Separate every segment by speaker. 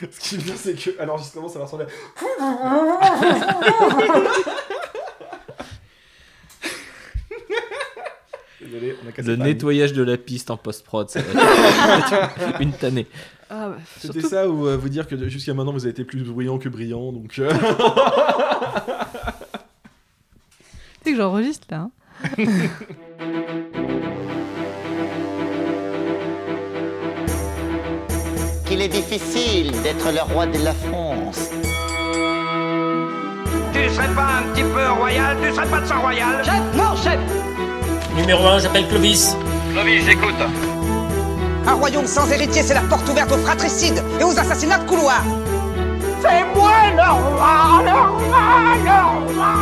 Speaker 1: Ce qui est bien, c'est que à l'enregistrement, ça va ressembler. Désolé, on a cassé
Speaker 2: Le nettoyage de la piste en post-prod, ça va être une tannée.
Speaker 3: Ah, bah,
Speaker 1: C'était
Speaker 3: surtout-
Speaker 1: ça ou euh, vous dire que jusqu'à maintenant vous avez été plus bruyant que brillant, donc. euh,
Speaker 3: Tu sais que j'enregistre là. hein.
Speaker 4: Difficile d'être le roi de la France.
Speaker 5: Tu serais pas un petit peu royal? Tu serais pas de sang royal?
Speaker 6: Chef, non, chef
Speaker 7: Numéro 1, j'appelle Clovis.
Speaker 5: Clovis, j'écoute.
Speaker 6: Un royaume sans héritier, c'est la porte ouverte aux fratricides et aux assassinats de couloir
Speaker 5: C'est moi le roi, le roi, le roi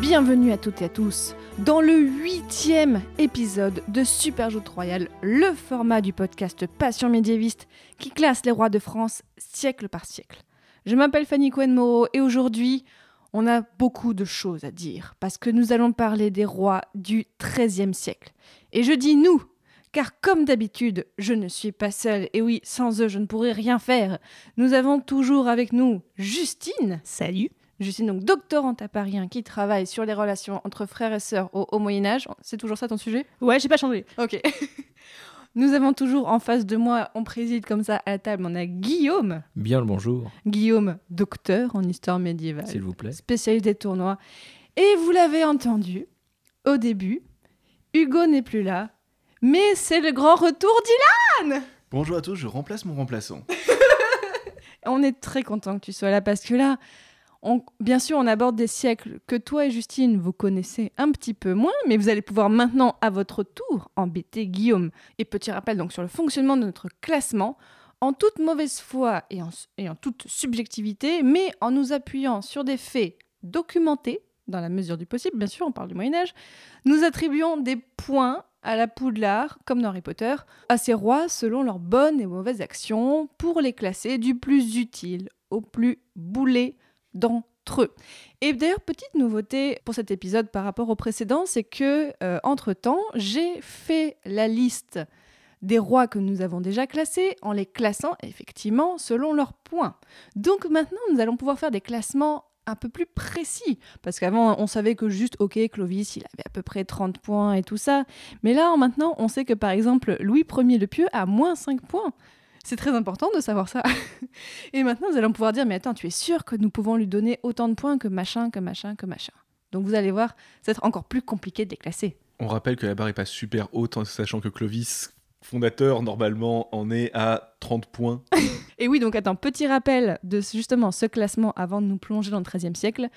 Speaker 3: Bienvenue à toutes et à tous dans le huitième épisode de Super Joute Royal, le format du podcast Passion médiéviste qui classe les rois de France siècle par siècle. Je m'appelle Fanny Cohen-Moreau et aujourd'hui, on a beaucoup de choses à dire parce que nous allons parler des rois du XIIIe siècle. Et je dis nous, car comme d'habitude, je ne suis pas seule et oui, sans eux, je ne pourrais rien faire. Nous avons toujours avec nous Justine. Salut. Justine, donc doctorante à Paris, hein, qui travaille sur les relations entre frères et sœurs au, au Moyen Âge. C'est toujours ça ton sujet?
Speaker 8: Ouais, j'ai pas changé.
Speaker 3: Ok. Nous avons toujours en face de moi, on préside comme ça à la table, on a Guillaume.
Speaker 2: Bien le bonjour,
Speaker 3: Guillaume, docteur en histoire médiévale,
Speaker 2: s'il vous plaît.
Speaker 3: spécialiste des tournois. Et vous l'avez entendu, au début, Hugo n'est plus là, mais c'est le grand retour d'Ilan
Speaker 1: Bonjour à tous, je remplace mon remplaçant.
Speaker 3: On est très content que tu sois là parce que là, bien sûr, on aborde des siècles que toi et Justine, vous connaissez un petit peu moins, mais vous allez pouvoir maintenant, à votre tour, embêter Guillaume. Et petit rappel donc sur le fonctionnement de notre classement, en toute mauvaise foi et en, toute subjectivité, mais en nous appuyant sur des faits documentés, dans la mesure du possible, bien sûr, on parle du Moyen-Âge, nous attribuons des points à la Poudlard, comme dans Harry Potter, à ces rois selon leurs bonnes et mauvaises actions pour les classer du plus utile au plus boulet d'entre eux. Et d'ailleurs, petite nouveauté pour cet épisode par rapport au précédent, c'est que, euh, entre-temps, j'ai fait la liste des rois que nous avons déjà classés en les classant effectivement selon leurs points. Donc maintenant, nous allons pouvoir faire des classements un peu plus précis. Parce qu'avant, on savait que juste, ok, Clovis, il avait à peu près 30 points et tout ça. Mais là, maintenant, on sait que par exemple, Louis Ier le Pieux a moins 5 points. C'est très important de savoir ça. Et maintenant, nous allons pouvoir dire, mais attends, tu es sûr que nous pouvons lui donner autant de points que machin, que machin, que machin? Donc vous allez voir, être encore plus compliqué de les classer.
Speaker 1: On rappelle que la barre est pas super haute, en sachant que Clovis, fondateur, normalement, en est à 30 points.
Speaker 3: Et oui, donc attends, petit rappel de justement ce classement avant de nous plonger dans le XIIIe siècle.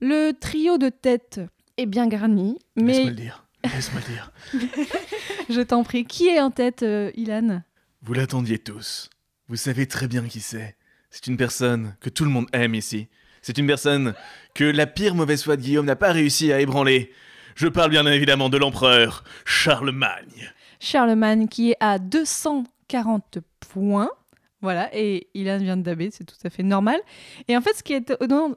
Speaker 3: Le trio de tête est bien garni,
Speaker 1: Laisse-moi
Speaker 3: mais
Speaker 1: le dire. Laisse-moi le dire.
Speaker 3: je t'en prie, qui est en tête, euh, Ilan?
Speaker 1: Vous l'attendiez tous. Vous savez très bien qui c'est. C'est une personne que tout le monde aime ici. C'est une personne que la pire mauvaise foi de Guillaume n'a pas réussi à ébranler. Je parle bien évidemment de l'empereur Charlemagne.
Speaker 3: Charlemagne qui est à 240 points. Voilà, et Ilan vient de daber, c'est tout à fait normal. Et en fait, ce qui est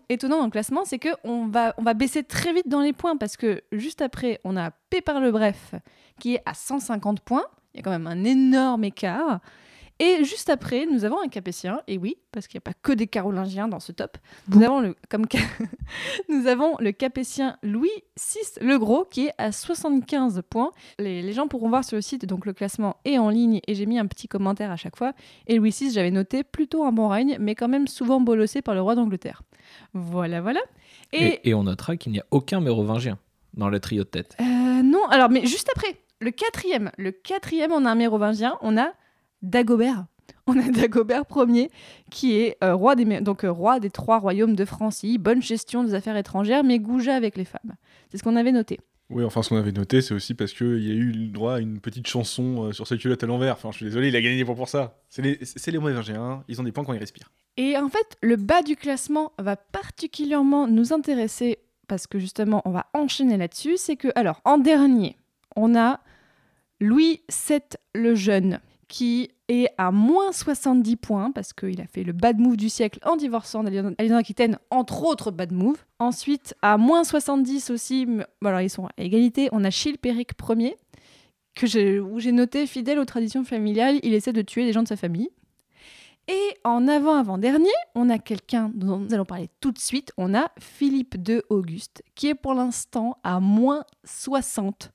Speaker 3: étonnant, dans le classement, c'est qu'on va, on va baisser très vite dans les points parce que juste après, on a Pépar le Bref qui est à 150 points. Il y a quand même un énorme écart. Et juste après, nous avons un Capétien, et oui, parce qu'il n'y a pas que des Carolingiens dans ce top. Nous avons le, comme nous avons le Capétien Louis VI le Gros qui est à 75 points. Les, les gens pourront voir sur le site, donc le classement est en ligne et j'ai mis un petit commentaire à chaque fois. Et Louis VI, j'avais noté plutôt un bon règne, mais quand même souvent bolossé par le roi d'Angleterre. Voilà, voilà. Et,
Speaker 2: Et, et on notera qu'il n'y a aucun mérovingien dans le trio de tête.
Speaker 3: euh, non, alors, mais juste après, le quatrième, le quatrième, on a un mérovingien, on a Dagobert. On a Dagobert Ier, qui est euh, roi, des, donc, euh, roi des trois royaumes de Francie, bonne gestion des affaires étrangères, mais goujat avec les femmes. C'est ce qu'on avait noté.
Speaker 1: Oui, enfin, ce qu'on avait noté, c'est aussi parce qu'il y a eu le droit à une petite chanson euh, sur ses culottes à l'envers. Enfin, je suis désolé, il a gagné des points pour ça. C'est les, c'est les Mérovingiens, ils ont des points quand ils respirent.
Speaker 3: Et en fait, le bas du classement va particulièrement nous intéresser parce que justement, on va enchaîner là-dessus. C'est que, alors, en dernier, on a Louis VII le Jeune qui est à moins 70 points parce qu'il a fait le bad move du siècle en divorçant d'Alexandre Aquitaine, entre autres bad move. Ensuite, à moins 70 aussi, alors ils sont à égalité, on a Chilpéric Ier, que où j'ai noté fidèle aux traditions familiales, il essaie de tuer les gens de sa famille. Et en avant-avant-dernier, on a quelqu'un dont nous allons parler tout de suite. On a Philippe II Auguste, qui est pour l'instant à moins 60.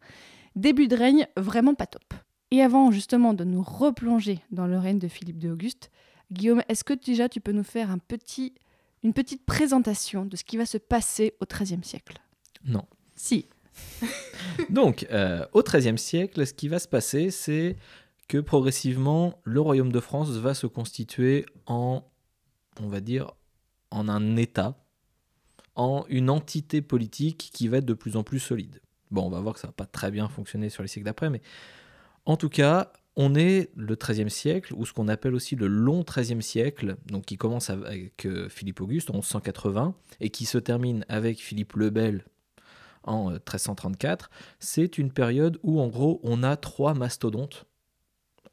Speaker 3: Début de règne vraiment pas top. Et avant justement de nous replonger dans le règne de Philippe II Auguste, Guillaume, est-ce que déjà tu peux nous faire un petit, une petite présentation de ce qui va se passer au XIIIe siècle?
Speaker 2: Non.
Speaker 3: Si.
Speaker 2: Donc, euh, au XIIIe siècle, ce qui va se passer, c'est que progressivement, le royaume de France va se constituer en, on va dire, en un État, en une entité politique qui va être de plus en plus solide. Bon, on va voir que ça va pas très bien fonctionner sur les siècles d'après, mais en tout cas, on est le XIIIe siècle, ou ce qu'on appelle aussi le long XIIIe siècle, donc qui commence avec euh, Philippe Auguste en 1180 et qui se termine avec Philippe le Bel en euh, 1334. C'est une période où en gros on a trois mastodontes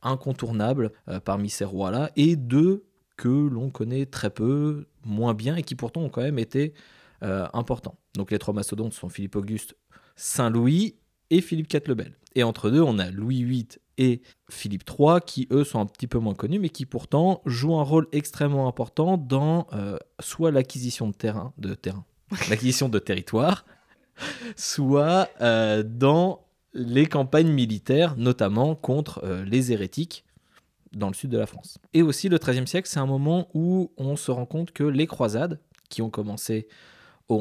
Speaker 2: incontournables euh, parmi ces rois-là et deux que l'on connaît très peu, moins bien et qui pourtant ont quand même été euh, importants. Donc les trois mastodontes sont Philippe Auguste, Saint Louis et Philippe IV le Bel. Et entre deux, on a Louis VIII et Philippe III, qui eux sont un petit peu moins connus, mais qui pourtant jouent un rôle extrêmement important dans euh, soit l'acquisition de terrain, de terrain, l'acquisition de territoire, soit euh, dans les campagnes militaires, notamment contre euh, les hérétiques dans le sud de la France. Et aussi le XIIIe siècle, c'est un moment où on se rend compte que les croisades, qui ont commencé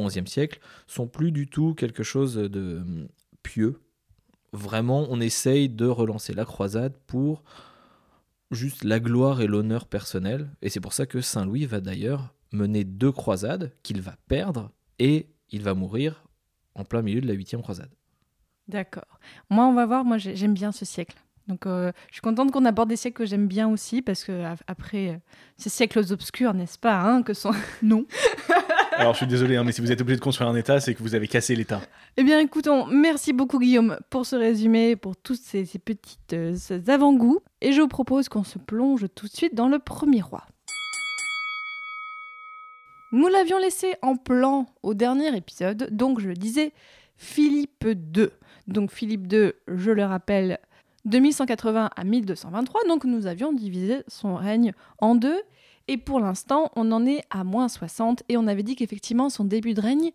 Speaker 2: au XIe siècle, sont plus du tout quelque chose de hum, pieux. Vraiment, on essaye de relancer la croisade pour juste la gloire et l'honneur personnel. Et c'est pour ça que Saint Louis va d'ailleurs mener deux croisades qu'il va perdre et il va mourir en plein milieu de la huitième croisade.
Speaker 3: D'accord. Moi, on va voir. Moi, j'ai- j'aime bien ce siècle. Donc, euh, je suis contente qu'on aborde des siècles que j'aime bien aussi, parce que après euh, ces siècles obscurs, n'est-ce pas, hein, que sont. non.
Speaker 1: Alors je suis désolé, hein, mais si vous êtes obligé de construire un État, c'est que vous avez cassé l'État.
Speaker 3: Eh bien, écoutons, merci beaucoup Guillaume pour ce résumé, pour tous ces, ces petites euh, avant-goûts. Et je vous propose qu'on se plonge tout de suite dans le premier roi. Nous l'avions laissé en plan au dernier épisode, donc je le disais, Philippe II. Donc Philippe II, je le rappelle, de 1180 à 1223, donc nous avions divisé son règne en deux. Et pour l'instant, on en est à moins 60 et on avait dit qu'effectivement son début de règne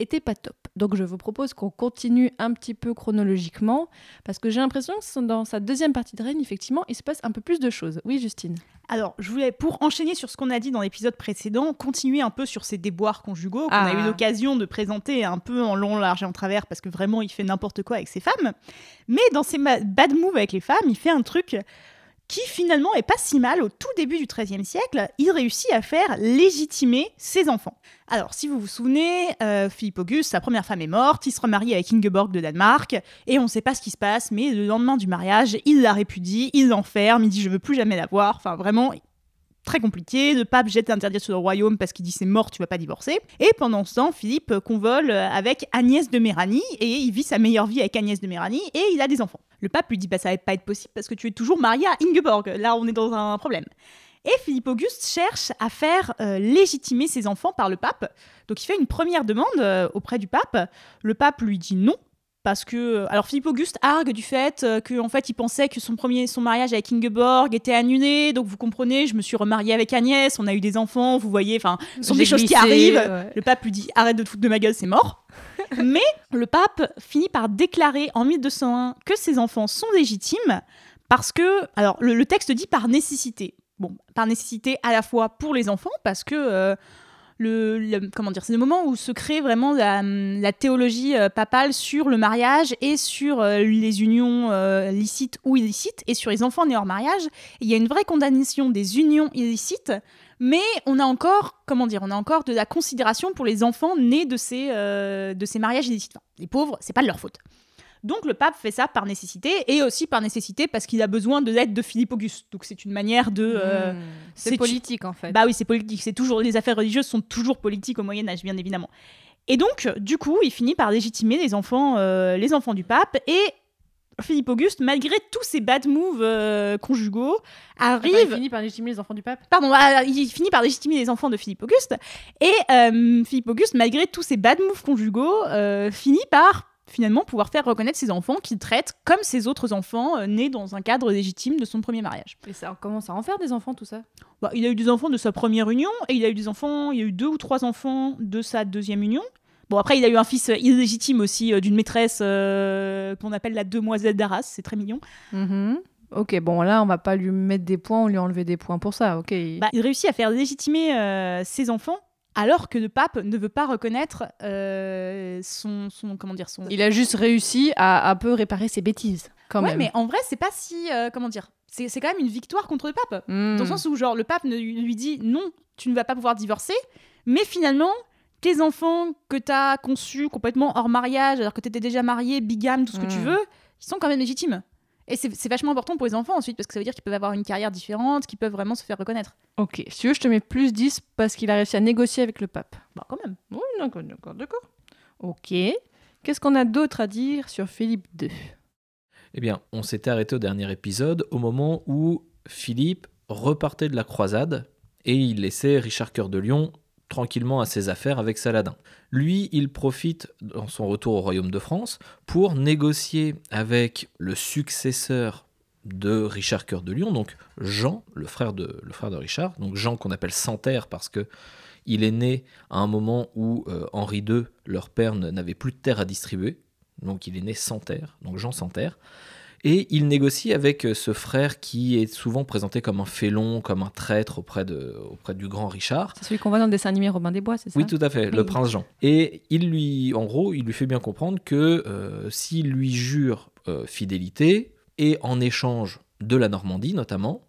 Speaker 3: était pas top. Donc je vous propose qu'on continue un petit peu chronologiquement parce que j'ai l'impression que dans sa deuxième partie de règne, effectivement, il se passe un peu plus de choses. Oui, Justine.
Speaker 8: Alors, je voulais, pour enchaîner sur ce qu'on a dit dans l'épisode précédent, continuer un peu sur ces déboires conjugaux qu'on
Speaker 3: Ah.
Speaker 8: a eu l'occasion de présenter un peu en long, large et en travers parce que vraiment, il fait n'importe quoi avec ses femmes. Mais dans ses bad moves avec les femmes, il fait un truc qui finalement est pas si mal au tout début du XIIIe siècle. Il réussit à faire légitimer ses enfants. Alors, si vous vous souvenez, euh, Philippe Auguste, sa première femme est morte, il se remarie avec Ingeborg de Danemark, et on ne sait pas ce qui se passe, mais le lendemain du mariage, il la répudie, il l'enferme, il dit je veux plus jamais la voir. Enfin, vraiment, très compliqué. Le pape jette l'interdit sur le royaume parce qu'il dit c'est mort, tu vas pas divorcer. Et pendant ce temps, Philippe convole avec Agnès de Méranie et il vit sa meilleure vie avec Agnès de Méranie et il a des enfants. Le pape lui dit bah ça va pas être possible parce que tu es toujours marié à Ingeborg. Là, on est dans un problème. Et Philippe Auguste cherche à faire euh, légitimer ses enfants par le pape. Donc il fait une première demande euh, auprès du pape. Le pape lui dit non. Parce que, alors Philippe Auguste argue du fait euh, qu'en fait il pensait que son premier, son mariage avec Ingeborg était annulé, donc vous comprenez, je me suis remarié avec Agnès, on a eu des enfants, vous voyez, enfin, ce sont des choses qui arrivent.
Speaker 3: ouais.
Speaker 8: Le pape lui dit arrête de te foutre de ma gueule, c'est mort. Mais le pape finit par déclarer en 1201 que ses enfants sont légitimes parce que, alors le, le texte dit par nécessité. Bon, par nécessité à la fois pour les enfants parce que euh, le, comment dire, c'est le moment où se crée vraiment la, la théologie euh, papale sur le mariage et sur euh, les unions euh, licites ou illicites et sur les enfants nés hors mariage. Il y a une vraie condamnation des unions illicites, mais on a encore, comment dire, on a encore de la considération pour les enfants nés de ces, de ces mariages illicites. Les pauvres, c'est pas de leur faute. Donc le pape fait ça par nécessité et aussi par nécessité parce qu'il a besoin de l'aide de Philippe Auguste. Donc c'est une manière de euh,
Speaker 3: Mmh.
Speaker 8: c'est-
Speaker 3: politique en fait.
Speaker 8: bah oui, c'est politique. C'est toujours les affaires religieuses sont toujours politiques au Moyen Âge, bien évidemment. Et donc, du coup, il finit par légitimer les enfants, euh, les enfants du pape. Et Philippe Auguste, malgré tous ses bad moves euh, conjugaux,
Speaker 3: Attends, il
Speaker 8: arrive.
Speaker 3: finit par légitimer les enfants du pape?
Speaker 8: Pardon, ah, il finit par légitimer les enfants de Philippe Auguste. Et euh, Philippe Auguste, malgré tous ses bad moves conjugaux, euh, finit par finalement pouvoir faire reconnaître ses enfants qu'il traite comme ses autres enfants euh, nés dans un cadre légitime de son premier mariage.
Speaker 3: Et ça commence à en faire des enfants, tout ça?
Speaker 8: Bah, il a eu des enfants de sa première union et il a eu des enfants, il y a eu deux ou trois enfants de sa deuxième union. Bon, après, il a eu un fils euh, illégitime aussi euh, d'une maîtresse euh, qu'on appelle la demoiselle d'Arras, c'est très mignon.
Speaker 3: Mhm. Ok, bon, là, on va pas lui mettre des points, on lui enlever des points pour ça, ok
Speaker 8: Bah, il réussit à faire légitimer ses enfants alors que le pape ne veut pas reconnaître euh, son, son. Comment dire son...
Speaker 3: Il a juste réussi à un peu réparer ses bêtises, quand
Speaker 8: ouais,
Speaker 3: même.
Speaker 8: mais en vrai, c'est pas si. euh, comment dire C'est c'est quand même une victoire contre le pape.
Speaker 3: Hmm.
Speaker 8: Dans le sens où, genre, le pape ne lui dit non, tu ne vas pas pouvoir divorcer, mais finalement, tes enfants que tu as conçus complètement hors mariage, alors que tu étais déjà marié, bigame, tout ce que tu
Speaker 3: Mm.
Speaker 8: veux, ils sont quand même légitimes. Et c'est vachement important pour les enfants ensuite, parce que ça veut dire qu'ils peuvent avoir une carrière différente, qu'ils peuvent vraiment se faire reconnaître.
Speaker 3: Ok, si tu veux, je te mets plus 10 parce qu'il a réussi à négocier avec le pape.
Speaker 8: Bah, quand même.
Speaker 3: Oui, d'accord, d'accord, d'accord. Ok. Qu'est-ce qu'on a d'autre à dire sur Philippe II
Speaker 2: Eh bien, on s'était arrêté au dernier épisode au moment où Philippe repartait de la croisade et il laissait Richard Cœur de Lion tranquillement à ses affaires avec Saladin. Lui, il profite, dans son retour au royaume de France, pour négocier avec le successeur de Richard Cœur de Lion, donc Jean, le frère de, Richard, donc Jean qu'on appelle Santerre parce que il est né à un moment où euh, Henri II, leur père, n'avait plus de terre à distribuer, donc il est né sans terre, donc Jean sans terre. Et il négocie avec euh, ce frère qui est souvent présenté comme un félon, comme un traître auprès, de, auprès du grand Richard.
Speaker 3: C'est celui qu'on voit dans le dessin animé Robin des Bois, c'est ça?
Speaker 2: Oui, tout à fait, le prince Jean. Et il lui, en gros, il lui fait bien comprendre que euh, s'il lui jure euh, fidélité, et en échange de la Normandie notamment,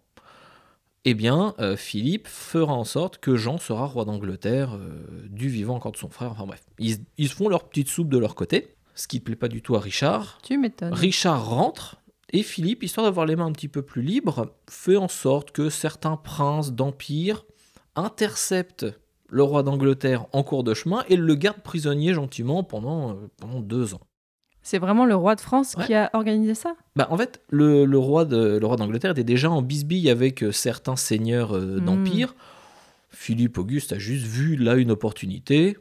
Speaker 2: eh bien, euh, Philippe fera en sorte que Jean sera roi d'Angleterre euh, du vivant encore de son frère. Enfin bref, ils, ils font leur petite soupe de leur côté, ce qui ne plaît pas du tout à Richard.
Speaker 3: Tu m'étonnes.
Speaker 2: Richard rentre et Philippe, histoire d'avoir les mains un petit peu plus libres, fait en sorte que certains princes d'empire interceptent le roi d'Angleterre en cours de chemin et le gardent prisonnier gentiment pendant, euh, pendant deux ans.
Speaker 3: C'est vraiment le roi de France
Speaker 2: Ouais.
Speaker 3: qui a organisé ça?
Speaker 2: Bah, en fait, le, le roi de- le roi d'Angleterre était déjà en bisbille avec euh, certains seigneurs euh,
Speaker 3: Mm.
Speaker 2: d'empire. Philippe Auguste a juste vu là une opportunité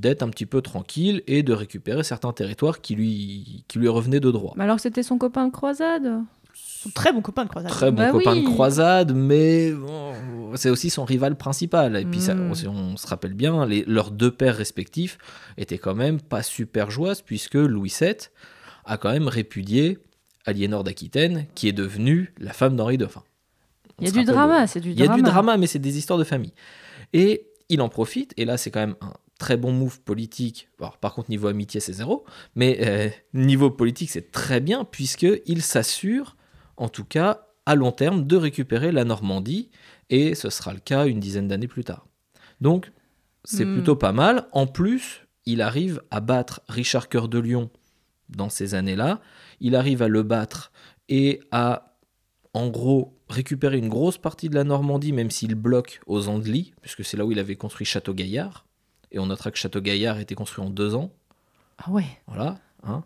Speaker 2: d'être un petit peu tranquille et de récupérer certains territoires qui lui, qui lui revenaient de droit.
Speaker 3: Mais alors c'était son copain de croisade?
Speaker 8: Son très bon copain de croisade.
Speaker 2: très bon
Speaker 3: Bah
Speaker 2: copain
Speaker 3: oui.
Speaker 2: de croisade, mais bon, c'est aussi son rival principal. Et puis, ça,
Speaker 3: Mm.
Speaker 2: on, si on se rappelle bien, les, leurs deux pères respectifs étaient quand même pas super joyeuses, puisque Louis VII a quand même répudié Aliénor d'Aquitaine, qui est devenue la femme d'Henri on
Speaker 3: Il y a du drama, c'est du
Speaker 2: Il y a
Speaker 3: drama.
Speaker 2: du drama, mais c'est des histoires de famille. Et il en profite, et là, c'est quand même un très bon move politique. Alors, par contre, niveau amitié, c'est zéro, mais euh, niveau politique, c'est très bien, puisqu'il s'assure, en tout cas, à long terme, de récupérer la Normandie, et ce sera le cas une dizaine d'années plus tard. Donc, c'est
Speaker 3: Hmm.
Speaker 2: plutôt pas mal. En plus, il arrive à battre Richard Cœur de Lion dans ces années-là. Il arrive à le battre et à, en gros, récupérer une grosse partie de la Normandie, même s'il bloque aux Andelys, puisque c'est là où il avait construit Château Gaillard. Et on notera que Château Gaillard a été construit en deux ans.
Speaker 3: Ah ouais.
Speaker 2: Voilà. hein.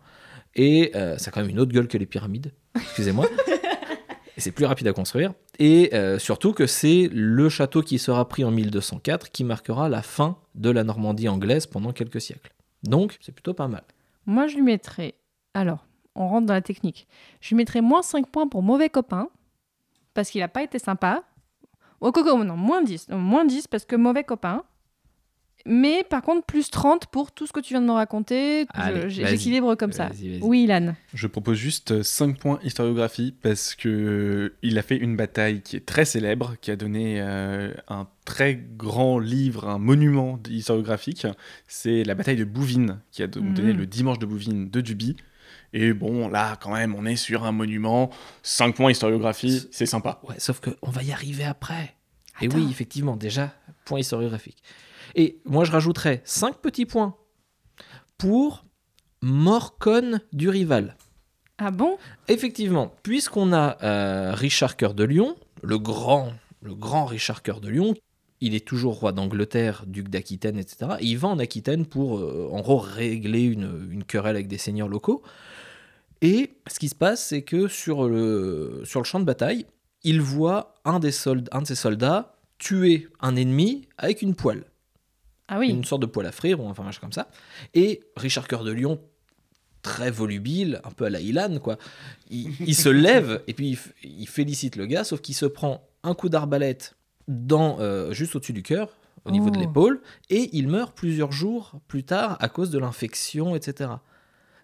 Speaker 2: Et euh, ça a quand même une autre gueule que les pyramides. Excusez-moi. Et c'est plus rapide à construire. Et euh, surtout que c'est le château qui sera pris en 1204 qui marquera la fin de la Normandie anglaise pendant quelques siècles. Donc, c'est plutôt pas mal.
Speaker 3: Moi, je lui mettrais. Alors, on rentre dans la technique. Je lui mettrais moins 5 points pour mauvais copain, parce qu'il n'a pas été sympa. Oh, coco, non, moins 10. Non, moins 10 parce que mauvais copain. Mais par contre, plus 30 pour tout ce que tu viens de me raconter. J'équilibre comme ça. Oui, Ilan.
Speaker 1: Je propose juste 5 points historiographie parce que il a fait une bataille qui est très célèbre, qui a donné euh, un très grand livre, un monument historiographique. C'est la bataille de Bouvines, qui a do-
Speaker 3: Mhm.
Speaker 1: donné le dimanche de Bouvines de Duby. Et bon, là, quand même, on est sur un monument. 5 points historiographie, c'est sympa.
Speaker 2: Ouais, sauf qu'on va y arriver après. Et oui, effectivement, déjà, point historiographique. Et moi, je rajouterais 5 petits points pour Morcone du rival.
Speaker 3: Ah bon?
Speaker 2: Effectivement, puisqu'on a euh, Richard Cœur de Lion, le grand, le grand Richard Cœur de Lion, il est toujours roi d'Angleterre, duc d'Aquitaine, etc. Et il va en Aquitaine pour, euh, en gros, régler une, une querelle avec des seigneurs locaux. Et ce qui se passe, c'est que sur le, sur le champ de bataille, il voit un, des sold- un de ses soldats tuer un ennemi avec une poêle
Speaker 3: Ah oui.
Speaker 2: une sorte de poêle à frire ou enfin un machin comme ça. Et Richard Cœur de Lion, très volubile, un peu à la Ilan, quoi. Il, il se lève et puis il félicite le gars, sauf qu'il se prend un coup d'arbalète dans, euh, juste au-dessus du cœur, au niveau de
Speaker 3: Oh.
Speaker 2: l'épaule, et il meurt plusieurs jours plus tard à cause de l'infection, etc.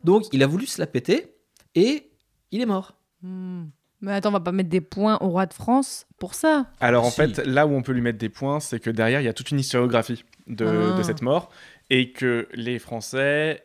Speaker 2: Donc il a voulu se la péter et il est mort.
Speaker 3: Hmm. Mais attends, on va pas mettre des points au roi de France pour ça.
Speaker 1: Alors en
Speaker 2: Si.
Speaker 1: fait, là où on peut lui mettre des points, c'est que derrière, il y a toute une historiographie de,
Speaker 3: Ah.
Speaker 1: de cette mort, et que les Français,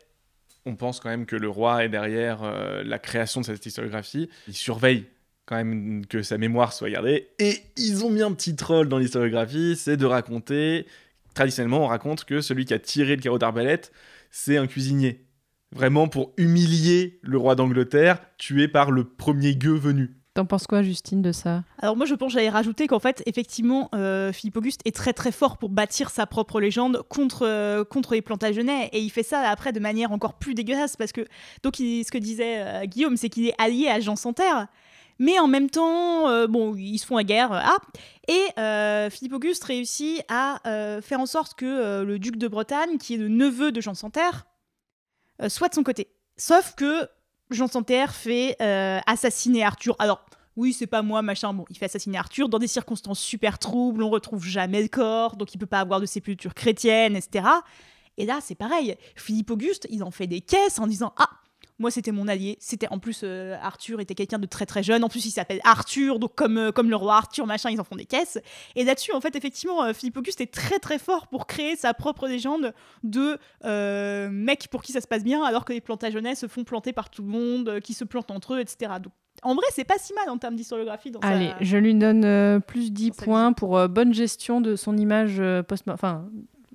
Speaker 1: on pense quand même que le roi est derrière euh, la création de cette historiographie. Ils surveillent quand même que sa mémoire soit gardée, et ils ont mis un petit troll dans l'historiographie, c'est de raconter, traditionnellement on raconte que celui qui a tiré le carreau d'arbalète, c'est un cuisinier. Vraiment pour humilier le roi d'Angleterre, tué par le premier gueux venu.
Speaker 3: T'en penses quoi, Justine, de ça?
Speaker 8: Alors moi je pense j'allais rajouter qu'en fait effectivement euh, Philippe Auguste est très très fort pour bâtir sa propre légende contre, euh, contre les Plantagenets. Et il fait ça après de manière encore plus dégueulasse parce que donc ce que disait euh, Guillaume c'est qu'il est allié à Jean Santerre. Mais en même temps bon ils se font la guerre ah. Et Philippe Auguste réussit à faire en sorte que le duc de Bretagne qui est le neveu de Jean Santerre soit de son côté. Sauf que Jean Santerre fait euh, assassiner Arthur alors oui, c'est pas moi, machin. Bon, il fait assassiner Arthur dans des circonstances super troubles, on retrouve jamais le corps, donc il peut pas avoir de sépulture chrétienne, etc. Et là, c'est pareil. Philippe Auguste, il en fait des caisses en disant Ah, moi c'était mon allié. C'était en plus euh, Arthur était quelqu'un de très très jeune. En plus, il s'appelle Arthur, donc comme, euh, comme le roi Arthur, machin, ils en font des caisses. Et là-dessus, en fait, effectivement, euh, Philippe Auguste est très très fort pour créer sa propre légende de euh, mec pour qui ça se passe bien, alors que les Plantagenets se font planter par tout le monde, euh, qui se plantent entre eux, etc. Donc, en vrai, c'est pas si mal en termes d'historiographie. dans sa-
Speaker 3: Allez, je lui donne euh, plus 10
Speaker 8: Dans sa
Speaker 3: points pour euh, bonne gestion de son image euh, post Enfin,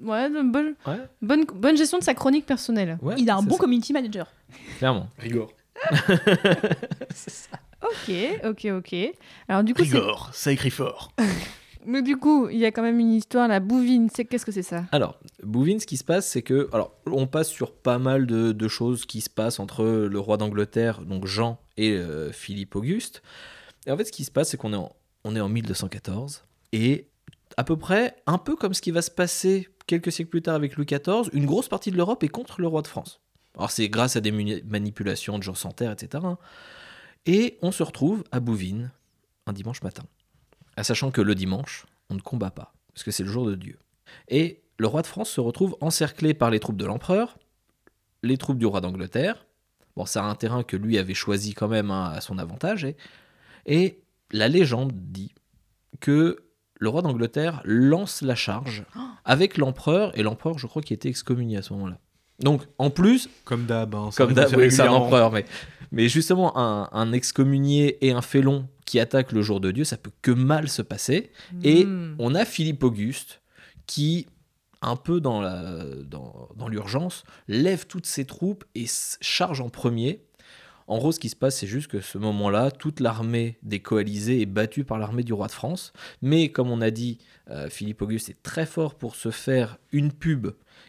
Speaker 3: ouais, bonne,
Speaker 2: Ouais.
Speaker 3: bonne, bonne gestion de sa chronique personnelle.
Speaker 2: Ouais,
Speaker 8: Il a un bon
Speaker 2: ça,
Speaker 8: community manager.
Speaker 2: Clairement.
Speaker 1: Rigor.
Speaker 3: Ok, ok, ok. Alors du coup, c'est-
Speaker 1: Rigor, ça écrit fort.
Speaker 3: mais du coup, il y a quand même une histoire, la bouvine. C'est qu'est-ce que c'est ça?
Speaker 2: Alors, Bouvines, ce qui se passe, c'est que. Alors, on passe sur pas mal de, de choses qui se passent entre le roi d'Angleterre, donc Jean, et euh, Philippe Auguste. Et en fait, ce qui se passe, c'est qu'on est, en- on est en 1214. Et à peu près, un peu comme ce qui va se passer quelques siècles plus tard avec Louis XIV, une grosse partie de l'Europe est contre le roi de France. Alors, c'est grâce à des manipulations de Jean Santerre, etc. hein. Et on se retrouve à Bouvines un dimanche matin. À sachant que le dimanche, on ne combat pas, parce que c'est le jour de Dieu. Et le roi de France se retrouve encerclé par les troupes de l'empereur, les troupes du roi d'Angleterre. Bon, c'est un terrain que lui avait choisi quand même hein, à son avantage. Et, et la légende dit que le roi d'Angleterre lance la charge avec l'empereur, et l'empereur, je crois, qui était excommunié à ce moment-là. Donc, en plus,
Speaker 1: Comme d'hab. hein, ça
Speaker 2: comme
Speaker 1: arrive
Speaker 2: d'hab, oui, c'est un empereur, mais, mais justement, un, un excommunié et un félon qui attaquent le jour de Dieu, ça peut que mal se passer. Et
Speaker 3: Hmm.
Speaker 2: on a Philippe Auguste qui, un peu dans la- dans, dans l'urgence, lève toutes ses troupes et charge en premier. En gros, ce qui se passe, c'est juste que ce moment-là, toute l'armée des coalisés est battue par l'armée du roi de France. Mais comme on a dit, euh, Philippe Auguste est très fort pour se faire une pub.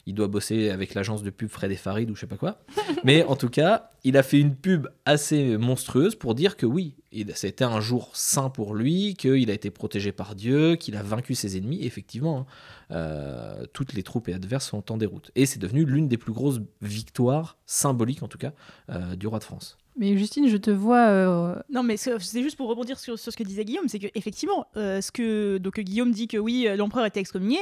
Speaker 2: Il doit bosser avec l'agence de pub Fred et Farid ou je sais pas quoi. Mais en tout cas, il a fait une pub assez monstrueuse pour dire que oui, c'était un jour saint pour lui, qu'il a été protégé par Dieu, qu'il a vaincu ses ennemis. Effectivement, hein, euh, toutes les troupes et adverses sont en déroute. Et c'est devenu l'une des plus grosses victoires, symboliques en tout cas, euh, du roi de France.
Speaker 3: Mais Justine, je te vois. euh,
Speaker 8: Non, mais c'est juste pour rebondir sur, sur ce que disait Guillaume, c'est que effectivement, euh, ce que donc Guillaume dit que oui, euh, l'empereur était excommunié,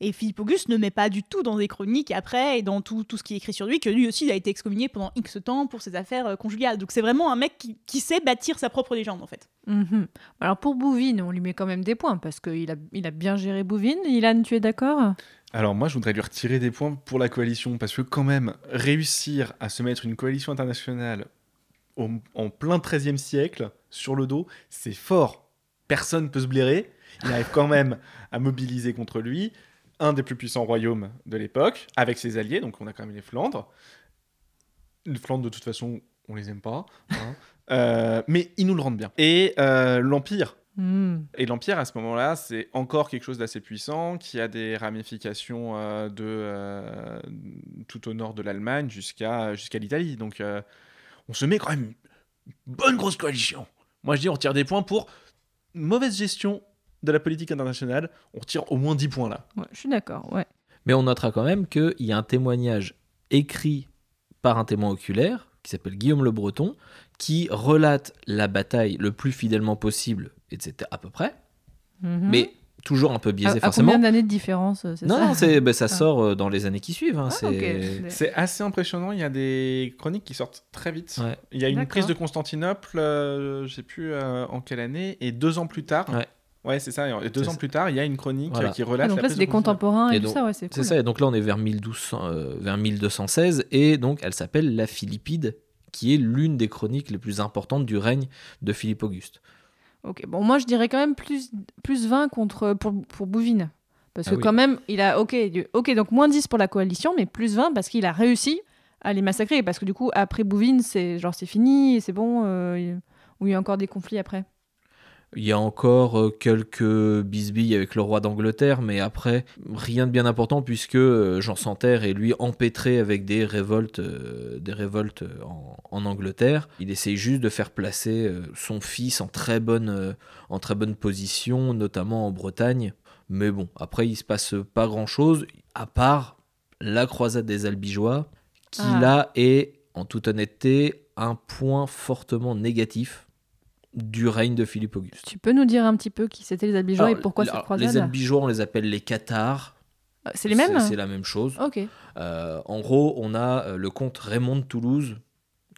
Speaker 8: et Philippe Auguste ne met pas du tout dans les chroniques après et dans tout, tout ce qui est écrit sur lui que lui aussi il a été excommunié pendant X temps pour ses affaires euh, conjugales. Donc c'est vraiment un mec qui, qui sait bâtir sa propre légende en fait.
Speaker 3: mhm. Alors pour Bouvine, on lui met quand même des points parce qu'il a, il a bien géré Bouvine. Ilan, tu es d'accord?
Speaker 1: Alors moi, je voudrais lui retirer des points pour la coalition, parce que quand même, réussir à se mettre une coalition internationale au- en plein 13e siècle sur le dos, c'est fort. Personne peut se blairer. Il arrive quand même à mobiliser contre lui un des plus puissants royaumes de l'époque, avec ses alliés, donc on a quand même les Flandres. Les Flandres, de toute façon, on les aime pas. hein. Euh, mais ils nous le rendent bien. Et euh, l'Empire,
Speaker 3: Hmm.
Speaker 1: et l'Empire, à ce moment-là, c'est encore quelque chose d'assez puissant, qui a des ramifications euh, de, tout au nord de l'Allemagne jusqu'à jusqu'à l'Italie. Donc, on se met quand même une bonne grosse coalition. Moi, je dis, on retire des points pour mauvaise gestion de la politique internationale. On retire au moins 10 points là.
Speaker 3: Ouais, je suis d'accord, ouais.
Speaker 2: Mais on notera quand même qu'il y a un témoignage écrit par un témoin oculaire, qui s'appelle Guillaume le Breton, qui relate la bataille le plus fidèlement possible, etc. à peu près,
Speaker 3: Mhm.
Speaker 2: mais toujours un peu
Speaker 3: à,
Speaker 2: biaisé
Speaker 3: à
Speaker 2: forcément.
Speaker 3: combien d'années de différence euh, c'est
Speaker 2: Non,
Speaker 3: ça
Speaker 2: non, c'est, ben, ça
Speaker 3: Ah.
Speaker 2: sort euh, dans les années qui suivent. hein,
Speaker 3: Ah,
Speaker 2: c'est...
Speaker 1: C'est assez impressionnant, il y a des chroniques qui sortent très vite.
Speaker 2: Ouais.
Speaker 1: Il y a une
Speaker 3: D'accord.
Speaker 1: prise de Constantinople, euh, je sais plus euh, en quelle année, et deux ans plus tard.
Speaker 2: Ouais.
Speaker 1: Ouais, c'est ça. et deux
Speaker 2: C'est
Speaker 1: ans
Speaker 2: ça.
Speaker 1: plus tard, il y a une chronique
Speaker 2: Voilà.
Speaker 1: qui
Speaker 3: Ah,
Speaker 1: relate.
Speaker 3: donc
Speaker 1: la
Speaker 3: là,
Speaker 1: prise
Speaker 3: c'est
Speaker 1: de
Speaker 3: des contemporains et,
Speaker 2: Et
Speaker 3: tout
Speaker 2: donc-
Speaker 3: ça, ouais, c'est
Speaker 2: C'est
Speaker 3: cool.
Speaker 2: ça, et donc là on est vers, 1200, euh, vers 1216, et donc elle s'appelle la Philippide, qui est l'une des chroniques les plus importantes du règne de Philippe Auguste.
Speaker 3: Ok, bon, moi je dirais quand même plus, plus 20 contre, pour, pour Bouvines. Parce
Speaker 2: Ah
Speaker 3: que
Speaker 2: oui.
Speaker 3: quand même, il a. Ok, ok, donc moins 10 pour la coalition, mais plus 20 parce qu'il a réussi à les massacrer. Parce que du coup, après Bouvines, c'est genre c'est fini, c'est bon, euh, ou il y a encore des conflits après?
Speaker 2: Il y a encore euh, quelques bisbilles avec le roi d'Angleterre, mais après, rien de bien important puisque euh, Jean Santerre est lui empêtré avec des révoltes, euh, des révoltes en, en Angleterre. Il essaye juste de faire placer son fils en très, bonne, en très bonne position, notamment en Bretagne. Mais bon, après, il se passe pas grand-chose, à part la croisade des Albigeois, qui
Speaker 3: Ah.
Speaker 2: là est, en toute honnêteté, un point fortement négatif du règne de Philippe Auguste.
Speaker 3: Tu peux nous dire un petit peu qui c'était les Albigeois
Speaker 2: Alors,
Speaker 3: et pourquoi
Speaker 2: alors,
Speaker 3: cette croisade
Speaker 2: Les Albigeois, on les appelle les Cathares.
Speaker 3: Euh, C'est les mêmes
Speaker 2: C'est la même chose. Euh, en gros, on a euh, le comte Raymond de Toulouse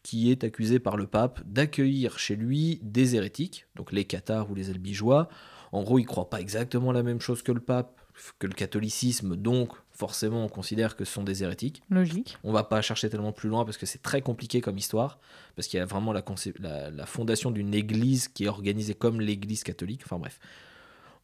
Speaker 2: qui est accusé par le pape d'accueillir chez lui des hérétiques, donc les Cathares ou les Albigeois. En gros, il ne croit pas exactement la même chose que le pape, que le catholicisme, donc forcément on considère que ce sont des hérétiques.
Speaker 3: Logique.
Speaker 2: On va pas chercher tellement plus loin parce que c'est très compliqué comme histoire, parce qu'il y a vraiment la, concep- la- la fondation d'une église qui est organisée comme l'église catholique. Enfin bref,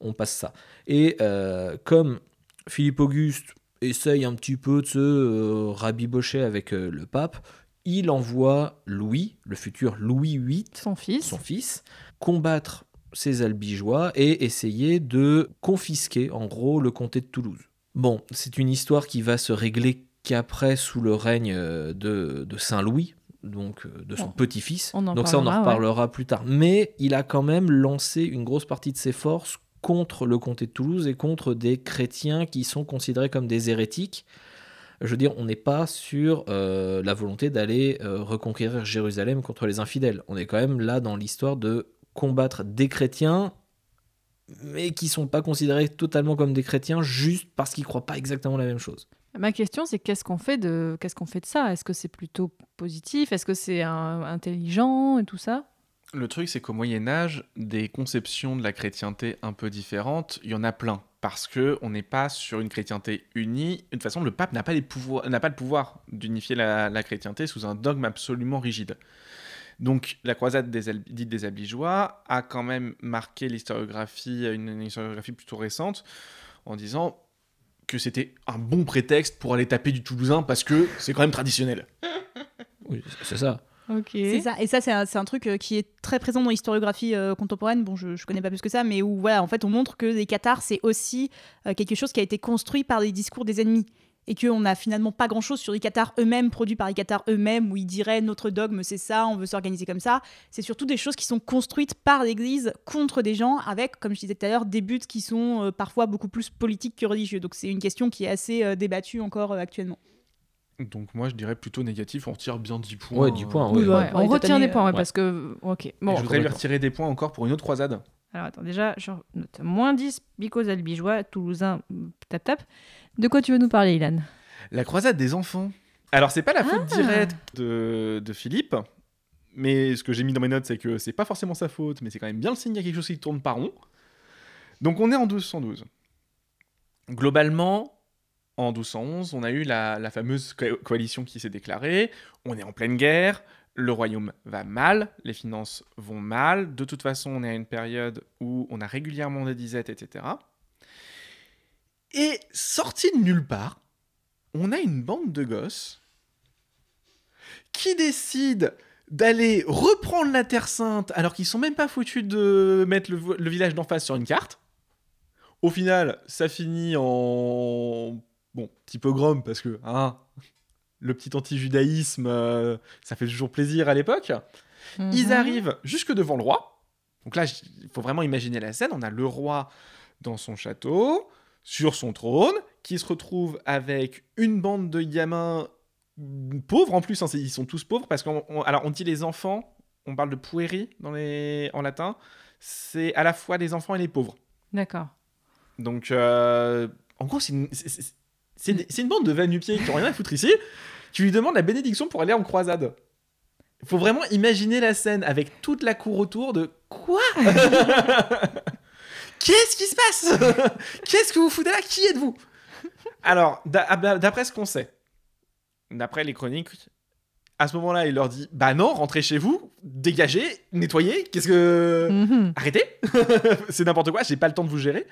Speaker 2: on passe ça. Et euh, comme Philippe Auguste essaye un petit peu de se euh, rabibocher avec euh, le pape, il envoie Louis, le futur Louis VIII,
Speaker 3: Son fils.
Speaker 2: son fils, combattre ces albigeois et essayer de confisquer en gros le comté de Toulouse. Bon, c'est une histoire qui va se régler qu'après sous le règne euh, de, de Saint-Louis, donc euh, de son petit-fils. Donc ça, on en
Speaker 3: ouais.
Speaker 2: reparlera plus tard. Mais il a quand même lancé une grosse partie de ses forces contre le comté de Toulouse et contre des chrétiens qui sont considérés comme des hérétiques. Je veux dire, on n'est pas sur euh, la volonté d'aller euh, reconquérir Jérusalem contre les infidèles. On est quand même là dans l'histoire de combattre des chrétiens, mais qui sont pas considérés totalement comme des chrétiens juste parce qu'ils croient pas exactement la même chose.
Speaker 3: Ma question, c'est qu'est-ce qu'on fait de qu'est-ce qu'on fait de ça? Est-ce que c'est plutôt positif? Est-ce que c'est un- intelligent et tout ça?
Speaker 1: Le truc, c'est qu'au Moyen Âge, des conceptions de la chrétienté un peu différentes, il y en a plein. Parce que on n'est pas sur une chrétienté unie. De toute façon, le pape n'a pas, les pouvoirs- n'a pas le pouvoir d'unifier la, la chrétienté sous un dogme absolument rigide. Donc, la croisade des dite des Albigeois a quand même marqué l'historiographie, une, une historiographie plutôt récente, en disant que c'était un bon prétexte pour aller taper du Toulousain parce que c'est quand même traditionnel.
Speaker 2: Oui, c'est ça.
Speaker 3: Ok.
Speaker 8: C'est ça. Et ça, c'est un, c'est un truc euh, qui est très présent dans l'historiographie euh, contemporaine. Bon, je, je connais pas plus que ça, mais où voilà, en fait, on montre que les cathares, c'est aussi euh, quelque chose qui a été construit par les discours des ennemis. Et qu'on n'a finalement pas grand chose sur les cathares eux-mêmes, produits par les cathares eux-mêmes, où ils diraient notre dogme c'est ça, on veut s'organiser comme ça. C'est surtout des choses qui sont construites par l'Église contre des gens, avec, comme je disais tout à l'heure, des buts qui sont euh, parfois beaucoup plus politiques que religieux. Donc c'est une question qui est assez euh, débattue encore euh, actuellement.
Speaker 1: Donc moi je dirais plutôt négatif, on retire bien 10 points.
Speaker 2: Ouais, 10 points,
Speaker 3: Oui,
Speaker 2: ouais,
Speaker 3: ouais,
Speaker 2: ouais.
Speaker 3: on retient des points, ouais,
Speaker 2: ouais.
Speaker 3: parce que. Ok. Bon,
Speaker 1: je voudrais lui retirer des points encore pour une autre croisade.
Speaker 3: alors attends, déjà, je note moins 10, Bicos Albigeois, Toulousain, tap tap. De quoi tu veux nous parler, Ilan?
Speaker 1: La croisade des enfants. Alors c'est pas la faute
Speaker 3: Ah.
Speaker 1: directe de, de Philippe, mais ce que j'ai mis dans mes notes c'est que c'est pas forcément sa faute, mais c'est quand même bien le signe qu'il y a quelque chose qui tourne pas rond. Donc on est en 1212. Globalement, en 1211, on a eu la, la fameuse co- coalition qui s'est déclarée, on est en pleine guerre, le royaume va mal, les finances vont mal, de toute façon on est à une période où on a régulièrement des disettes, etc. Et sorti de nulle part, on a une bande de gosses qui décident d'aller reprendre la Terre Sainte alors qu'ils sont même pas foutus de mettre le, village d'en face sur une carte. Au final, ça finit en bon petit pogrom parce que hein, le petit anti-judaïsme, euh, ça fait toujours plaisir à l'époque. Ils
Speaker 3: Mhm.
Speaker 1: arrivent jusque devant le roi. Donc là, il faut vraiment imaginer la scène. On a le roi dans son château, sur son trône, qui se retrouve avec une bande de gamins pauvres en plus. hein, ils sont tous pauvres parce qu'on on- alors on dit les enfants, on parle de pueri dans les en latin. C'est à la fois les enfants et les pauvres.
Speaker 3: D'accord.
Speaker 1: Donc, euh, en gros, c'est une, c'est- c'est- c'est une- une bande de va-nu-pieds qui ont rien à foutre ici, qui lui demandent la bénédiction pour aller en croisade. Il faut vraiment imaginer la scène avec toute la cour autour de quoi? Qu'est-ce qui se passe Qu'est-ce que vous foutez là Qui êtes-vous Alors, ah bah, d'après ce qu'on sait, d'après les chroniques, à ce moment-là, il leur dit Bah non, rentrez chez vous, dégagez, nettoyez, qu'est-ce que.
Speaker 3: Mhm.
Speaker 1: Arrêtez C'est n'importe quoi, j'ai pas le temps de vous gérer.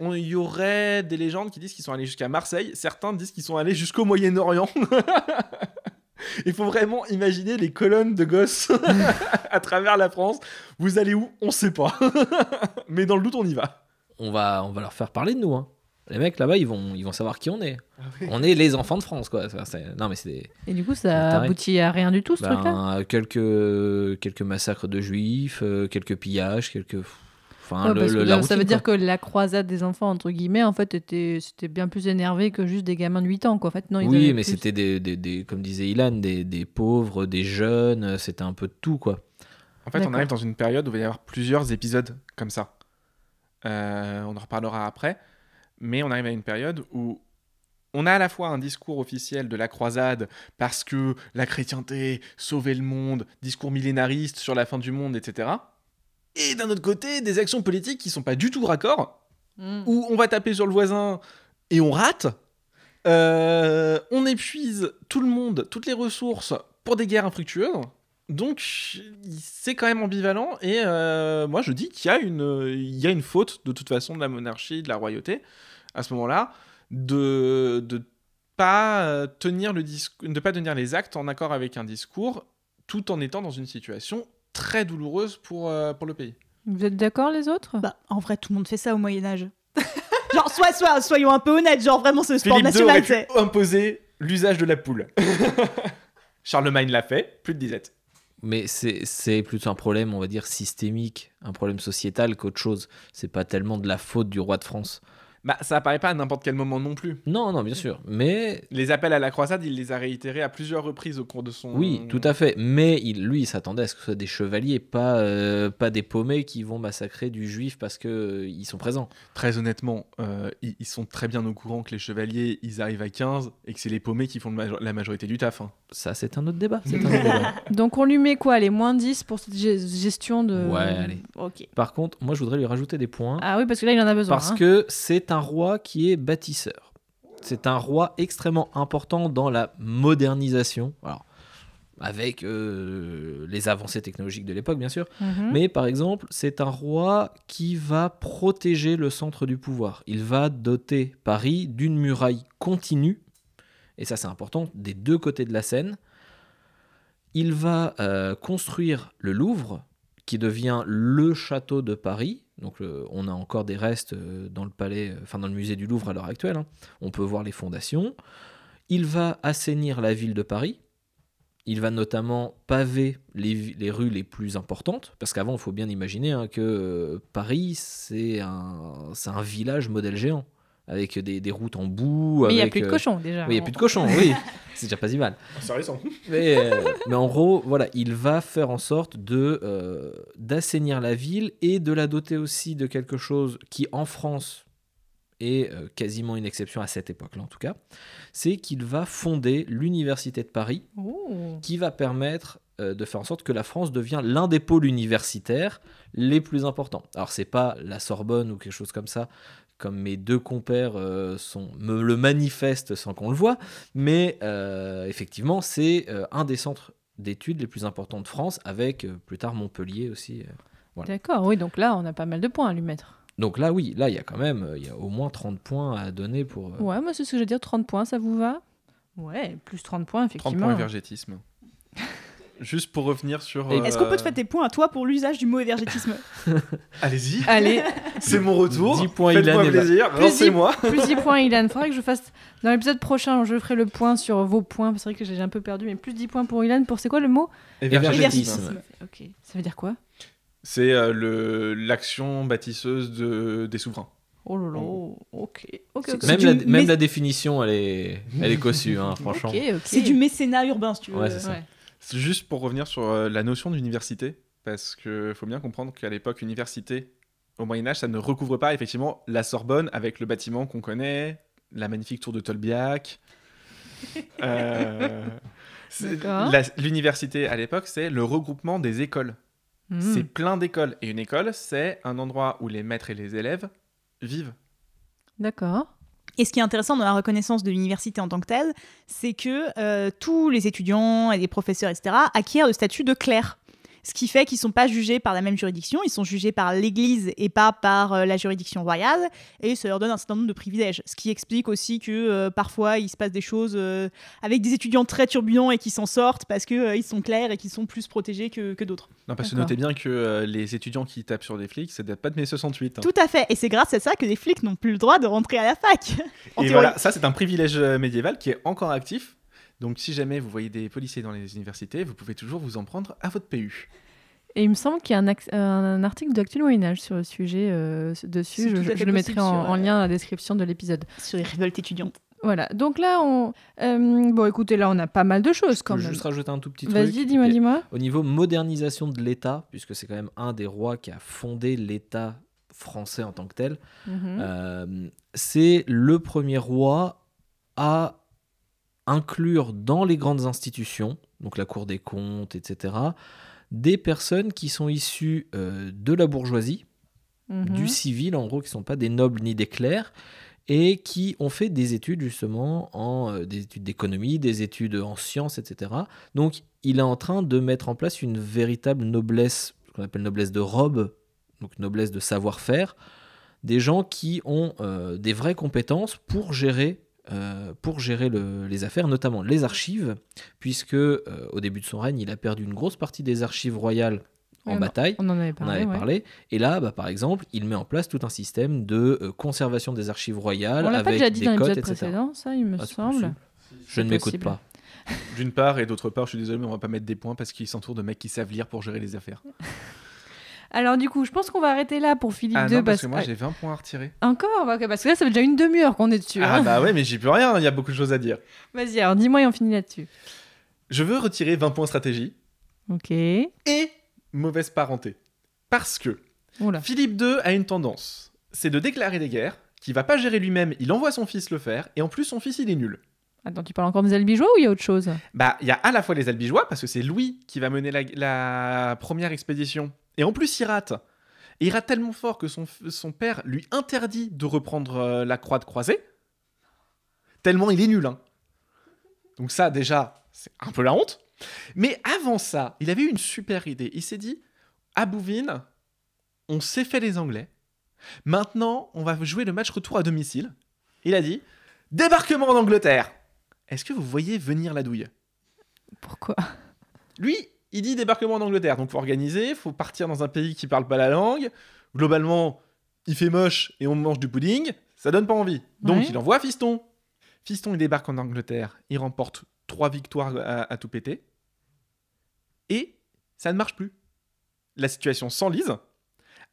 Speaker 1: On- Il y aurait des légendes qui disent qu'ils sont allés jusqu'à Marseille, certains disent qu'ils sont allés jusqu'au Moyen-Orient. Il faut vraiment imaginer les colonnes de gosses à travers la France. Vous allez où? On sait pas. Mais dans le doute, on y va.
Speaker 2: On va, on va leur faire parler de nous. Hein. Les mecs là-bas, ils vont, ils vont savoir qui on est. On est les enfants de France, quoi. Non, mais c'est des-
Speaker 3: Et du coup, ça aboutit à rien du tout, ce truc-là?
Speaker 2: ben, quelques, quelques massacres de juifs, euh, quelques pillages, quelques. Enfin,
Speaker 3: Ouais,
Speaker 2: le-
Speaker 3: parce
Speaker 2: le-
Speaker 3: que
Speaker 2: la
Speaker 3: là, ça veut dire
Speaker 2: quoi.
Speaker 3: que la croisade des enfants, entre guillemets, en fait, était, c'était bien plus énervé que juste des gamins de 8 ans, quoi. En fait, non, ils
Speaker 2: Oui, mais
Speaker 3: plus-
Speaker 2: c'était des, des, des- comme disait Ilan, des, des pauvres, des jeunes, euh, c'était un peu de tout, quoi.
Speaker 1: En fait, on arrive dans une période où il va y avoir plusieurs épisodes comme ça. Euh, on en reparlera après. Mais on arrive à une période où on a à la fois un discours officiel de la croisade parce que la chrétienté sauvait le monde, discours millénariste sur la fin du monde, etc. Et d'un autre côté, des actions politiques qui sont pas du tout raccord,
Speaker 3: Mm.
Speaker 1: où on va taper sur le voisin et on rate. Euh, on épuise tout le monde, toutes les ressources pour des guerres infructueuses. Donc, c'est quand même ambivalent. Et euh, moi, je dis qu'il y, a une- il y a une faute, de toute façon, de la monarchie, de la royauté, à ce moment-là, de pas euh, tenir le discours, de pas tenir les actes en accord avec un discours, tout en étant dans une situation très douloureuse pour, euh, pour le pays.
Speaker 3: Vous êtes d'accord, les autres?
Speaker 8: Bah, en vrai, tout le monde fait ça au Moyen-Âge. genre, soit, soit, soyons un peu honnêtes, genre vraiment, c'est le sport
Speaker 1: Philippe II
Speaker 8: national,
Speaker 1: aurait
Speaker 8: c'est.
Speaker 1: pu imposer l'usage de la poule. Charlemagne l'a fait, plus de disette.
Speaker 2: Mais c'est c'est plutôt un problème, on va dire, systémique, un problème sociétal qu'autre chose. C'est pas tellement de la faute du roi de France.
Speaker 1: Bah, ça apparaît pas à n'importe quel moment non plus.
Speaker 2: Non, non, bien sûr. Mais
Speaker 1: Les appels à la croisade, il les a réitérés à plusieurs reprises au cours de son.
Speaker 2: oui, tout à fait. Mais il, lui, il s'attendait à ce que ce soit des chevaliers, pas, euh, pas des paumés qui vont massacrer du juif parce que euh, ils sont présents.
Speaker 1: Très honnêtement, euh, ils, ils sont très bien au courant que les chevaliers, ils arrivent à 15 et que c'est les paumés qui font le la majorité du taf. hein.
Speaker 2: Ça, c'est un autre débat. C'est un autre débat.
Speaker 3: Donc, on lui met quoi Les moins 10 pour cette ge- gestion de.
Speaker 2: Ouais, allez.
Speaker 8: Ok.
Speaker 2: Par contre, moi, je voudrais lui rajouter des points.
Speaker 3: Ah oui, parce que là, il en a besoin.
Speaker 2: Parce
Speaker 3: hein.
Speaker 2: que c'est un roi qui est bâtisseur. C'est un roi extrêmement important dans la modernisation. Alors, avec euh, les avancées technologiques de l'époque, bien sûr.
Speaker 3: Mhm.
Speaker 2: Mais par exemple, c'est un roi qui va protéger le centre du pouvoir. Il va doter Paris d'une muraille continue. Et ça, c'est important, des deux côtés de la Seine. Il va euh, construire le Louvre, qui devient le château de Paris. Donc, le- on a encore des restes euh, dans le palais, euh, dans le musée du Louvre à l'heure actuelle. hein. On peut voir les fondations. Il va assainir la ville de Paris. Il va notamment paver les, rues les plus importantes, parce qu'avant, il faut bien imaginer hein, que euh, Paris, c'est un village modèle géant, avec des, des routes en boue.
Speaker 3: Mais il n'y a plus de
Speaker 2: euh,
Speaker 3: cochons, déjà.
Speaker 2: Oui, il n'y a plus de cochons, oui. C'est déjà pas si mal.
Speaker 1: C'est récent.
Speaker 2: Mais, euh, mais en gros, voilà, il va faire en sorte de euh, d'assainir la ville et de la doter aussi de quelque chose qui, en France, est euh, quasiment une exception à cette époque-là, en tout cas. C'est qu'il va fonder l'université de Paris,
Speaker 3: Ouh.
Speaker 2: qui va permettre euh, de faire en sorte que la France devient l'un des pôles universitaires les plus importants. Alors c'est pas la Sorbonne ou quelque chose comme ça, comme mes deux compères euh, sont, me le manifestent sans qu'on le voit, mais euh, effectivement c'est euh, un des centres d'études les plus importants de France, avec euh, plus tard Montpellier aussi. euh. Voilà.
Speaker 3: D'accord, oui, donc là, on a pas mal de points à lui mettre.
Speaker 2: Donc là oui, là il y a quand même, il y a au moins 30 points à donner pour... euh,
Speaker 3: Ouais, moi, c'est ce que je veux dire, 30 points, ça vous va? Ouais, plus 30 points,
Speaker 1: 30
Speaker 3: effectivement.
Speaker 1: points évergétisme. Juste pour revenir sur.
Speaker 2: Et-
Speaker 8: Est-ce qu'on peut te
Speaker 1: euh,
Speaker 8: faire tes points à toi pour l'usage du mot évergétisme
Speaker 1: Allez-y,
Speaker 3: Allez,
Speaker 1: c'est mon retour.
Speaker 2: 10 points Ilan
Speaker 1: plaisir,
Speaker 3: Plus
Speaker 1: lancez-moi.
Speaker 3: plus 10 points, Ilan. Faudrait que je fasse. Dans l'épisode prochain, je ferai le point sur vos points. C'est vrai que j'ai un peu perdu, mais plus 10 points pour Ilan. Pour c'est quoi le mot
Speaker 2: Évergétisme.
Speaker 8: Évergétisme.
Speaker 3: Ok, ça veut dire quoi
Speaker 1: C'est euh, le l'action bâtisseuse de, des souverains.
Speaker 3: Oh là là, ok. ok, ok.
Speaker 2: Même, la,
Speaker 8: mé-
Speaker 2: même la définition, elle est, elle est cossue, hein, franchement.
Speaker 3: Ok, ok.
Speaker 8: C'est du mécénat urbain, si tu veux.
Speaker 2: Ouais, c'est ça.
Speaker 3: Ouais.
Speaker 1: Juste pour revenir sur euh, la notion d'université, parce qu'il faut bien comprendre qu'à l'époque, université, au Moyen-Âge, ça ne recouvre pas effectivement la Sorbonne avec le bâtiment qu'on connaît, la magnifique tour de Tolbiac. Euh, L'université à l'époque, c'est le regroupement des écoles.
Speaker 3: Hmm.
Speaker 1: C'est plein d'écoles. Et une école, c'est un endroit où les maîtres et les élèves vivent.
Speaker 3: D'accord.
Speaker 8: Et ce qui est intéressant dans la reconnaissance de l'université en tant que telle, c'est que euh, tous les étudiants et les professeurs, etc., acquièrent le statut de clerc. Ce qui fait qu'ils ne sont pas jugés par la même juridiction, ils sont jugés par l'Église et pas par euh, la juridiction royale, et ça leur donne un certain nombre de privilèges. Ce qui explique aussi que euh, parfois il se passe des choses euh, avec des étudiants très turbulents et qui s'en sortent parce qu'ils sont clercs et qu'ils sont plus protégés que, que d'autres.
Speaker 1: Non, parce que notez bien que les étudiants qui tapent sur des flics, ça date pas de mai 68. hein.
Speaker 8: Tout à fait, et c'est grâce à ça que les flics n'ont plus le droit de rentrer à la fac.
Speaker 1: Et
Speaker 8: théorie.
Speaker 1: voilà, ça c'est un privilège médiéval qui est encore actif. Donc si jamais vous voyez des policiers dans les universités, vous pouvez toujours vous en prendre à votre PU.
Speaker 3: Et il me semble qu'il y a un, article d'Actu Moyen-Âge sur le sujet euh, dessus. Je, je le mettrai en,
Speaker 8: sur,
Speaker 3: en
Speaker 8: euh,
Speaker 3: lien dans la description de l'épisode.
Speaker 8: Sur les révoltes étudiantes.
Speaker 3: Voilà. Donc là, on. euh, bon, écoutez, là, on a pas mal de choses
Speaker 2: Je
Speaker 3: quand
Speaker 2: peux
Speaker 3: même.
Speaker 2: juste rajouter un tout petit truc.
Speaker 3: Vas-y, dis-moi, dis-moi.
Speaker 2: Au niveau modernisation de l'État, puisque c'est quand même un des rois qui a fondé l'État français en tant que tel,
Speaker 3: Mhm.
Speaker 2: euh, c'est le premier roi à inclure dans les grandes institutions, donc la Cour des comptes, etc., des personnes qui sont issues euh, de la bourgeoisie,
Speaker 3: Mhm.
Speaker 2: du civil, en gros, qui ne sont pas des nobles ni des clercs, et qui ont fait des études justement en euh, des études d'économie, des études en sciences, etc. Donc, il est en train de mettre en place une véritable noblesse, ce qu'on appelle noblesse de robe, donc noblesse de savoir-faire, des gens qui ont euh, des vraies compétences pour gérer, euh, pour gérer le- les affaires, notamment les archives, puisque euh, au début de son règne, il a perdu une grosse partie des archives royales en
Speaker 3: on-
Speaker 2: bataille.
Speaker 3: On en avait
Speaker 2: On
Speaker 3: parlé.
Speaker 2: avait
Speaker 3: ouais.
Speaker 2: parlé. Et là, bah, par exemple, il met en place tout un système de euh, conservation des archives royales
Speaker 3: On l'a pas
Speaker 2: avec
Speaker 3: déjà dit
Speaker 2: des
Speaker 3: dans
Speaker 2: cotes,
Speaker 3: l'épisode
Speaker 2: etc.
Speaker 3: précédent, ça, il me
Speaker 2: Ah,
Speaker 3: semble.
Speaker 2: Je ne m'écoute pas.
Speaker 1: D'une part, et d'autre part, je suis désolé, mais on va pas mettre des points parce qu'il s'entoure de mecs qui savent lire pour gérer les affaires.
Speaker 3: Alors, du coup, je pense qu'on va arrêter là pour Philippe
Speaker 1: Ah
Speaker 3: 2.
Speaker 1: non, parce
Speaker 3: parce
Speaker 1: que moi j'ai 20 points à retirer.
Speaker 3: Encore Ok, Parce que là, ça fait déjà une demi-heure qu'on est dessus.
Speaker 1: Ah
Speaker 3: hein.
Speaker 1: bah ouais, mais j'y peux rien, il y a beaucoup de choses à dire.
Speaker 3: Vas-y, alors dis-moi et on finit là-dessus.
Speaker 1: Je veux retirer 20 points stratégie
Speaker 3: Ok.
Speaker 1: et mauvaise parenté. Parce que
Speaker 3: Oula.
Speaker 1: Philippe II a une tendance, c'est de déclarer des guerres, qu'il va pas gérer lui-même, il envoie son fils le faire, et en plus son fils il est nul.
Speaker 3: Attends, tu parles encore des albigeois ou il y a autre chose?
Speaker 1: Bah, il y a à la fois les albigeois, parce que c'est Louis qui va mener la, première expédition, et en plus il rate. Il rate tellement fort que son, son père lui interdit de reprendre euh, la croix de croisée, tellement il est nul. hein. Donc ça, déjà, c'est un peu la honte. Mais avant ça, il avait eu une super idée. Il s'est dit, à Bouvines, on s'est fait les Anglais. Maintenant, on va jouer le match retour à domicile. Il a dit, débarquement en Angleterre. Est-ce que vous voyez venir la douille?
Speaker 3: Pourquoi?
Speaker 1: Lui, il dit débarquement en Angleterre. Donc, faut organiser, faut partir dans un pays qui parle pas la langue. Globalement, il fait moche et on mange du pudding. Ça donne pas envie. Donc,
Speaker 3: Ouais.
Speaker 1: il envoie Fiston. Fiston, il débarque en Angleterre. Il remporte trois victoires à, à tout péter. Et ça ne marche plus. La situation s'enlise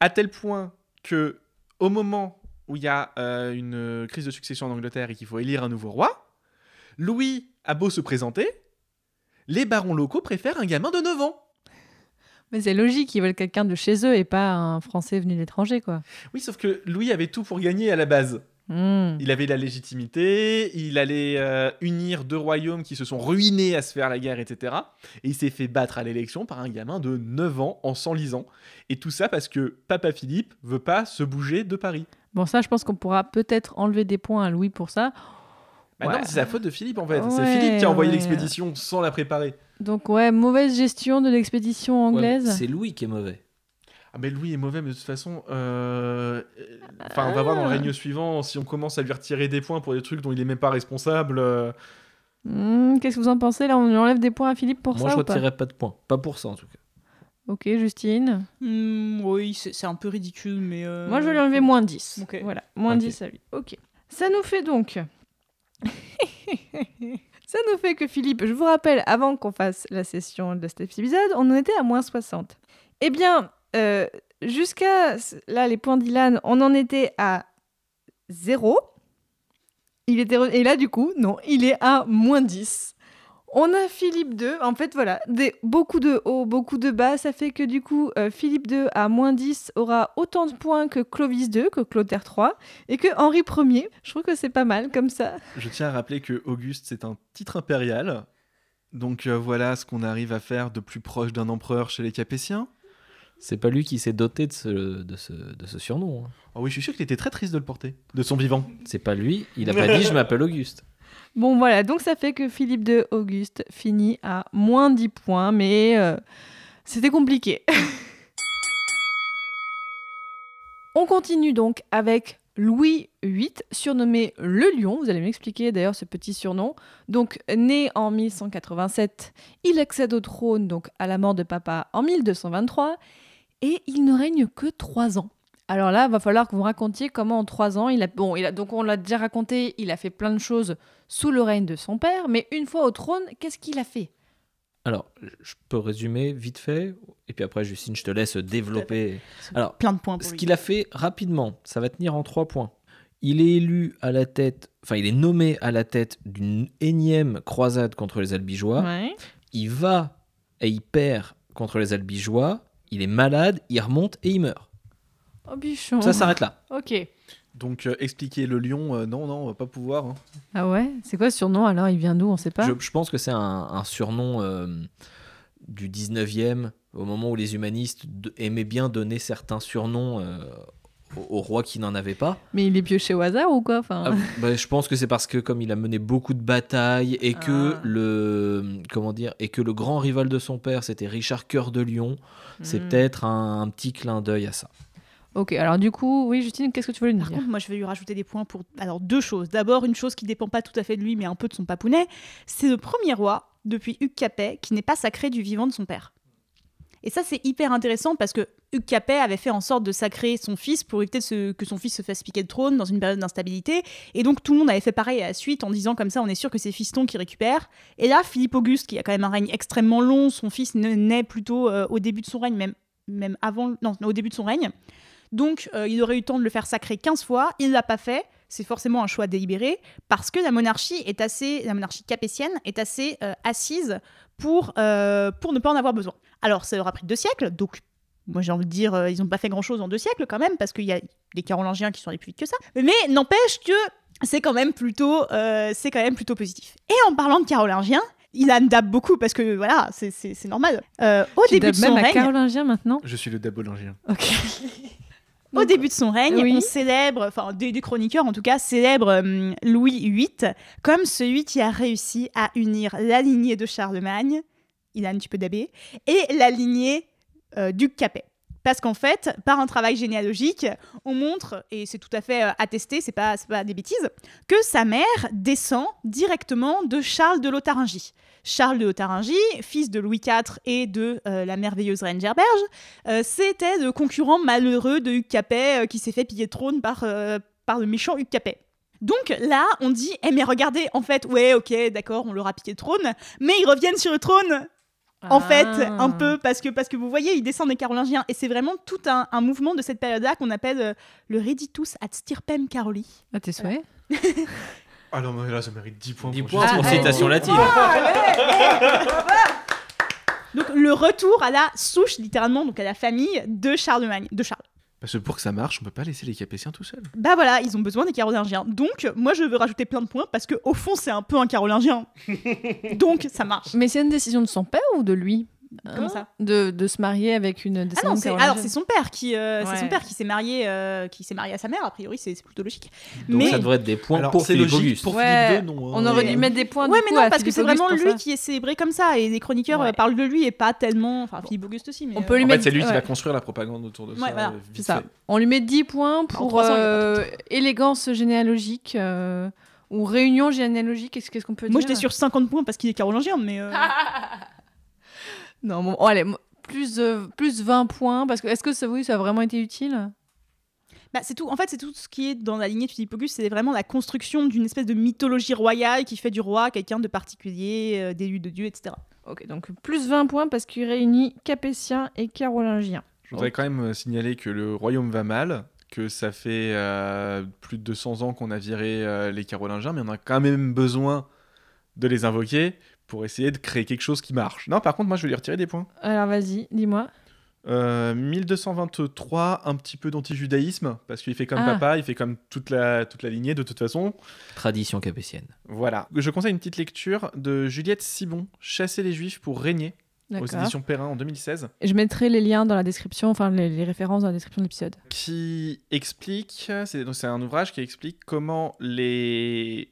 Speaker 1: à tel point que, au moment où il y a euh, une crise de succession en Angleterre et qu'il faut élire un nouveau roi, Louis a beau se présenter, les barons locaux préfèrent un gamin de 9 ans.
Speaker 3: Mais c'est logique, ils veulent quelqu'un de chez eux et pas un Français venu de l'étranger, quoi.
Speaker 1: Oui, sauf que Louis avait tout pour gagner à la base.
Speaker 3: Hmm.
Speaker 1: Il avait la légitimité, il allait euh, unir deux royaumes qui se sont ruinés à se faire la guerre, etc. Et il s'est fait battre à l'élection par un gamin de 9 ans en s'enlisant. Et tout ça parce que Papa Philippe veut pas se bouger de Paris.
Speaker 3: Bon, ça, je pense qu'on pourra peut-être enlever des points à Louis pour ça. Ouais.
Speaker 1: non, c'est la faute de Philippe en fait. c'est Philippe qui a envoyé
Speaker 3: ouais.
Speaker 1: l'expédition sans la préparer.
Speaker 3: Donc, ouais, mauvaise gestion de l'expédition anglaise.
Speaker 2: c'est Louis qui est mauvais.
Speaker 1: Ah mais Louis est mauvais, mais de toute façon, euh, enfin on va voir dans le règne suivant si on commence à lui retirer des points pour des trucs dont il est même pas responsable. euh,
Speaker 3: Hmm, Qu'est-ce que vous en pensez Là, on lui enlève des points à Philippe pour
Speaker 2: Moi,
Speaker 3: ça
Speaker 2: je
Speaker 3: ou pas?
Speaker 2: retirerais pas de points. Pas pour ça, en tout cas.
Speaker 3: Ok, Justine.
Speaker 8: Hmm, oui, c'est un peu ridicule, mais. euh,
Speaker 3: Moi, je vais lui enlever moins 10.
Speaker 8: Ok.
Speaker 3: Voilà, moins
Speaker 2: Ok.
Speaker 3: 10 à lui. Ok. Ça nous fait donc. Ça nous fait que Philippe, je vous rappelle, avant qu'on fasse la session de cet épisode, on en était à moins 60. Eh bien, euh, jusqu'à là, les points d'Ilan, on en était à 0. Il était Et là, du coup, non, il est à moins 10. On a Philippe II. En fait, voilà, des, beaucoup de hauts, beaucoup de bas. Ça fait que du coup, euh, Philippe II à moins 10 aura autant de points que Clovis II, que Clotaire III, et que Henri Ier. Je trouve que c'est pas mal comme ça.
Speaker 1: Je tiens à rappeler que Auguste, c'est un titre impérial. Donc euh, voilà ce qu'on arrive à faire de plus proche d'un empereur chez les Capétiens.
Speaker 2: C'est pas lui qui s'est doté de ce, de ce, de ce surnom. hein.
Speaker 1: Oh oui, je suis sûr qu'il était très triste de le porter, de son vivant.
Speaker 2: C'est pas lui. Il a pas dit je m'appelle Auguste.
Speaker 3: Bon, voilà, donc ça fait que Philippe II Auguste finit à moins 10 points, mais euh, c'était compliqué. On continue donc avec Louis VIII, surnommé le Lion. Vous allez m'expliquer d'ailleurs ce petit surnom. Donc, né en 1187, il accède au trône donc à la mort de papa en 1223 et il ne règne que 3 ans. Alors là, va falloir que vous racontiez comment en 3 ans, il a bon, il a donc on l'a déjà raconté, il a fait plein de choses sous le règne de son père, mais une fois au trône, qu'est-ce qu'il a fait?
Speaker 2: Alors, je peux résumer vite fait, et puis après, Justine, je te laisse développer. Alors,
Speaker 8: Plein de points pour
Speaker 2: ce qu'il a fait rapidement, ça va tenir en trois points. Il est élu à la tête, enfin, il est nommé à la tête d'une énième croisade contre les Albigeois.
Speaker 3: Ouais.
Speaker 2: Il va et il perd contre les Albigeois. Il est malade, il remonte et il meurt.
Speaker 3: Oh bichon.
Speaker 2: Ça s'arrête là.
Speaker 3: Ok.
Speaker 1: Donc euh, expliquer le lion, euh, non, non, on va pas pouvoir. hein.
Speaker 3: Ah ouais? C'est quoi ce surnom alors? Il vient d'où? On sait pas?
Speaker 2: Je, je pense que c'est un, un surnom euh, du 19e, au moment où les humanistes de- aimaient bien donner certains surnoms euh, aux, aux rois qui n'en avaient pas.
Speaker 3: Mais il est pioché au hasard ou quoi? Enfin...
Speaker 2: Ah, bah, je pense que c'est parce que comme il a mené beaucoup de batailles et que
Speaker 3: Ah.
Speaker 2: le comment dire et que le grand rival de son père c'était Richard Cœur de Lion, c'est
Speaker 3: Hmm.
Speaker 2: peut-être un, un petit clin d'œil à ça.
Speaker 3: Ok, alors du coup, oui, Justine, qu'est-ce que tu voulais nous
Speaker 8: Par
Speaker 3: dire
Speaker 8: contre, moi, je vais lui rajouter des points pour alors deux choses. D'abord, une chose qui dépend pas tout à fait de lui, mais un peu de son papounet, c'est le premier roi depuis Hugues Capet qui n'est pas sacré du vivant de son père. Et ça, c'est hyper intéressant parce que Hugues Capet avait fait en sorte de sacrer son fils pour éviter de que son fils se fasse piquer le trône dans une période d'instabilité. Et donc, tout le monde avait fait pareil à la suite en disant comme ça, on est sûr que c'est fiston qui récupère. Et là, Philippe Auguste, qui a quand même un règne extrêmement long, son fils na- naît plutôt euh, au début de son règne, même, même avant, non, au début de son règne. Donc, euh, il aurait eu le temps de le faire sacrer 15 fois. Il ne l'a pas fait. C'est forcément un choix délibéré parce que la monarchie est assez, la monarchie capétienne est assez euh, assise pour, euh, pour ne pas en avoir besoin. Alors, ça aura pris deux siècles. Donc, moi, j'ai envie de dire, euh, ils n'ont pas fait grand-chose en deux siècles quand même parce qu'il y a des Carolingiens qui sont allés plus vite que ça. Mais n'empêche que c'est quand même plutôt, euh, c'est quand même plutôt positif. Et en parlant de Carolingiens, il a dab beaucoup parce que voilà, c'est- normal. Euh, au
Speaker 3: Tu
Speaker 8: début de son
Speaker 3: même à
Speaker 8: règne,
Speaker 3: Carolingien maintenant?
Speaker 1: Je suis le dabolingien.
Speaker 3: Ok.
Speaker 8: Au début de son règne,
Speaker 3: oui.
Speaker 8: on célèbre, enfin des, des chroniqueurs en tout cas, célèbrent hum, Louis VIII comme celui qui a réussi à unir la lignée de Charlemagne, il a un petit peu d'abbé, et la lignée euh, du Capet. Parce qu'en fait, par un travail généalogique, on montre, et c'est tout à fait euh, attesté, c'est pas, pas des bêtises, que sa mère descend directement de Charles de Lotharingie. Charles de Lotharingie, fils de Louis IV et de euh, la merveilleuse reine Gerberge, euh, c'était le concurrent malheureux de Hugues Capet qui s'est fait piller le trône par, par le méchant Hugues Capet. Donc là, on dit, eh mais regardez, en fait, ouais, ok, d'accord, on leur a piqué le trône, mais ils reviennent sur le trône, en fait,
Speaker 3: Ah.
Speaker 8: un peu, parce que, parce que vous voyez, ils descendent des Carolingiens, et c'est vraiment tout un, un mouvement de cette période-là qu'on appelle euh, le Reditus ad stirpem Caroli.
Speaker 3: À tes souhaits?
Speaker 1: Ah non, mais là, ça mérite 10 points.
Speaker 2: 10
Speaker 1: pour
Speaker 2: points pour
Speaker 3: Ah,
Speaker 2: citation latine.
Speaker 8: Donc le retour à la souche, littéralement, donc à la famille de Charlemagne, de Charles.
Speaker 1: Parce que pour que ça marche, on peut pas laisser les Capétiens tout seuls.
Speaker 8: Bah voilà, ils ont besoin des Carolingiens. Donc, moi, je veux rajouter plein de points parce que au fond, c'est un peu un Carolingien. Donc, ça marche.
Speaker 3: Mais c'est une décision de son père ou de lui?
Speaker 8: Comment
Speaker 3: Hein
Speaker 8: ça?
Speaker 3: De, de se marier avec une
Speaker 8: Ah non, alors c'est son père qui, euh, c'est son père qui s'est marié, euh, qui s'est marié à sa mère. A priori, c'est c'est plutôt logique.
Speaker 2: Donc
Speaker 8: Mais-
Speaker 2: ça devrait être des points
Speaker 1: Alors,
Speaker 2: pour
Speaker 1: c'est
Speaker 2: Philippe
Speaker 1: logique
Speaker 2: Auguste.
Speaker 1: pour
Speaker 3: Ouais,
Speaker 1: Philippe II, non. hein.
Speaker 3: On aurait dû mettre des points
Speaker 8: ouais,
Speaker 3: du
Speaker 8: mais
Speaker 3: coup,
Speaker 8: non, parce que c'est vraiment lui
Speaker 3: ça.
Speaker 8: qui est célébré comme ça, et les chroniqueurs
Speaker 3: Ouais.
Speaker 8: euh, parlent de lui et pas tellement. Enfin, Philippe Auguste aussi, mais.
Speaker 3: On
Speaker 8: euh,
Speaker 3: peut lui
Speaker 1: En
Speaker 3: mettre
Speaker 1: fait, c'est lui qui va construire la propagande autour de
Speaker 8: Ouais,
Speaker 1: ça.
Speaker 8: voilà,
Speaker 3: C'est
Speaker 1: vite
Speaker 3: ça.
Speaker 1: fait.
Speaker 3: On lui met 10 points pour élégance généalogique ou réunion généalogique. Qu'est-ce qu'on peut
Speaker 8: Moi, j'étais sur 50 points parce qu'il est carolingien, mais.
Speaker 3: Non, bon, oh, allez, plus, euh, plus 20 points. Parce que est-ce que ça, oui, ça a vraiment été utile?
Speaker 8: Bah, c'est tout. En fait, c'est tout ce qui est dans la lignée de Philippe Auguste. C'est vraiment la construction d'une espèce de mythologie royale qui fait du roi quelqu'un de particulier, euh, d'élu de Dieu, etc.
Speaker 3: Ok, donc plus 20 points parce qu'il réunit Capétiens et Carolingiens.
Speaker 1: Je voudrais quand même euh, signaler que le royaume va mal, que ça fait euh, plus de 200 ans qu'on a viré euh, les Carolingiens, mais on a quand même besoin de les invoquer pour essayer de créer quelque chose qui marche. Non, par contre, moi, je vais lui retirer des points.
Speaker 3: Alors vas-y, dis-moi.
Speaker 1: Euh, 1223, un petit peu d'anti-judaïsme, parce qu'il fait comme
Speaker 3: Ah.
Speaker 1: papa, il fait comme toute la, toute la lignée de toute façon.
Speaker 2: Tradition capétienne.
Speaker 1: Voilà. Je conseille une petite lecture de Juliette Sibon, Chasser les Juifs pour régner, aux éditions Perrin en 2016,
Speaker 3: Je mettrai les liens dans la description, enfin les, les références dans la description de l'épisode.
Speaker 1: qui explique, c'est donc c'est un ouvrage qui explique comment les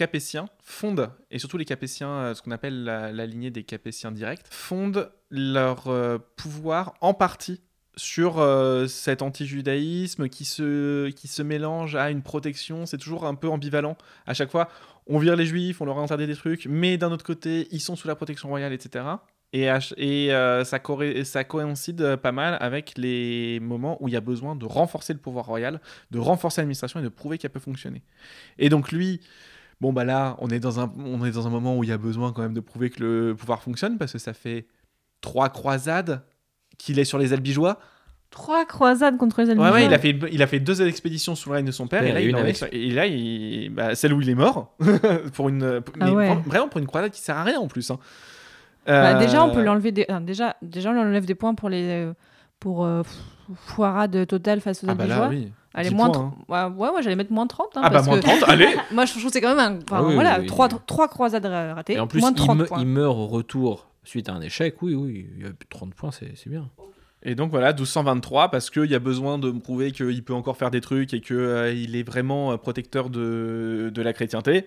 Speaker 1: Capétiens fondent, et surtout les Capétiens, euh, ce qu'on appelle la, lignée des Capétiens directs, fondent leur euh, pouvoir en partie sur euh, cet anti-judaïsme qui se, qui se mélange à une protection. C'est toujours un peu ambivalent. À chaque fois, on vire les juifs, on leur interdit des trucs, mais d'un autre côté, ils sont sous la protection royale, etc. Et, ça, coïncide pas mal avec les moments où il y a besoin de renforcer le pouvoir royal, de renforcer l'administration et de prouver qu'elle peut fonctionner. Et donc lui, bon bah là, on est, dans un, on est dans un moment où il y a besoin quand même de prouver que le pouvoir fonctionne, parce que ça fait trois croisades qu'il est sur les albigeois.
Speaker 3: Trois croisades contre les
Speaker 1: Ouais,
Speaker 3: Albigeois.
Speaker 1: ouais, il a, fait, il a fait deux expéditions sous le règne de son père, et là, il
Speaker 2: une
Speaker 1: en est
Speaker 2: avec-
Speaker 1: sur- et là il, bah, celle où il est mort, pour une, pour-
Speaker 3: Ah
Speaker 1: mais
Speaker 3: ouais.
Speaker 1: vraiment pour une croisade qui sert à rien en plus. hein.
Speaker 3: Bah,
Speaker 1: Euh,
Speaker 3: déjà, on peut lui enlever des. enfin, déjà, déjà, on enlève des points pour les euh, pour euh, foirade totale face aux
Speaker 1: Ah bah
Speaker 3: Albigeois.
Speaker 1: là, oui. 10
Speaker 3: moins.
Speaker 1: points,
Speaker 3: tr- Ouais, ouais, moi j'allais mettre moins 30. hein,
Speaker 1: Ah bah moins
Speaker 3: que
Speaker 1: 30, allez
Speaker 3: Moi je trouve que c'est quand même un. enfin,
Speaker 2: Ah oui,
Speaker 3: voilà,
Speaker 2: oui,
Speaker 3: croisades ra- ratées.
Speaker 2: Et en plus,
Speaker 3: moins de
Speaker 2: il,
Speaker 3: 30
Speaker 2: me-
Speaker 3: points.
Speaker 2: il meurt au retour suite à un échec. Oui, oui, il y a plus de 30 points, c'est bien.
Speaker 1: Et donc voilà, 1223, parce qu'il y a besoin de me prouver qu'il peut encore faire des trucs et qu'il est vraiment euh, protecteur de, de la chrétienté.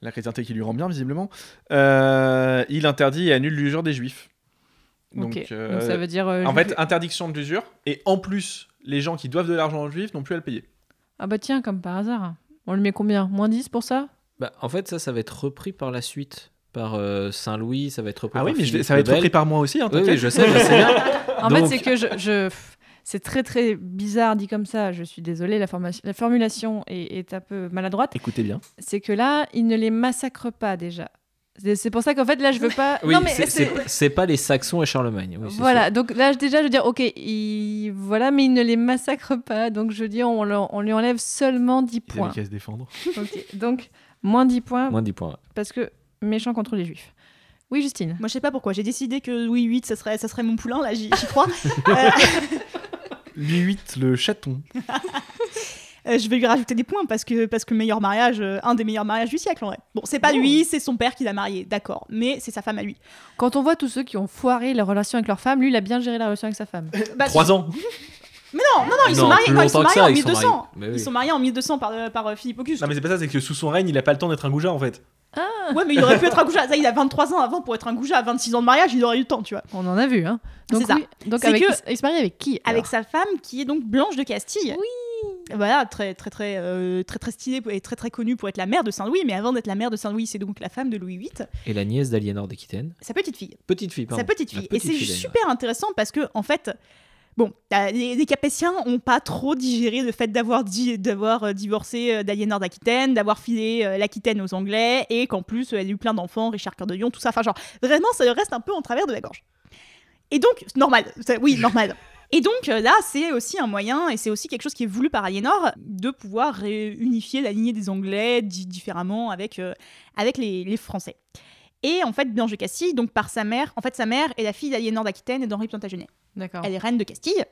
Speaker 1: La chrétienté qui lui rend bien, visiblement. Euh, il interdit et annule l'usure des juifs. Donc, euh,
Speaker 3: ça veut dire. euh,
Speaker 1: en fait, interdiction de l'usure. Et en plus, les gens qui doivent de l'argent aux juifs n'ont plus à le payer.
Speaker 3: Ah bah tiens, comme par hasard. On lui met combien? Moins 10 pour ça?
Speaker 2: Bah, en fait, ça, ça va être repris par la suite. Par euh, Saint-Louis, ça va être repris
Speaker 1: Ah oui,
Speaker 2: par
Speaker 1: mais je vais-
Speaker 2: Philippe
Speaker 1: ça va être
Speaker 2: le
Speaker 1: repris par moi aussi, hein,
Speaker 2: Oui, oui, je sais, je sais bien.
Speaker 3: En
Speaker 2: Donc-
Speaker 3: fait, c'est que je. je- C'est très très bizarre dit comme ça, je suis désolée, la, formation- la formulation est, est un peu maladroite.
Speaker 1: Écoutez bien.
Speaker 3: C'est que là, il ne les massacre pas déjà. C'est pour ça qu'en fait, là, je veux pas.
Speaker 2: Oui,
Speaker 3: non, mais
Speaker 2: c'est-
Speaker 3: c'est-
Speaker 2: c'est c'est pas les Saxons et Charlemagne. oui, c'est
Speaker 3: Voilà,
Speaker 2: sûr.
Speaker 3: donc là déjà je veux dire, ok, il... voilà, mais il ne les massacre pas, donc je dis on, leur- on lui enlève seulement 10
Speaker 1: Ils
Speaker 3: points.
Speaker 1: avaient qu'à se défendre.
Speaker 3: Ok, Donc moins 10 points
Speaker 2: Moins 10 points. ouais.
Speaker 3: parce que méchant contre les juifs. Oui, Justine.
Speaker 8: Moi, je sais pas pourquoi. J'ai décidé que Louis VIII, ça serait, ça serait mon poulain. Là, j'y j'y crois. Euh,
Speaker 1: Louis 8, le chaton.
Speaker 8: euh, je vais lui rajouter des points parce que parce que meilleur mariage, euh, un des meilleurs mariages du siècle en vrai. Bon, c'est pas lui, c'est son père qui l'a marié, d'accord, mais c'est sa femme à lui.
Speaker 3: Quand on voit tous ceux qui ont foiré leur relation avec leur femme, lui il a bien géré la relation avec sa femme.
Speaker 8: Bah,
Speaker 1: 3 ans.
Speaker 8: Mais non, non, non, ils
Speaker 2: Non,
Speaker 8: sont mariés,
Speaker 2: plus
Speaker 8: non, ils sont
Speaker 2: longtemps que
Speaker 8: mariés
Speaker 2: ça,
Speaker 8: en
Speaker 2: ils sont
Speaker 8: 1200.
Speaker 2: mariés. Mais oui.
Speaker 8: Ils sont mariés en 1200 par, euh, par euh, Philippe Auguste.
Speaker 1: Non, mais c'est pas ça, c'est que sous son règne, il a pas le temps d'être un goujat en fait.
Speaker 8: Ouais, mais il aurait pu être un goujat. Ça, il a 23 ans avant pour être un goujat. À 26 ans de mariage, il aurait eu le temps, tu vois.
Speaker 3: On en a vu, hein. Donc,
Speaker 8: C'est ça.
Speaker 3: oui, donc
Speaker 8: C'est
Speaker 3: avec,
Speaker 8: que-
Speaker 3: il se marie avec qui
Speaker 8: Avec sa femme qui est donc Blanche de Castille. Oui. Voilà, très très très euh, très très stylée et très très connue pour être la mère de Saint-Louis. Mais avant d'être la mère de Saint-Louis, c'est donc la femme de Louis VIII,
Speaker 2: Et la nièce d'Aliénor d'Aquitaine.
Speaker 8: sa petite fille.
Speaker 2: Petite fille, pardon.
Speaker 8: Sa petite fille.
Speaker 2: petite
Speaker 8: et c'est super intéressant parce que, en fait, bon, t'as- les, les Capétiens ont pas trop digéré le fait d'avoir di- d'avoir euh, divorcé euh, d'Aliénor d'Aquitaine, d'avoir filé l'Aquitaine aux Anglais et qu'en plus, elle a eu plein d'enfants, Richard Cœur de Lion, tout ça. Enfin, genre, vraiment, ça reste un peu en travers de la gorge. Et donc, normal. Oui, normal. Et donc euh, là, c'est aussi un moyen, et c'est aussi quelque chose qui est voulu par Aliénor, de pouvoir réunifier la lignée des Anglais di- différemment avec, euh, avec les, les Français. Et en fait, Blanche de Castille, donc par sa mère, en fait, sa mère est la fille d'Aliénor d'Aquitaine et d'Henri Plantagenet.
Speaker 3: D'accord.
Speaker 8: Elle est reine de Castille.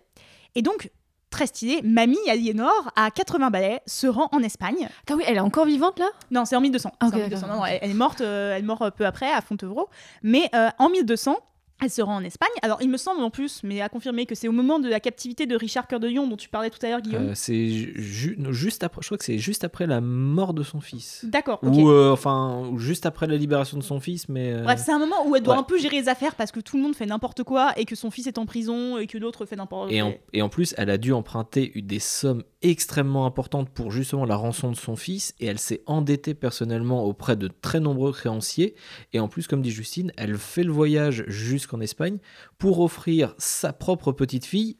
Speaker 8: Et donc, très stylée, mamie Aliénor, à 80 balais, se rend en Espagne.
Speaker 3: Attends, oui, elle est encore vivante là?
Speaker 8: Non, c'est en 1200.
Speaker 3: Ah,
Speaker 8: C'est
Speaker 3: ok,
Speaker 8: en 1200.
Speaker 3: d'accord.
Speaker 8: Non, non, elle, elle est morte, euh, elle est morte peu après à Fontevraud. Mais euh, en 1200, elle se rend en Espagne. Alors, il me semble en plus, mais à confirmer, que c'est au moment de la captivité de Richard Cœur de Lion dont tu parlais tout à l'heure, Guillaume.
Speaker 2: Euh, c'est ju- juste après, je crois que c'est juste après la mort de son fils.
Speaker 8: D'accord.
Speaker 2: Ou euh, enfin, juste après la libération de son fils, mais. euh,
Speaker 8: Bref, c'est un moment où elle doit
Speaker 2: ouais.
Speaker 8: un peu gérer les affaires parce que tout le monde fait n'importe quoi et que son fils est en prison et que l'autre fait n'importe quoi.
Speaker 2: Et en, et en plus, elle a dû emprunter des sommes extrêmement importantes pour justement la rançon de son fils, et elle s'est endettée personnellement auprès de très nombreux créanciers. Et en plus, comme dit Justine, elle fait le voyage jusqu'en Espagne pour offrir sa propre petite fille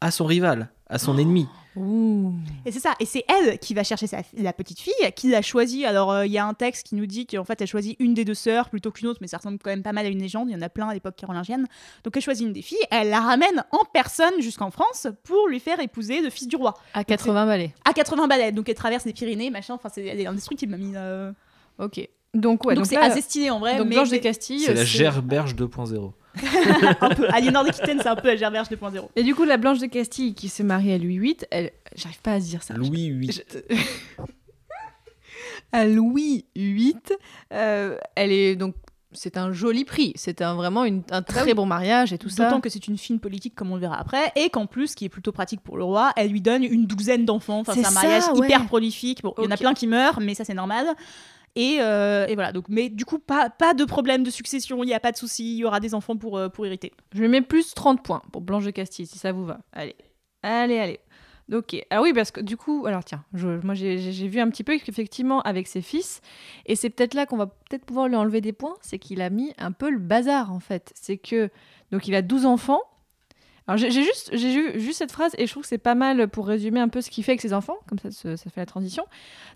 Speaker 2: à son rival, à son ennemi.
Speaker 3: Ouh.
Speaker 8: Et c'est ça, et c'est elle qui va chercher sa, la petite fille, qui l'a choisie. Alors, euh, il y a un texte qui nous dit qu'en fait, elle choisit une des deux sœurs plutôt qu'une autre, mais ça ressemble quand même pas mal à une légende. Il y en a plein à l'époque carolingienne. Donc, elle choisit une des filles, elle la ramène en personne jusqu'en France pour lui faire épouser le fils du roi.
Speaker 3: À 80 balais.
Speaker 8: À 80 balais, donc elle traverse les Pyrénées, machin. Enfin, c'est elle est indestructible, mamie. euh.
Speaker 3: Ok. Donc, ouais,
Speaker 8: donc, c'est assez stylé en vrai.
Speaker 3: donc
Speaker 8: mais
Speaker 3: Blanche de
Speaker 8: mais
Speaker 3: Castille.
Speaker 2: C'est la gerberge 2.0.
Speaker 8: un peu. Aliénor d'Aquitaine, c'est un peu la Gerberge 2.0.
Speaker 3: Et du coup, la Blanche de Castille qui se marie à Louis VIII, elle... j'arrive pas à dire ça.
Speaker 2: Louis VIII.
Speaker 3: Je- à Louis VIII, euh, elle est donc. C'est un joli prix. C'est un, vraiment une- un très
Speaker 8: oui.
Speaker 3: bon mariage et tout ça.
Speaker 8: D'autant que c'est une fine politique, comme on le verra après, et qu'en plus, ce qui est plutôt pratique pour le roi, elle lui donne une douzaine d'enfants. Enfin,
Speaker 3: C'est
Speaker 8: un mariage
Speaker 3: ça, ouais.
Speaker 8: hyper prolifique. Bon, il y en a plein qui meurent, mais ça, c'est normal. Et, euh, et voilà. Donc, mais du coup, pas, pas de problème de succession. Il n'y a pas de souci. Il y aura des enfants pour, euh, pour hériter.
Speaker 3: Je mets plus 30 points pour Blanche de Castille, si ça vous va. Allez, allez, allez. Ok. Oui, parce que du coup, alors tiens, je- moi j'ai vu un petit peu qu'effectivement avec ses fils, et c'est peut-être là qu'on va peut-être pouvoir lui enlever des points, c'est qu'il a mis un peu le bazar en fait. C'est que donc il a 12 enfants. Alors j'ai juste j'ai juste cette phrase et je trouve que c'est pas mal pour résumer un peu ce qu'il fait avec ses enfants, comme ça ça ça fait la transition.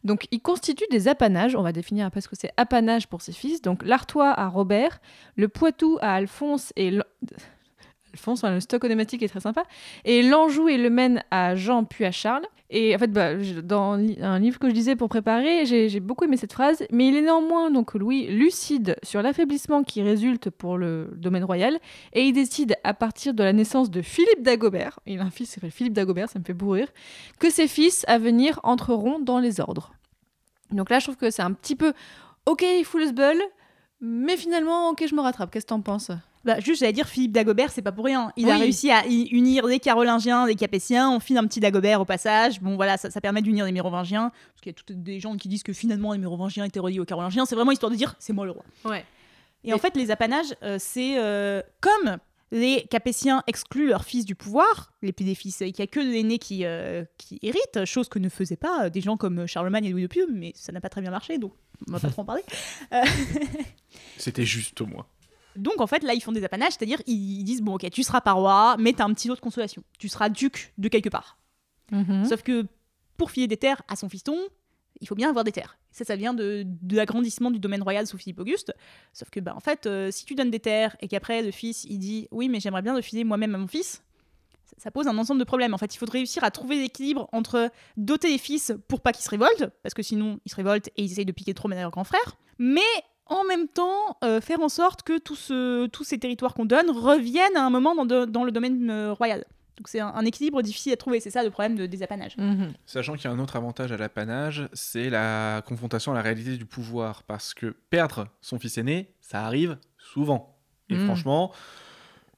Speaker 3: Donc il constitue des apanages, on va définir un peu ce que c'est apanage pour ses fils. Donc l'Artois à Robert, le Poitou à Alphonse et Alphonse, enfin, le stock onomatique est très sympa. Et l'Anjou et le Maine à Jean puis à Charles. Et en fait, bah, dans un livre que je lisais pour préparer, j'ai beaucoup aimé cette phrase. Mais il est néanmoins, donc Louis, lucide sur l'affaiblissement qui résulte pour le domaine royal. Et il décide, à partir de la naissance de Philippe d'Agobert, il a un fils qui s'appelle Philippe d'Agobert, ça me fait bourrir, que ses fils à venir entreront dans les ordres. Donc là, je trouve que c'est un petit peu, ok, le sbull, mais finalement, ok, je me rattrape. Qu'est-ce que t'en penses?
Speaker 8: Bah, juste, j'allais dire, Philippe d'Agobert, c'est pas pour rien. Il a réussi à y- unir les Carolingiens, les Capétiens. On file un petit d'Agobert au passage. Bon, voilà, ça, ça permet d'unir les Mérovingiens. Parce qu'il y a toutes des gens qui disent que finalement, les Mérovingiens étaient reliés aux Carolingiens. C'est vraiment histoire de dire, c'est moi le roi.
Speaker 3: Ouais.
Speaker 8: Et en fait, les apanages, euh, c'est euh, comme les Capétiens excluent leurs fils du pouvoir, les des fils, et qu'il n'y a que l'aîné qui, euh, qui hérite, chose que ne faisaient pas des gens comme Charlemagne et Louis de Pieux, mais ça n'a pas très bien marché, donc on va pas trop en parler. Euh,
Speaker 1: C'était juste moi.
Speaker 8: Donc en fait, là, ils font des apanages, c'est-à-dire ils disent, bon ok, tu seras pas roi, mais t'as un petit lot de consolation. Tu seras duc de quelque part.
Speaker 3: Mhm.
Speaker 8: Sauf que pour filer des terres à son fiston, il faut bien avoir des terres. Ça, ça vient de, de l'agrandissement du domaine royal sous Philippe Auguste. Sauf que, bah, en fait, euh, si tu donnes des terres et qu'après le fils il dit oui, mais j'aimerais bien le filer moi-même à mon fils, ça, ça pose un ensemble de problèmes. En fait, il faut réussir à trouver l'équilibre entre doter les fils pour pas qu'ils se révoltent, parce que sinon ils se révoltent et ils essayent de piquer trop à leur grand frère, mais en même temps euh, faire en sorte que tout ce- tous ces territoires qu'on donne reviennent à un moment dans, de- dans le domaine euh, royal. Donc c'est un, un équilibre difficile à trouver, c'est ça le problème de- des apanages.
Speaker 3: Mhm.
Speaker 1: Sachant qu'il y a un autre avantage à l'apanage, c'est la confrontation à la réalité du pouvoir. Parce que perdre son fils aîné, ça arrive souvent. Et
Speaker 3: Mm.
Speaker 1: franchement,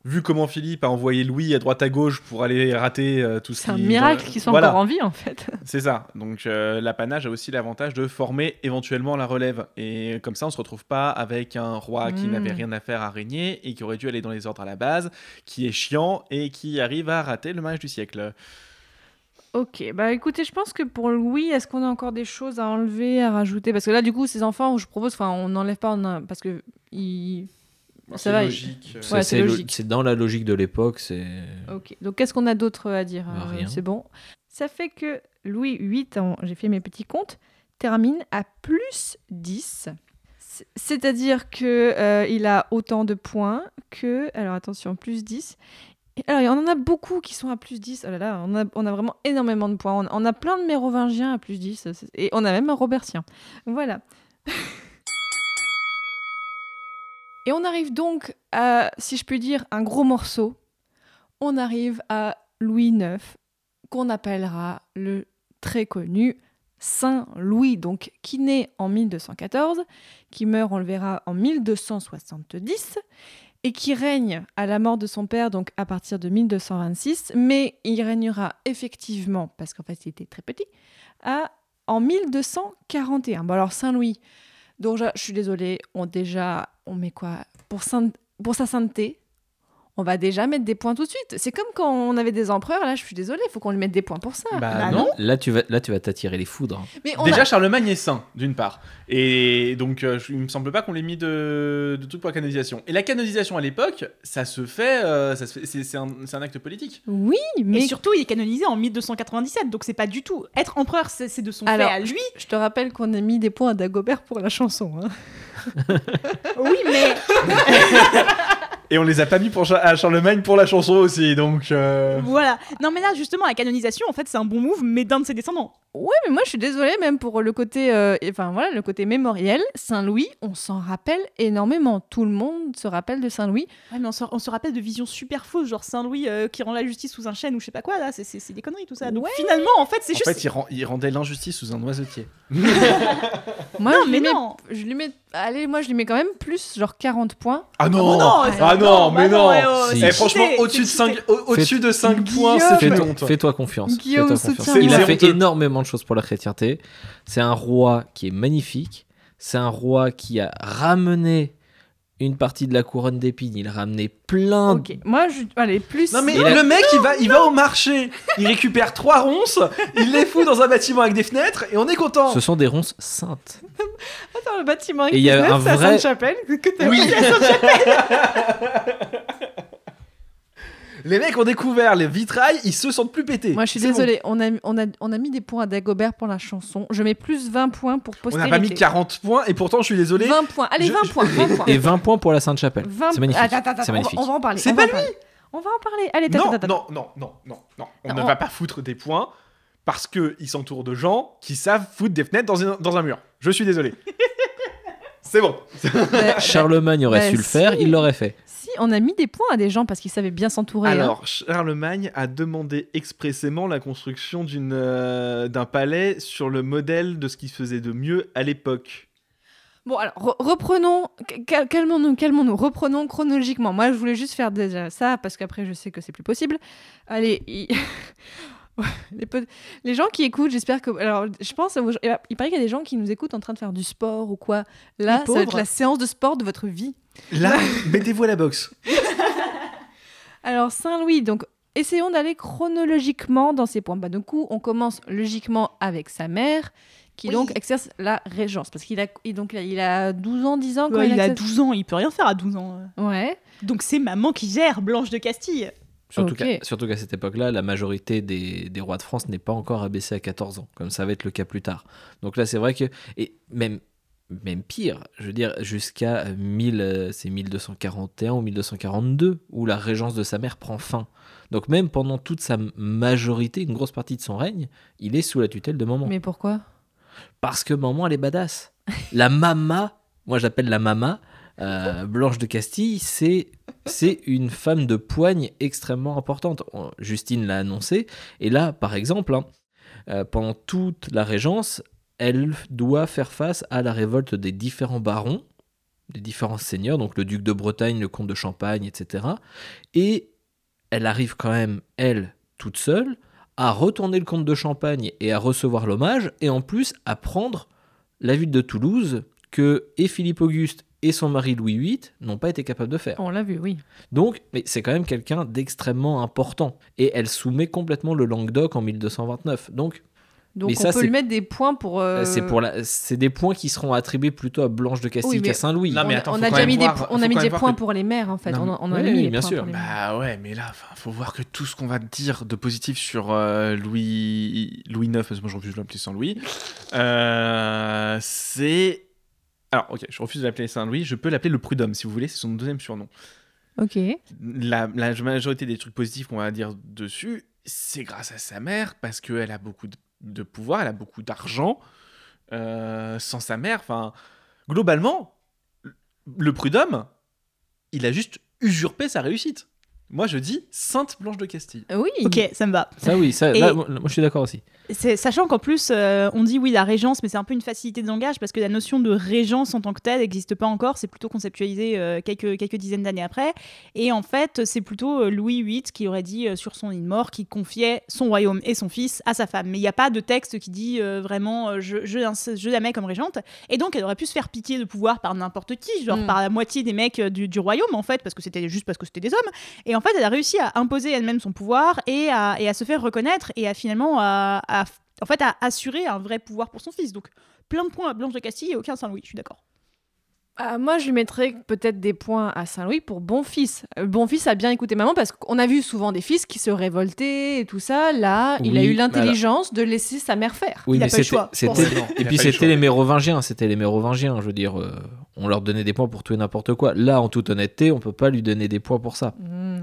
Speaker 1: vu comment Philippe a envoyé Louis à droite à gauche pour aller rater euh, tout ce
Speaker 3: C'est un
Speaker 1: qui-
Speaker 3: miracle qu'ils soient
Speaker 1: Voilà.
Speaker 3: encore en vie en fait.
Speaker 1: C'est ça. Donc euh, l'apanage a aussi l'avantage de former éventuellement la relève. Et comme ça, on se retrouve pas avec un roi qui
Speaker 3: Mm.
Speaker 1: n'avait rien à faire à régner et qui aurait dû aller dans les ordres à la base, qui est chiant et qui arrive à rater le mariage du siècle.
Speaker 3: Ok, bah écoutez, je pense que pour Louis, est-ce qu'on a encore des choses à enlever, à rajouter? Parce que là, du coup, ces enfants, je propose, enfin, on n'enlève pas, on a- parce que ils... Ça va,
Speaker 1: logique. euh,
Speaker 2: C'est-
Speaker 3: Ouais, logique.
Speaker 2: c'est dans la logique de l'époque. C'est
Speaker 3: Ok, donc qu'est-ce qu'on a d'autre à dire
Speaker 2: Bah,
Speaker 3: Euh,
Speaker 2: rien.
Speaker 3: C'est bon. Ça fait que Louis VIII, en- j'ai fait mes petits comptes, termine à plus 10. C- C'est-à-dire que euh, il a autant de points que... Alors attention, plus 10. Et Alors, on en a beaucoup qui sont à plus 10. Oh là là, on a, on a vraiment énormément de points. On, on a plein de mérovingiens à plus 10. c'est- Et on a même un robertien. Voilà. Et on arrive donc à, si je puis dire, un gros morceau. On arrive à Louis IX, qu'on appellera le très connu Saint Louis, donc qui naît en 1214, qui meurt, on le verra, en 1270, et qui règne à la mort de son père, donc à partir de 1226, mais il régnera effectivement, parce qu'en fait il était très petit, à, en 1241. Bon alors Saint Louis, donc je, suis désolée, on déjà, on met quoi? Pour, pour sa sainteté, on va déjà mettre des points tout de suite. C'est comme quand on avait des empereurs, là, je suis désolée, il faut qu'on lui mette des points pour ça.
Speaker 1: Bah,
Speaker 8: Bah
Speaker 1: non.
Speaker 8: non.
Speaker 2: Là, tu vas, là, tu vas t'attirer les foudres.
Speaker 3: Mais
Speaker 1: Déjà,
Speaker 3: a-
Speaker 1: Charlemagne est saint, d'une part. Et donc, euh, il me semble pas qu'on l'ait mis de, de trucs pour la canonisation. Et la canonisation à l'époque, ça se fait. euh, ça se fait c'est, un, c'est un acte politique.
Speaker 3: Oui, mais
Speaker 8: Et surtout, il est canonisé en 1297, donc c'est pas du tout. Être empereur, c'est c'est de son
Speaker 3: Alors,
Speaker 8: fait à lui.
Speaker 3: je te rappelle qu'on a mis des points à Dagobert pour la chanson. hein.
Speaker 8: Oui, mais
Speaker 1: Et on les a pas mis pour à Charlemagne pour la chanson aussi, donc. euh,
Speaker 8: voilà. Non, mais là, justement, la canonisation, en fait, c'est un bon move, mais d'un de ses descendants.
Speaker 3: Ouais, mais moi je suis désolée même pour le côté, euh, enfin voilà, le côté mémoriel. Saint-Louis, on s'en rappelle énormément. Tout le monde se rappelle de Saint-Louis.
Speaker 8: Ouais, mais on se, on se rappelle de visions super fausses, genre Saint-Louis euh, qui rend la justice sous un chêne ou je sais pas quoi, là, c'est- des conneries tout ça. Donc
Speaker 3: Ouais.
Speaker 8: finalement, en fait, c'est
Speaker 1: En
Speaker 8: juste.
Speaker 1: fait, il, rend- il rendait l'injustice sous un noisetier.
Speaker 3: Moi,
Speaker 8: non,
Speaker 3: je
Speaker 8: mais
Speaker 3: lui mets,
Speaker 8: non.
Speaker 3: je lui mets, allez, moi je lui mets quand même plus, genre 40 points.
Speaker 1: Ah non,
Speaker 8: Oh non,
Speaker 1: Ah non, mais non,
Speaker 8: ouais, oh,
Speaker 1: Eh, franchement, au-dessus de
Speaker 8: c'est
Speaker 1: 5,
Speaker 8: cheaté.
Speaker 1: au- au-dessus de 5 points, c'est
Speaker 2: Fais-toi
Speaker 1: honte.
Speaker 2: fais-toi confiance. Il a fait énormément de choses pour la chrétienté. C'est un roi qui est magnifique. C'est un roi qui a ramené une partie de la couronne d'épines. Il a ramené plein de
Speaker 3: Ok, moi je, allez, plus.
Speaker 1: Non mais le mec il va, il va au marché, il récupère trois ronces, il les fout dans un bâtiment avec des fenêtres et on est content.
Speaker 2: Ce sont des ronces saintes.
Speaker 3: Attends, le bâtiment avec
Speaker 2: Et il y a
Speaker 3: c'est à
Speaker 2: vrai-
Speaker 3: Sainte-Chapelle que t'as
Speaker 1: Oui. les mecs ont découvert les vitrailles, ils se sentent plus pétés.
Speaker 3: Moi je suis
Speaker 1: bon.
Speaker 3: désolée, on, a, on, a, on a mis des points à Dagobert pour la chanson. Je mets plus 20 points pour
Speaker 1: On
Speaker 3: postérité.
Speaker 1: n'a pas mis 40 points et pourtant je suis désolé.
Speaker 3: 20 points, allez
Speaker 1: Je-
Speaker 3: 20
Speaker 1: je-
Speaker 3: points, 20 points.
Speaker 2: Et 20 points pour la Sainte-Chapelle.
Speaker 3: 20
Speaker 2: C'est magnifique.
Speaker 3: Attends, attends, on va-
Speaker 2: magnifique.
Speaker 3: On va en parler.
Speaker 1: C'est
Speaker 3: on
Speaker 1: pas
Speaker 3: va en parler. On va en parler. Allez,
Speaker 1: Non, non, non, non, non, non. On
Speaker 3: Non,
Speaker 1: ne
Speaker 3: on-
Speaker 1: va pas foutre des points parce que ils s'entourent de gens qui savent foutre des fenêtres dans un, dans un mur. Je suis désolé. C'est bon.
Speaker 3: Bah,
Speaker 2: Charlemagne aurait
Speaker 3: bah,
Speaker 2: su le
Speaker 3: si.
Speaker 2: faire, il l'aurait fait.
Speaker 3: On a mis des points à des gens parce qu'ils savaient bien s'entourer. hein.
Speaker 1: Alors, Charlemagne a demandé expressément la construction d'une, euh, d'un palais sur le modèle de ce qui se faisait de mieux à l'époque.
Speaker 3: Bon, alors, re- reprenons, cal- calmons-nous, calmons-nous, reprenons chronologiquement. Moi, je voulais juste faire déjà ça, parce qu'après, je sais que c'est plus possible. Allez, il- les, gens qui écoutent, j'espère que... Alors, je pense, gens- il paraît qu'il y a des gens qui nous écoutent en train de faire du sport ou quoi. Là, ça va être la séance de sport de votre vie.
Speaker 1: Là, mettez-vous à la boxe.
Speaker 3: Alors, Saint-Louis, donc, essayons d'aller chronologiquement dans ces points. Bah, du coup, on commence logiquement avec sa mère, qui
Speaker 8: Oui.
Speaker 3: donc exerce la régence, parce qu'il a, il- donc, il a 12 ans, 10 ans quand
Speaker 8: Ouais, il a
Speaker 3: exerce-
Speaker 8: 12 ans, il peut rien faire à 12 ans.
Speaker 3: Ouais.
Speaker 8: Donc c'est maman qui gère Blanche de Castille.
Speaker 2: Surtout qu'à cette époque-là, la majorité des, des rois de France n'est pas encore abaissée à 14 ans, comme ça va être le cas plus tard. Donc là, c'est vrai que. Et même, même pire, je veux dire, jusqu'à 1000, euh, 1241 ou 1242, où la régence de sa mère prend fin. Donc même pendant toute sa majorité, une grosse partie de son règne, il est sous la tutelle de maman.
Speaker 3: Mais pourquoi?
Speaker 2: Parce que maman, elle est badass. La mama, moi j'appelle la mama, euh, Blanche de Castille, c'est une femme de poigne extrêmement importante. Justine l'a annoncé. Et là, par exemple, hein, euh, pendant toute la régence, elle doit faire face à la révolte des différents barons, des différents seigneurs, donc le duc de Bretagne, le comte de Champagne, etc. Et elle arrive quand même, elle, toute seule, à retourner le comte de Champagne et à recevoir l'hommage, et en plus à prendre la ville de Toulouse que et Philippe Auguste et son mari Louis VIII n'ont pas été capables de faire.
Speaker 3: On l'a vu, oui.
Speaker 2: Donc, mais c'est quand même quelqu'un d'extrêmement important. Et elle soumet complètement le Languedoc en 1229. Donc,
Speaker 3: Donc
Speaker 2: Mais
Speaker 3: on
Speaker 2: ça,
Speaker 3: peut lui mettre des points pour. euh,
Speaker 2: c'est pour la, c'est des points qui seront attribués plutôt à Blanche de Castille
Speaker 3: Oui, mais
Speaker 2: qu'à Saint-Louis.
Speaker 1: Non, mais
Speaker 3: on,
Speaker 1: attends,
Speaker 3: on a déjà mis des,
Speaker 1: voir- faut
Speaker 3: on a mis des points
Speaker 1: que-
Speaker 3: pour les mères en fait.
Speaker 2: Non,
Speaker 3: on, a- on a
Speaker 2: oui,
Speaker 3: mis
Speaker 2: oui,
Speaker 3: les
Speaker 2: bien sûr.
Speaker 1: Bah ouais, mais là, enfin, faut voir que tout ce qu'on va dire de positif sur euh, Louis Louis IX, parce que moi je refuse de l'appeler Saint-Louis, euh, c'est. Alors, ok, je refuse de l'appeler Saint-Louis, je peux l'appeler le Prud'homme si vous voulez, c'est son deuxième surnom.
Speaker 3: Ok.
Speaker 1: La, la majorité des trucs positifs qu'on va dire dessus, c'est grâce à sa mère, parce qu'elle a beaucoup de, de pouvoir, elle a beaucoup d'argent. Euh, sans sa mère, enfin, globalement, le Prud'homme, il a juste usurpé sa réussite. Moi, je dis Sainte Blanche de Castille.
Speaker 3: Oui.
Speaker 8: Ok, ça me va.
Speaker 2: Ça, oui, ça, là, moi, moi, je suis d'accord aussi.
Speaker 8: Sachant qu'en plus, euh, on dit oui, la régence, mais c'est un peu une facilité de langage parce que la notion de régence en tant que telle n'existe pas encore. C'est plutôt conceptualisé euh, quelques, quelques dizaines d'années après. Et en fait, c'est plutôt euh, Louis VIII qui aurait dit euh, sur son lit de mort qu'il confiait son royaume et son fils à sa femme. Mais il n'y a pas de texte qui dit euh, vraiment euh, je, je, je la mets comme régente. Et donc, elle aurait pu se faire piquer de pouvoir par n'importe qui, genre
Speaker 3: Mm.
Speaker 8: par la moitié des mecs euh, du, du royaume en fait, parce que c'était juste parce que c'était des hommes. Et en fait, elle a réussi à imposer elle-même son pouvoir et à, et à se faire reconnaître et à finalement à, à- en fait, à assurer un vrai pouvoir pour son fils. Donc, plein de points à Blanche de Castille et aucun Saint-Louis, je suis d'accord.
Speaker 3: Ah, moi, je lui mettrais peut-être des points à Saint-Louis pour bon fils. Euh, bon fils a bien écouté maman parce qu'on a vu souvent des fils qui se révoltaient et tout ça. Là, il a eu l'intelligence de laisser sa mère faire.
Speaker 2: Oui,
Speaker 8: Il a
Speaker 2: mais
Speaker 8: pas le
Speaker 2: c'était,
Speaker 8: choix.
Speaker 2: et
Speaker 1: a
Speaker 2: puis c'était les Mérovingiens, c'était les Mérovingiens, je veux dire, euh, on leur donnait des points pour tout et n'importe quoi. Là, en toute honnêteté, on peut pas lui donner des points pour ça.
Speaker 3: Hmm.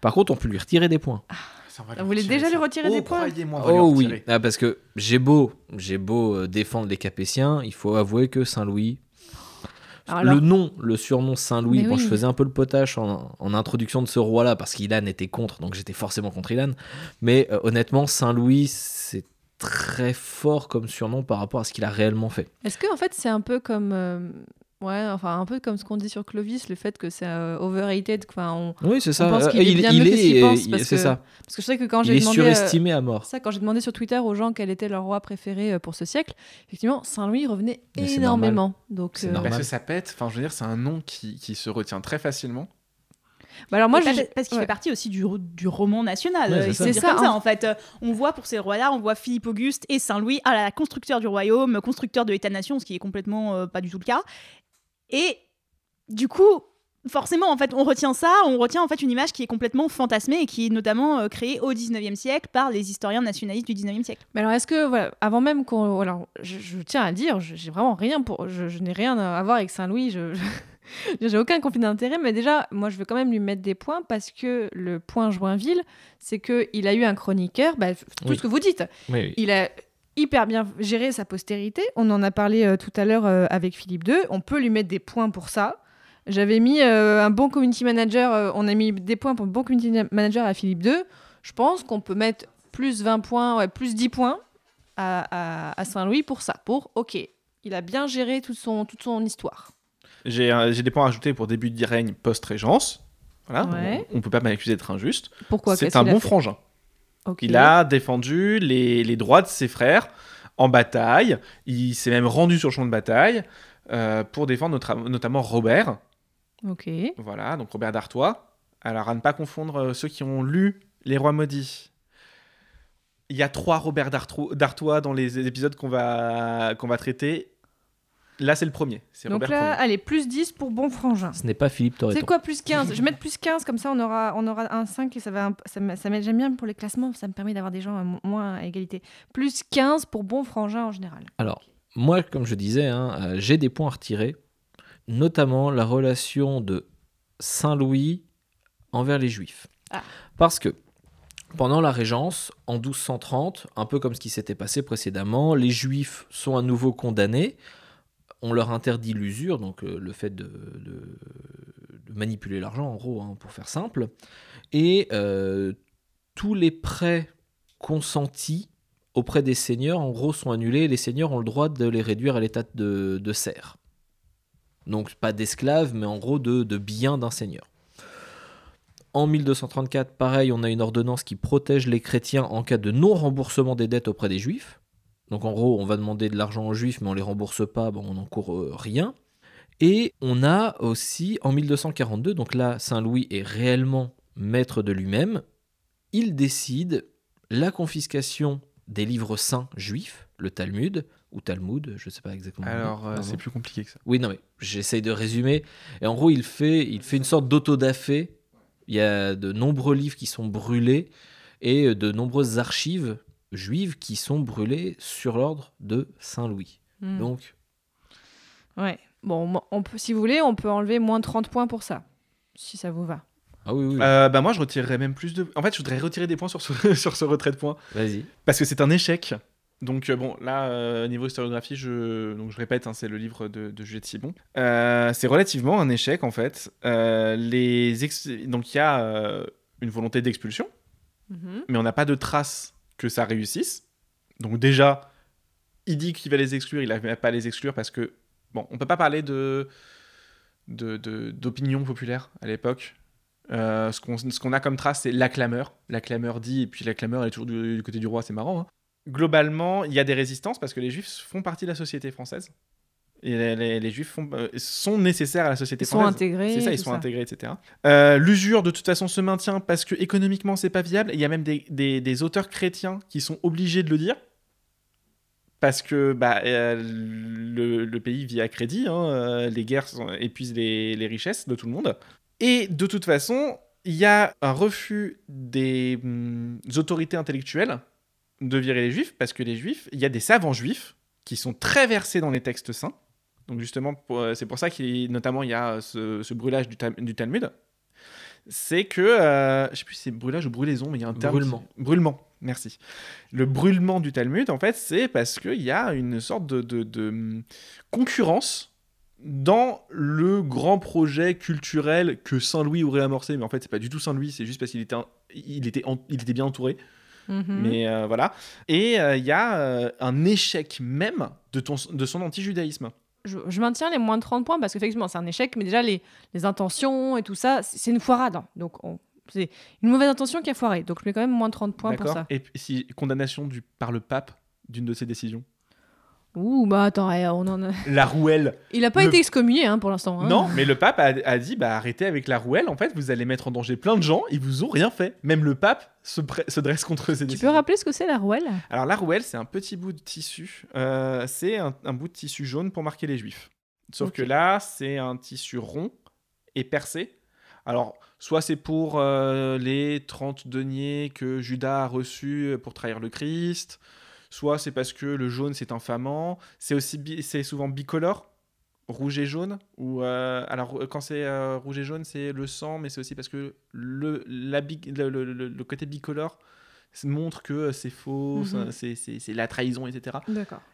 Speaker 2: Par contre, on peut lui retirer des points.
Speaker 1: Ça, on va
Speaker 3: Vous voulez déjà
Speaker 1: ça.
Speaker 3: lui retirer
Speaker 1: Oh,
Speaker 3: des points
Speaker 1: on va lui
Speaker 2: Oh oui. Ah, parce que j'ai beau, j'ai beau euh, défendre les Capétiens, il faut avouer que Saint-Louis,
Speaker 3: Alors-
Speaker 2: le nom, le surnom Saint-Louis, bon,
Speaker 3: oui.
Speaker 2: je faisais un peu le potache en, en introduction de ce roi-là, parce qu'Ilan était contre, donc j'étais forcément contre Ilan. Mais euh, honnêtement, Saint-Louis, c'est très fort comme surnom par rapport à ce qu'il a réellement fait.
Speaker 3: Est-ce que en fait c'est un peu comme euh, ouais enfin un peu comme ce qu'on dit sur Clovis le fait que c'est euh, overrated enfin on-
Speaker 2: Oui, c'est ça.
Speaker 3: pense
Speaker 2: Euh,
Speaker 3: qu'il est
Speaker 2: il,
Speaker 3: bien
Speaker 2: il
Speaker 3: mieux que ce qu'il
Speaker 2: est,
Speaker 3: pense,
Speaker 2: c'est ça.
Speaker 3: parce que je sais que quand
Speaker 2: Il
Speaker 3: j'ai
Speaker 2: est
Speaker 3: demandé
Speaker 2: surestimé à mort.
Speaker 3: ça quand j'ai demandé sur Twitter aux gens quel était leur roi préféré pour ce siècle effectivement Saint-Louis revenait
Speaker 2: Mais c'est
Speaker 3: énormément donc
Speaker 2: C'est
Speaker 3: euh,
Speaker 2: normal.
Speaker 1: Parce que ça pète, enfin je veux dire, c'est un nom qui, qui se retient très facilement.
Speaker 3: Bah alors moi je
Speaker 8: parce qu'il
Speaker 3: ouais.
Speaker 8: fait partie aussi du, du roman national.
Speaker 2: Ouais,
Speaker 8: euh,
Speaker 2: c'est ça.
Speaker 3: hein.
Speaker 8: en fait. Euh, On voit pour ces rois-là, on voit Philippe Auguste et Saint-Louis, ah là là, constructeur du royaume, constructeur de l'État-nation, ce qui est complètement euh, pas du tout le cas. Et du coup, forcément, en fait, on retient ça, on retient en fait une image qui est complètement fantasmée et qui est notamment euh, créée au 19e siècle par les historiens nationalistes du 19e siècle.
Speaker 3: Mais alors, est-ce que, voilà, avant même qu'on. Alors, je, je tiens à le dire, je- j'ai vraiment rien pour. Je, je n'ai rien à voir avec Saint-Louis, je. J'ai aucun conflit d'intérêt, mais déjà, moi, je veux quand même lui mettre des points parce que le point Joinville, c'est qu'il a eu un chroniqueur, bah, tout
Speaker 2: Oui.
Speaker 3: ce que vous dites.
Speaker 2: Oui, oui.
Speaker 3: Il a hyper bien géré sa postérité. On en a parlé euh, tout à l'heure euh, avec Philippe II. On peut lui mettre des points pour ça. J'avais mis euh, un bon community manager. on a mis des points pour bon community manager à Philippe II. Je pense qu'on peut mettre plus 20 points, ouais, plus 10 points à, à- à Saint-Louis pour ça. Pour, ok, il a bien géré toute son, toute son histoire.
Speaker 1: J'ai euh, j'ai des points à ajouter pour début de règne post-régence. Voilà,
Speaker 3: Ouais.
Speaker 1: on, on peut pas m'accuser d'être injuste.
Speaker 3: Pourquoi?
Speaker 1: C'est un bon frangin.
Speaker 3: Ok.
Speaker 1: Il a défendu les, les droits de ses frères en bataille. Il s'est même rendu sur le champ de bataille euh, pour défendre notre- notamment Robert.
Speaker 3: Ok.
Speaker 1: Voilà, donc Robert d'Artois. Alors, à ne pas confondre euh, ceux qui ont lu Les Rois Maudits. Il y a trois Robert d'Artois dans les épisodes qu'on va, qu'on va traiter. Là, c'est le premier. C'est
Speaker 3: Donc
Speaker 1: Robert
Speaker 3: là, allez, plus 10 pour bon frangin.
Speaker 2: Ce n'est pas Philippe Torreton.
Speaker 3: C'est quoi plus 15 Je vais mettre plus 15, comme ça on aura, on aura un 5 et ça va. Ça, me- ça m'aide- J'aime bien pour les classements, ça me permet d'avoir des gens à mo- moins à égalité. Plus 15 pour bon frangin en général.
Speaker 2: Alors, moi, comme je disais, hein, euh, j'ai des points à retirer, notamment la relation de Saint-Louis envers les Juifs.
Speaker 3: Ah.
Speaker 2: Parce que pendant la Régence, en 1230, un peu comme ce qui s'était passé précédemment, les Juifs sont à nouveau condamnés. On leur interdit l'usure, donc euh, le fait de, manipuler l'argent, en gros, hein, pour faire simple. Et euh, tous les prêts consentis auprès des seigneurs, en gros, sont annulés. Les seigneurs ont le droit de les réduire à l'état de, de serfs. Donc, pas d'esclaves, mais en gros de, de biens d'un seigneur. En 1234, pareil, on a une ordonnance qui protège les chrétiens en cas de non-remboursement des dettes auprès des juifs. Donc, en gros, on va demander de l'argent aux juifs, mais on les rembourse pas, bon, on n'encourt euh, rien. Et on a aussi, en 1242, donc là, Saint-Louis est réellement maître de lui-même, il décide la confiscation des livres saints juifs, le Talmud, ou Talmud, je ne sais pas exactement.
Speaker 1: Alors, euh, c'est plus compliqué que ça.
Speaker 2: Oui, non, mais j'essaye de résumer. Et en gros, il fait, il fait une sorte d'autodafé. Il y a de nombreux livres qui sont brûlés et de nombreuses archives juives qui sont brûlées sur l'ordre de Saint-Louis.
Speaker 3: Hmm.
Speaker 2: Donc,
Speaker 3: Ouais. Bon, moi, on peut, si vous voulez, on peut enlever moins 30 points pour ça. Si ça vous va.
Speaker 2: ah oui, oui,
Speaker 1: Euh, bah, moi, je retirerais même plus de. En fait, je voudrais retirer des points sur ce, sur ce retrait de points.
Speaker 2: vas-y.
Speaker 1: Parce que c'est un échec. Donc euh, bon, là, euh, niveau historiographie, je, donc, je répète, hein, c'est le livre de, de Juliette Sibon. Euh, c'est relativement un échec en fait. Euh, les ex- Donc il y a euh, une volonté d'expulsion,
Speaker 3: Mhm.
Speaker 1: mais on n'a pas de trace que ça réussisse. Donc déjà, il dit qu'il va les exclure, il n'arrive pas à les exclure parce que, bon, on peut pas parler de d'opinion populaire à l'époque. Euh, ce qu'on a comme trace, c'est la clameur. La clameur dit, et puis la clameur elle est toujours du, du côté du roi, c'est marrant. hein. Globalement, il y a des résistances parce que les juifs font partie de la société française. Et les, les- les juifs font- euh, sont nécessaires à la société
Speaker 3: Ils sont intégrés.
Speaker 1: C'est ça, ils sont intégrés, etc. Euh, L'usure, de toute façon, se maintient parce que économiquement, c'est pas viable. Il y a même des, des- des auteurs chrétiens qui sont obligés de le dire. Parce que bah, euh, le, le pays vit à crédit, hein, les guerres sont- épuisent les, les richesses de tout le monde. Et de toute façon, il y a un refus des hum, autorités intellectuelles de virer les juifs, parce que les juifs, il y a des savants juifs qui sont très versés dans les textes saints. Donc justement, pour- euh, c'est pour ça qu'il notamment il y a ce, ce brûlage du, Tal- du Talmud. C'est que, euh, je sais plus si c'est brûlage ou brûlaison, mais il y a un terme.
Speaker 2: Brûlement.
Speaker 1: qui- Brûlement, merci. Le brûlement du Talmud, en fait, c'est parce qu'il y a une sorte de, de- de, hum, concurrence dans le grand projet culturel que Saint-Louis aurait amorcé. Mais en fait, c'est pas du tout Saint-Louis, c'est juste parce qu'il était, il était, en- il était bien entouré.
Speaker 3: Mhm.
Speaker 1: Mais euh, voilà. Et euh, il y a euh, un échec même de, ton, de son anti-judaïsme.
Speaker 3: Je, je maintiens les moins de 30 points parce qu'effectivement, c'est un échec, mais déjà, les, les intentions et tout ça, c'est une foirade. hein. Donc, on- c'est une mauvaise intention qui a foiré. Donc, je mets quand même moins de 30 points pour ça.
Speaker 1: Et si condamnation du, par le pape d'une de ses décisions?
Speaker 3: Ouh, bah attends, eh, on en a...
Speaker 1: La rouelle.
Speaker 3: Il a pas
Speaker 1: Le-
Speaker 3: été excommunié hein, pour l'instant. hein.
Speaker 1: Non, mais le pape a, a dit bah arrêtez avec la rouelle. En fait, vous allez mettre en danger plein de gens. Ils vous ont rien fait. Même le pape se, dresse contre ces
Speaker 3: Tu peux
Speaker 1: décisions.
Speaker 3: rappeler ce que c'est la rouelle?
Speaker 1: Alors la rouelle, c'est un petit bout de tissu. Euh, c'est un, un bout de tissu jaune pour marquer les juifs. Sauf que là, c'est un tissu rond et percé. Alors, soit c'est pour euh, les 30 deniers que Judas a reçus pour trahir le Christ, soit c'est parce que le jaune c'est infamant. C'est aussi c'est souvent bicolore, rouge et jaune. Ou euh, alors quand c'est euh, rouge et jaune, c'est le sang, mais c'est aussi parce que le, la le, le- le- le côté bicolore montre que c'est faux, ça- c'est- la trahison, etc.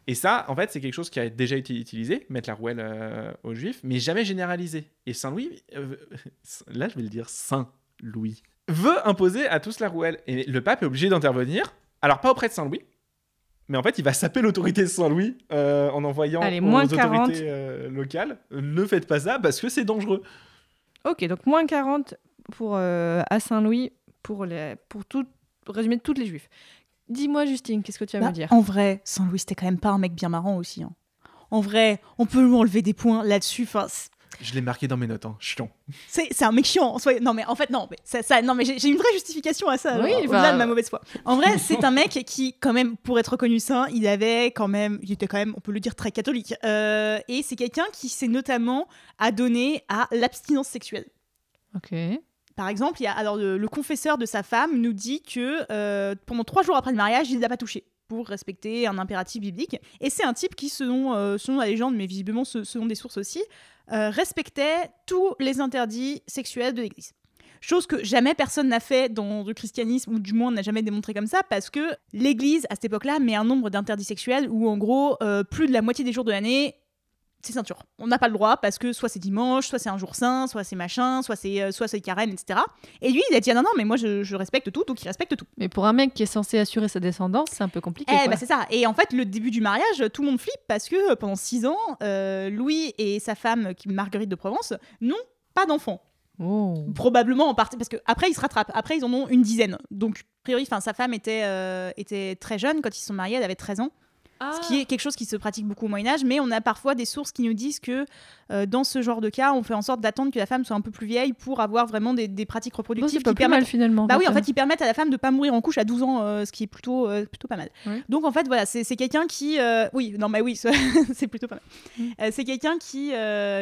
Speaker 1: Et ça, en fait, c'est quelque chose qui a déjà été utilisé, mettre la rouelle euh, aux juifs, mais jamais généralisé. Et Saint-Louis, euh, là je vais le dire, Saint-Louis, veut imposer à tous la rouelle. Et le pape est obligé d'intervenir, alors pas auprès de Saint-Louis, mais en fait, il va saper l'autorité de Saint-Louis euh, en envoyant
Speaker 3: Allez,
Speaker 1: aux autorités
Speaker 3: 40.
Speaker 1: euh, locales ne faites pas ça parce que c'est dangereux.
Speaker 3: Ok, donc moins 40 pour, euh, à Saint-Louis pour, les, pour tout, résumer toutes les juifs. Dis-moi, Justine, qu'est-ce que tu vas
Speaker 8: Bah,
Speaker 3: me dire?
Speaker 8: En vrai, Saint-Louis, c'était quand même pas un mec bien marrant aussi. hein. En vrai, on peut lui enlever des points là-dessus. Enfin,
Speaker 1: Je l'ai marqué dans mes notes, hein, chiant.
Speaker 8: c'est un mec chiant. en soi. Non, mais en fait, non. Mais, ça, ça- non, mais j'ai une vraie justification à ça.
Speaker 3: Oui, bah-
Speaker 8: Au-delà de ma mauvaise foi. En vrai, c'est un mec qui, quand même, pour être reconnu saint, il avait quand même, il était quand même, on peut le dire, très catholique. Euh, et c'est quelqu'un qui s'est notamment adonné à l'abstinence sexuelle.
Speaker 3: Ok.
Speaker 8: Par exemple, il y a, alors le, le confesseur de sa femme nous dit que euh, pendant trois jours après le mariage, il ne l'a pas touché pour respecter un impératif biblique. Et c'est un type qui, selon, euh, selon la légende, mais visiblement se- selon des sources aussi, euh, respectait tous les interdits sexuels de l'Église. Chose que jamais personne n'a fait dans le christianisme, ou du moins n'a jamais démontré comme ça, parce que l'Église, à cette époque-là, met un nombre d'interdits sexuels où, en gros, euh, plus de la moitié des jours de l'année, c'est ceinture. On n'a pas le droit parce que soit c'est dimanche, soit c'est un jour saint, soit c'est machin, soit c'est euh, soit c'est carême, etc. Et lui, il a dit ah non non, mais moi je, je respecte tout, donc il respecte tout.
Speaker 3: Mais pour un mec qui est censé assurer sa descendance, c'est un peu compliqué.
Speaker 8: Eh
Speaker 3: quoi.
Speaker 8: bah c'est ça. Et en fait, le début du mariage, tout le monde flippe parce que euh, pendant six ans, euh, Louis et sa femme, qui Marguerite de Provence, n'ont pas d'enfants.
Speaker 3: Oh.
Speaker 8: Probablement en partie parce que après ils se rattrapent. Après ils en ont une dizaine. Donc a priori, enfin sa femme était euh, était très jeune quand ils se sont mariés. Elle avait 13 ans. Ce qui est quelque chose qui se pratique beaucoup au Moyen Âge, mais on a parfois des sources qui nous disent que euh, dans ce genre de cas, on fait en sorte d'attendre que la femme soit un peu plus vieille pour avoir vraiment des, des pratiques
Speaker 3: Bon,
Speaker 8: reproductives
Speaker 3: pas
Speaker 8: qui permettent
Speaker 3: mal finalement.
Speaker 8: bah oui, en fait, ils permettent à la femme de pas mourir en couche à 12 ans, euh, ce qui est plutôt, euh, plutôt pas mal. Donc en fait, voilà, c'est quelqu'un qui, oui, non, mais oui, c'est plutôt pas mal.
Speaker 3: Mm.
Speaker 8: C'est quelqu'un qui,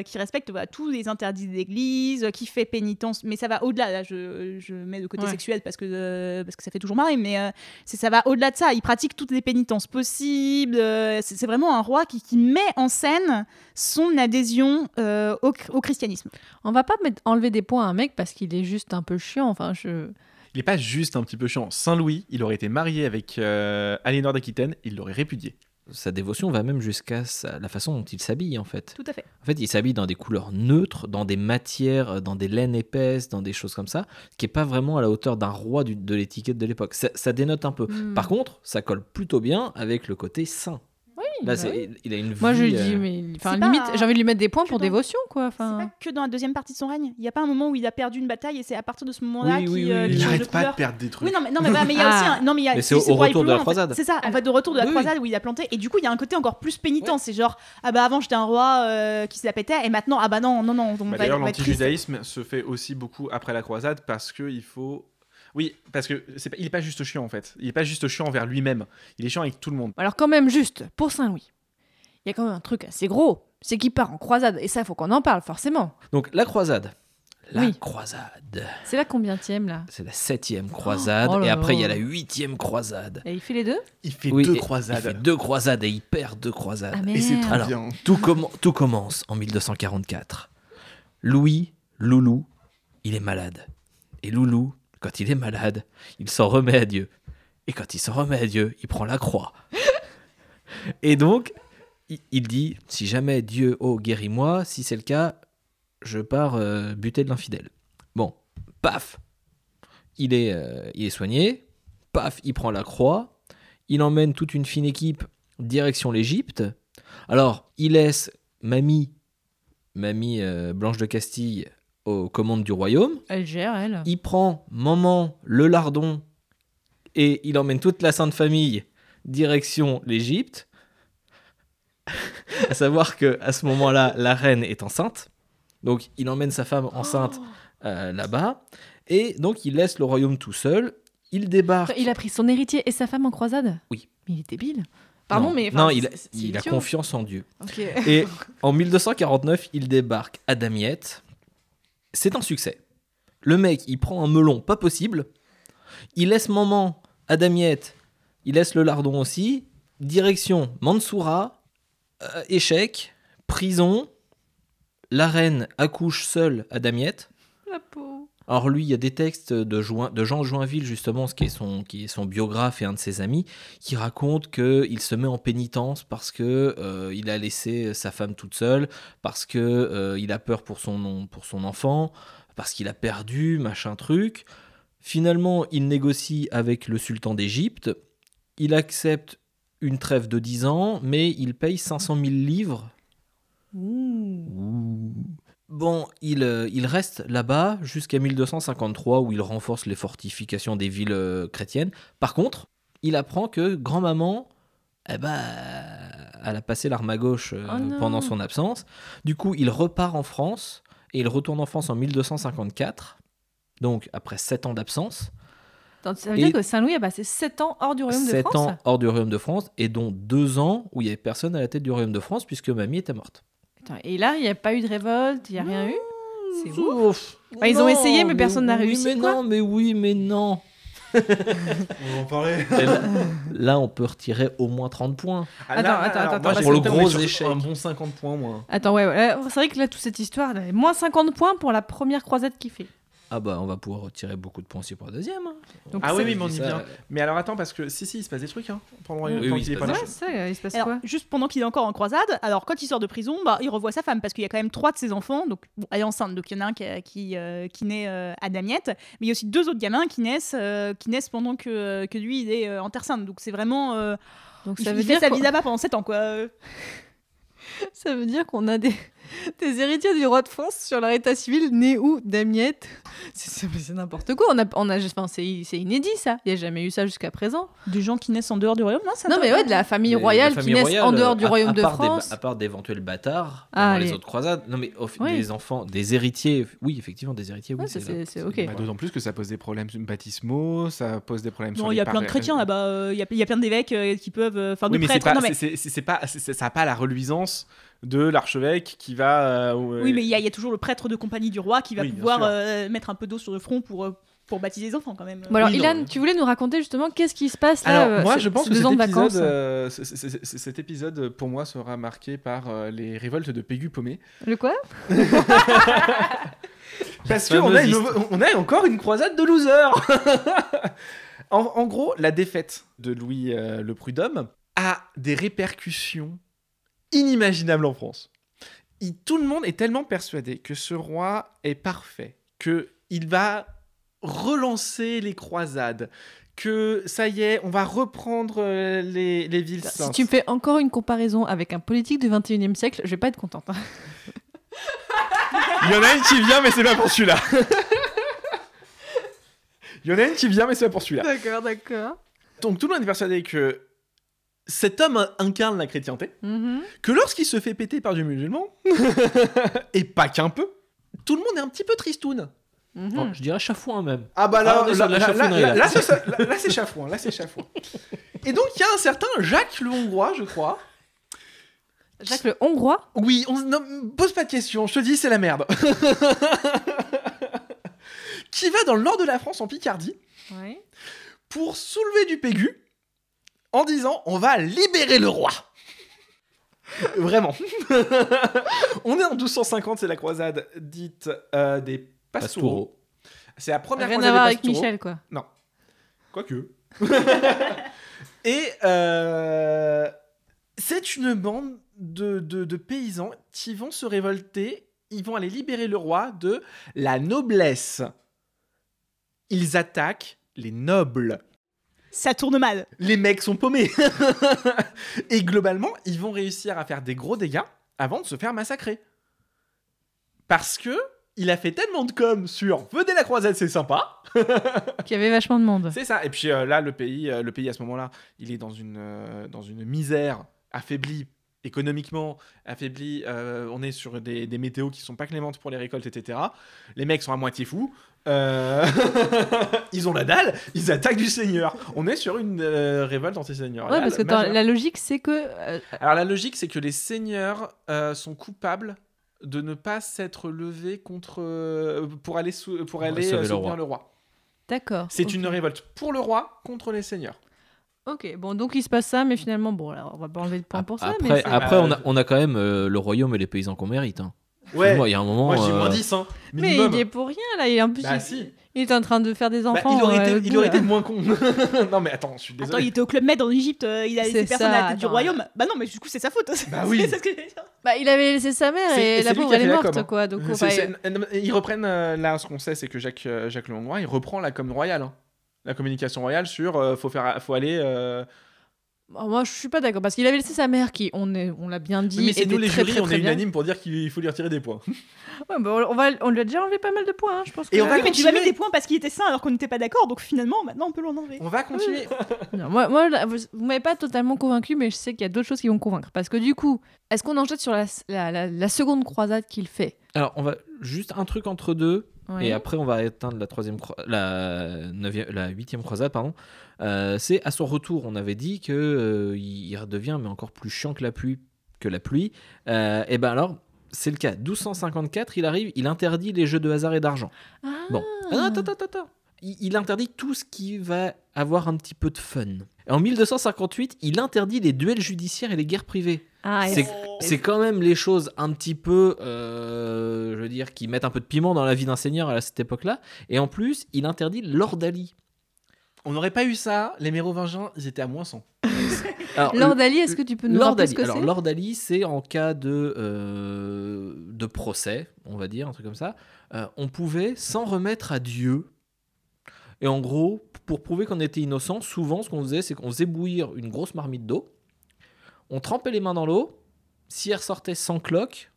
Speaker 8: qui respecte voilà, tous les interdits de l'Église, qui fait pénitence, mais ça va au-delà. Là, je, je mets le côté
Speaker 3: Ouais.
Speaker 8: sexuel parce que parce que ça fait toujours marrer, mais ça va au-delà de ça. Il pratique toutes les pénitences possibles. Euh, c'est vraiment un roi qui, qui met en scène son adhésion euh, au, au christianisme.
Speaker 3: On va pas mettre- enlever des points à un mec parce qu'il est juste un peu chiant. Enfin, je.
Speaker 1: Il est pas juste un petit peu chiant. Saint-Louis, il aurait été marié avec euh, Aliénor d'Aquitaine, il l'aurait répudié.
Speaker 2: Sa dévotion va même jusqu'à la façon dont il s'habille en fait.
Speaker 8: Tout à fait.
Speaker 2: En fait, il s'habille dans des couleurs neutres, dans des matières, euh, dans des laines épaisses, dans des choses comme ça, qui est pas vraiment à la hauteur d'un roi du- de l'étiquette de l'époque. Ça, ça dénote un peu.
Speaker 3: Hmm.
Speaker 2: Par contre, ça colle plutôt bien avec le côté saint. Là,
Speaker 3: bah oui.
Speaker 2: il a une
Speaker 3: Moi, je lui dis,
Speaker 2: euh,
Speaker 3: mais enfin, limite, j'ai envie de lui mettre des points pour
Speaker 8: dans-
Speaker 3: dévotion, quoi.
Speaker 8: C'est pas que dans la deuxième partie de son règne. Il n'y a pas un moment où il a perdu une bataille et c'est à partir de ce moment-là
Speaker 2: Oui,
Speaker 8: qu'il
Speaker 2: oui, oui,
Speaker 8: euh, qu'il
Speaker 1: Il
Speaker 8: change
Speaker 1: arrête
Speaker 8: de
Speaker 1: pas de perdre des trucs.
Speaker 8: Oui, non, mais, non, mais, voilà, mais il y a aussi
Speaker 3: Ah.
Speaker 8: un. Non, mais il y a.
Speaker 2: Mais c'est au retour de la
Speaker 8: loin, en fait.
Speaker 2: croisade.
Speaker 8: C'est ça, en fait, de retour de la croisade où il a planté. Et du coup, il y a un côté encore plus pénitent. C'est genre, ah bah avant j'étais un roi euh, qui se la pétait et maintenant, ah bah non, non, non, on
Speaker 1: Bah, D'ailleurs, l'antijudaïsme se fait aussi beaucoup après la croisade parce que il faut. Oui, parce que c'est pas... il est pas juste chiant en fait. Il est pas juste chiant envers lui-même. Il est chiant avec tout le monde.
Speaker 3: alors quand même, juste pour Saint-Louis, il y a quand même un truc assez gros. C'est qu'il part en croisade. Et ça, faut qu'on en parle, forcément.
Speaker 2: Donc, la croisade. La
Speaker 3: Oui.
Speaker 2: croisade.
Speaker 3: C'est la combienième, là?
Speaker 2: C'est la septième croisade.
Speaker 3: Oh là
Speaker 2: et après, il y a la huitième croisade.
Speaker 3: Et il fait les deux?
Speaker 1: Il fait
Speaker 2: Oui,
Speaker 1: deux
Speaker 2: et-
Speaker 1: croisades.
Speaker 2: Il fait deux croisades et il perd deux croisades.
Speaker 3: Ah,
Speaker 1: Et c'est
Speaker 3: merde.
Speaker 1: trop
Speaker 2: Alors,
Speaker 1: bien.
Speaker 2: Tout, tout commence en 1244. Louis, Loulou, il est malade. Et Loulou, quand il est malade, il s'en remet à Dieu. Et quand il s'en remet à Dieu, il prend la croix. Et donc, il, dit, si jamais Dieu, oh, guéris-moi, si c'est le cas, je pars euh, buter de l'infidèle. Bon, paf, il est, euh, il est soigné, paf, il prend la croix, il emmène toute une fine équipe direction l'Égypte. Alors, il laisse mamie, mamie euh, Blanche de Castille, aux commandes du royaume.
Speaker 3: Elle gère, elle.
Speaker 2: Il prend maman, le lardon, et il emmène toute la sainte famille direction l'Égypte. à savoir que à ce moment-là, la reine est enceinte. Donc, il emmène sa femme enceinte euh, là-bas. Et donc, il laisse le royaume tout seul. Il débarque.
Speaker 3: Il a pris son héritier et sa femme en croisade?
Speaker 2: Oui.
Speaker 3: Mais il est débile. Pardon,
Speaker 2: non,
Speaker 3: mais.
Speaker 2: non, il, a confiance en Dieu. Et en 1249, il débarque à Damiette. C'est un succès. Le mec, il prend un melon pas possible. Il laisse maman à Damiette. Il laisse le lardon aussi. Direction Mansoura. euh, échec. Prison. La reine accouche seule à Damiette.
Speaker 3: La peau.
Speaker 2: Alors lui, il y a des textes de, Join- de Jean Joinville, justement, ce qui est, son, qui est son biographe et un de ses amis, qui raconte qu'il se met en pénitence parce que euh, il a laissé sa femme toute seule, parce que euh, il a peur pour son, pour son enfant, parce qu'il a perdu, machin truc. Finalement, il négocie avec le sultan d'Égypte. Il accepte une trêve de 10 ans, mais il paye 500 000 livres Bon, il, euh, il reste là-bas jusqu'à 1253 où il renforce les fortifications des villes euh, chrétiennes. Par contre, il apprend que grand-maman, eh ben, elle a passé l'arme à gauche euh,
Speaker 3: Oh
Speaker 2: pendant son absence. Du coup, il repart en France et il retourne en France en 1254. Donc, après 7 ans d'absence,
Speaker 3: Ça veut
Speaker 2: Et-
Speaker 3: dire que Saint-Louis a passé 7 ans hors du royaume de
Speaker 2: 7
Speaker 3: France
Speaker 2: ans hors du royaume de France et dont 2 ans où il n'y avait personne à la tête du royaume de France puisque mamie était morte.
Speaker 3: Attends, Et là, il n'y a pas eu de révolte, il n'y a rien eu C'est ouf.
Speaker 2: Ouf.
Speaker 3: Bah, ils ont essayé, mais
Speaker 2: mais
Speaker 3: personne n'a
Speaker 2: oui,
Speaker 3: réussi,
Speaker 2: Mais
Speaker 3: quoi.
Speaker 2: non, mais oui, mais non.
Speaker 1: On va en parler.
Speaker 2: Là, là, on peut retirer au moins 30 points.
Speaker 3: Attends, attends, attends,
Speaker 1: moi,
Speaker 3: parce
Speaker 1: j'ai
Speaker 2: que- Pour le gros échec.
Speaker 1: Un bon 50 points, moi.
Speaker 3: Attends, ouais, ouais, c'est vrai que là, toute cette histoire, moins 50 points pour la première croisade qu'il fait.
Speaker 2: Ah bah, on va pouvoir retirer beaucoup de points aussi pour la deuxième. hein.
Speaker 3: Donc,
Speaker 1: Ah oui, oui, mais on y vient.
Speaker 2: euh,
Speaker 1: Mais alors attends, parce que si, si, il se passe des trucs hein, pendant
Speaker 2: Oui, oui,
Speaker 1: qu'il
Speaker 2: il
Speaker 1: est pas là.
Speaker 3: Ouais, il se passe
Speaker 8: Alors,
Speaker 3: quoi
Speaker 8: juste pendant qu'il est encore en croisade, alors quand il sort de prison, bah, il revoit sa femme parce qu'il y a quand même trois de ses enfants, donc bon, elle est enceinte, donc il y en a un qui, qui, euh, qui naît euh, à Damiette, mais il y a aussi deux autres gamins qui naissent, euh, qui naissent pendant que, que lui il est euh, en Terre Sainte, donc c'est vraiment. euh,
Speaker 3: Donc
Speaker 8: il,
Speaker 3: ça
Speaker 8: il
Speaker 3: veut
Speaker 8: fait
Speaker 3: dire
Speaker 8: sa
Speaker 3: qu'on-
Speaker 8: vie là-bas pendant 7 ans quoi. euh.
Speaker 3: ça veut dire qu'on a des... des héritiers du roi de France sur leur état civil né où Damiette? C'est n'importe quoi. On a, on a, enfin, c'est c'est inédit ça. Il n'y a jamais eu ça jusqu'à présent.
Speaker 8: Des gens qui naissent en dehors du royaume, non ça
Speaker 3: Non mais ouais, de la famille royale qui naissent
Speaker 2: royales,
Speaker 3: en dehors du
Speaker 2: à-
Speaker 3: royaume
Speaker 2: à
Speaker 3: de
Speaker 2: des-
Speaker 3: France.
Speaker 2: à part d'éventuels bâtards
Speaker 3: Ah,
Speaker 2: les autres croisades. Non mais
Speaker 3: Oui.
Speaker 2: des enfants, des héritiers. Oui, effectivement, des héritiers. Oui,
Speaker 3: Ouais, c'est- ok.
Speaker 1: Bah. D'autant plus que ça pose des problèmes baptismaux, ça pose des problèmes sur
Speaker 8: Non, il y a plein de chrétiens là-bas, euh, il y, a, il y a plein d'évêques euh, qui peuvent. euh, Enfin,
Speaker 1: Oui,
Speaker 8: de prêtres. mais-
Speaker 1: ça n'a pas la reluisance de l'archevêque qui va. euh,
Speaker 8: Oui, mais il y, a- il y a toujours le prêtre de compagnie du roi qui va
Speaker 1: Oui,
Speaker 8: pouvoir euh, mettre un peu d'eau sur le front pour, euh, pour baptiser les enfants quand même.
Speaker 3: Bon alors,
Speaker 1: Oui,
Speaker 3: Ilan, tu voulais nous raconter justement qu'est-ce qui se passe là
Speaker 1: Alors,
Speaker 3: euh,
Speaker 1: moi, je pense que cet épisode,
Speaker 3: vacances
Speaker 1: euh, c- c- c- c- cet épisode, pour moi, sera marqué par euh, les révoltes de Pégu Paumé.
Speaker 3: Le quoi?
Speaker 1: Parce qu'on a, une- on a encore une croisade de losers en, en gros, la défaite de Louis euh, le Prud'homme a des répercussions inimaginables en France. Il- tout le monde est tellement persuadé que ce roi est parfait, que il va relancer les croisades, que ça y est, on va reprendre euh, les, les villes
Speaker 3: Si
Speaker 1: saintes.
Speaker 3: tu me fais encore une comparaison avec un politique du 21e siècle, je vais pas être contente. hein.
Speaker 1: Il y en a une qui vient, mais c'est pas pour celui-là. Il y en a une qui vient, mais c'est pas pour celui-là.
Speaker 3: D'accord, d'accord.
Speaker 1: Donc tout le monde est persuadé que cet homme incarne la chrétienté,
Speaker 3: Mhm.
Speaker 1: que lorsqu'il se fait péter par du musulman, et pas qu'un peu, tout le monde est un petit peu tristoun.
Speaker 3: Mhm.
Speaker 2: Oh, je dirais chafouin même.
Speaker 1: Ah bah
Speaker 2: là, on est sur de la chafouinerie, là.
Speaker 1: là, c'est là, chafouin, là c'est chafouin. Et donc il y a un certain Jacques le Hongrois, je crois.
Speaker 3: Jacques le Hongrois?
Speaker 1: Oui, on non, pose pas de questions, je te dis c'est la merde. qui va dans le nord de la France en Picardie pour soulever du Pégu en disant on va libérer le roi. Vraiment. on est en 1250, c'est la croisade dite euh, des Pastoureaux. C'est la première
Speaker 3: Rien à voir
Speaker 1: des
Speaker 3: avec
Speaker 1: Pastoureaux.
Speaker 3: Michel, quoi.
Speaker 1: Quoique. Et euh, c'est une bande de, de- de paysans qui vont se révolter. Ils vont aller libérer le roi de la noblesse. Ils attaquent les nobles.
Speaker 8: Ça tourne mal.
Speaker 1: Les mecs sont paumés. Et globalement, ils vont réussir à faire des gros dégâts avant de se faire massacrer. Parce que il a fait tellement de com sur venez la croisade, c'est sympa.
Speaker 3: Qui avait vachement de monde.
Speaker 1: C'est ça. Et puis euh, là, le pays, euh, le pays à ce moment-là, il est dans une, euh, dans une misère, affaibli économiquement, affaibli. euh, on est sur des, des météos qui sont pas clémentes pour les récoltes, etc. Les mecs sont à moitié fous. Euh, ils ont la dalle, ils attaquent du seigneur. On est sur une euh, révolte anti-seigneur.
Speaker 3: Ouais, parce que la logique, c'est que. euh,
Speaker 1: Alors la logique, c'est que les seigneurs euh, sont coupables de ne pas s'être levés contre euh, pour aller sou- pour aller euh,
Speaker 2: le
Speaker 1: soutenir
Speaker 2: roi.
Speaker 1: le roi.
Speaker 3: D'accord.
Speaker 1: C'est une révolte pour le roi contre les seigneurs.
Speaker 3: Ok, bon, donc il se passe ça, mais finalement, bon, là, on va pas enlever de point pour ça.
Speaker 2: Après, après on, a, on a quand même euh, le royaume et les paysans qu'on mérite. hein.
Speaker 1: Ouais.
Speaker 2: Excuse-moi, Il y a un moment.
Speaker 1: Moi, j'ai
Speaker 2: euh,
Speaker 1: moins 10, hein.
Speaker 3: Mais il est pour rien, là. Il est, en plus,
Speaker 1: Bah,
Speaker 3: il,
Speaker 1: si.
Speaker 3: il est en train de faire des
Speaker 1: Bah,
Speaker 3: enfants.
Speaker 1: il aurait
Speaker 3: euh,
Speaker 1: été, il aurait été moins con. non, mais attends, je suis
Speaker 8: Attends,
Speaker 1: désolé.
Speaker 8: il était au Club Med en Égypte, euh, il a laissé personne à la tête du royaume. Bah non, mais du coup, c'est sa faute.
Speaker 1: Bah oui.
Speaker 8: c'est ce que je veux dire.
Speaker 3: Bah, il avait laissé sa mère et,
Speaker 1: et
Speaker 3: la pauvre, elle est morte,
Speaker 1: com, hein.
Speaker 3: quoi. Donc,
Speaker 1: ils reprennent, euh, là, ce qu'on sait, c'est que Jacques, euh, Jacques le Hongrois, il reprend la com royale. hein. La communication royale sur euh, faut, faire, faut aller.
Speaker 3: Bon, moi, je suis pas d'accord parce qu'il avait laissé sa mère qui, on, est, on l'a bien dit,
Speaker 1: Mais c'est nous les
Speaker 3: très,
Speaker 1: jurys,
Speaker 3: très,
Speaker 1: on
Speaker 3: très
Speaker 1: est
Speaker 3: bien.
Speaker 1: unanime pour dire qu'il faut lui retirer des points.
Speaker 3: Ouais, bah, on, va, on lui a déjà enlevé pas mal de points, hein, je pense.
Speaker 1: Et
Speaker 3: que-
Speaker 1: on va
Speaker 8: Oui, mais tu lui as mis
Speaker 1: continuer.
Speaker 8: des points parce qu'il était sain alors qu'on n'était pas d'accord, donc finalement, maintenant, on peut l'en enlever.
Speaker 1: On va continuer.
Speaker 3: Non, moi, moi, vous, vous m'avez pas totalement convaincu, mais je sais qu'il y a d'autres choses qui vont me convaincre. Parce que du coup, est-ce qu'on enchaîne sur la, la, la- la seconde croisade qu'il fait?
Speaker 2: Alors, on va juste un truc entre deux.
Speaker 3: Ouais.
Speaker 2: Et après, on va éteindre la troisième, la neuvième, la huitième croisade, pardon. Euh, c'est à son retour, on avait dit que euh, il redevient mais encore plus chiant que la pluie, que la pluie. Euh, et ben alors, c'est le cas. 1254, il arrive, il interdit les jeux de hasard et d'argent.
Speaker 3: Ah.
Speaker 2: Bon, Ah, attends, attends, attends. Il, il interdit tout ce qui va avoir un petit peu de fun. En 1258, il interdit les duels judiciaires et les guerres privées.
Speaker 3: Ah,
Speaker 2: C'est- C'est quand même les choses un petit peu, euh, je veux dire, qui mettent un peu de piment dans la vie d'un seigneur à cette époque-là. Et en plus, il interdit l'ordalie.
Speaker 1: On n'aurait pas eu ça, les mérovingiens, ils étaient à moins 100.
Speaker 2: Alors,
Speaker 3: Lord Ali, est-ce que tu peux nous rappeler ce
Speaker 2: l'ordalie.
Speaker 3: que
Speaker 2: Alors,
Speaker 3: c'est?
Speaker 2: l'ordalie, c'est en cas de, euh, de procès, on va dire, un truc comme ça. euh, on pouvait s'en remettre à Dieu. Et en gros, pour prouver qu'on était innocent, souvent, ce qu'on faisait, c'est qu'on faisait bouillir une grosse marmite d'eau. On trempait les mains dans l'eau. Si elle ressortait sans cloque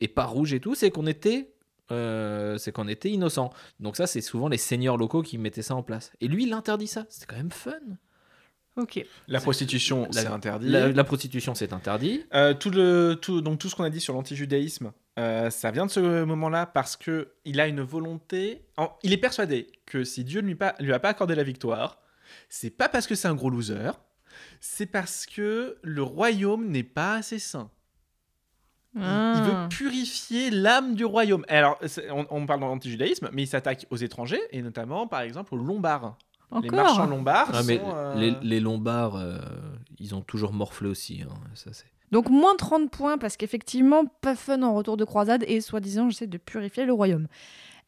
Speaker 2: et pas rouge et tout, c'est qu'on était, euh, c'est qu'on était innocent. Donc ça, c'est souvent les seigneurs locaux qui mettaient ça en place. Et lui, il interdit ça. C'était quand même fun.
Speaker 3: Ok.
Speaker 1: La prostitution, c'est interdit.
Speaker 2: La, la prostitution, c'est interdit.
Speaker 1: Euh, tout, le, tout, donc tout ce qu'on a dit sur l'antijudaïsme, euh, ça vient de ce moment-là parce que il a une volonté. en- il est persuadé que si Dieu ne lui, pas, lui a pas accordé la victoire, c'est pas parce que c'est un gros loser, c'est parce que le royaume n'est pas assez sain.
Speaker 3: Ah.
Speaker 1: Il veut purifier l'âme du royaume. Alors, on, on parle d'antijudaïsme, mais il s'attaque aux étrangers, et notamment, par exemple, aux Lombards. Les marchands
Speaker 3: Encore.
Speaker 1: lombards
Speaker 2: Ah, mais
Speaker 1: sont, euh,
Speaker 2: les, les Lombards, euh, ils ont toujours morflé aussi. hein, ça, c'est...
Speaker 3: Donc moins 30 points parce qu'effectivement, pas fun en retour de croisade et soi-disant, j'essaie de purifier le royaume.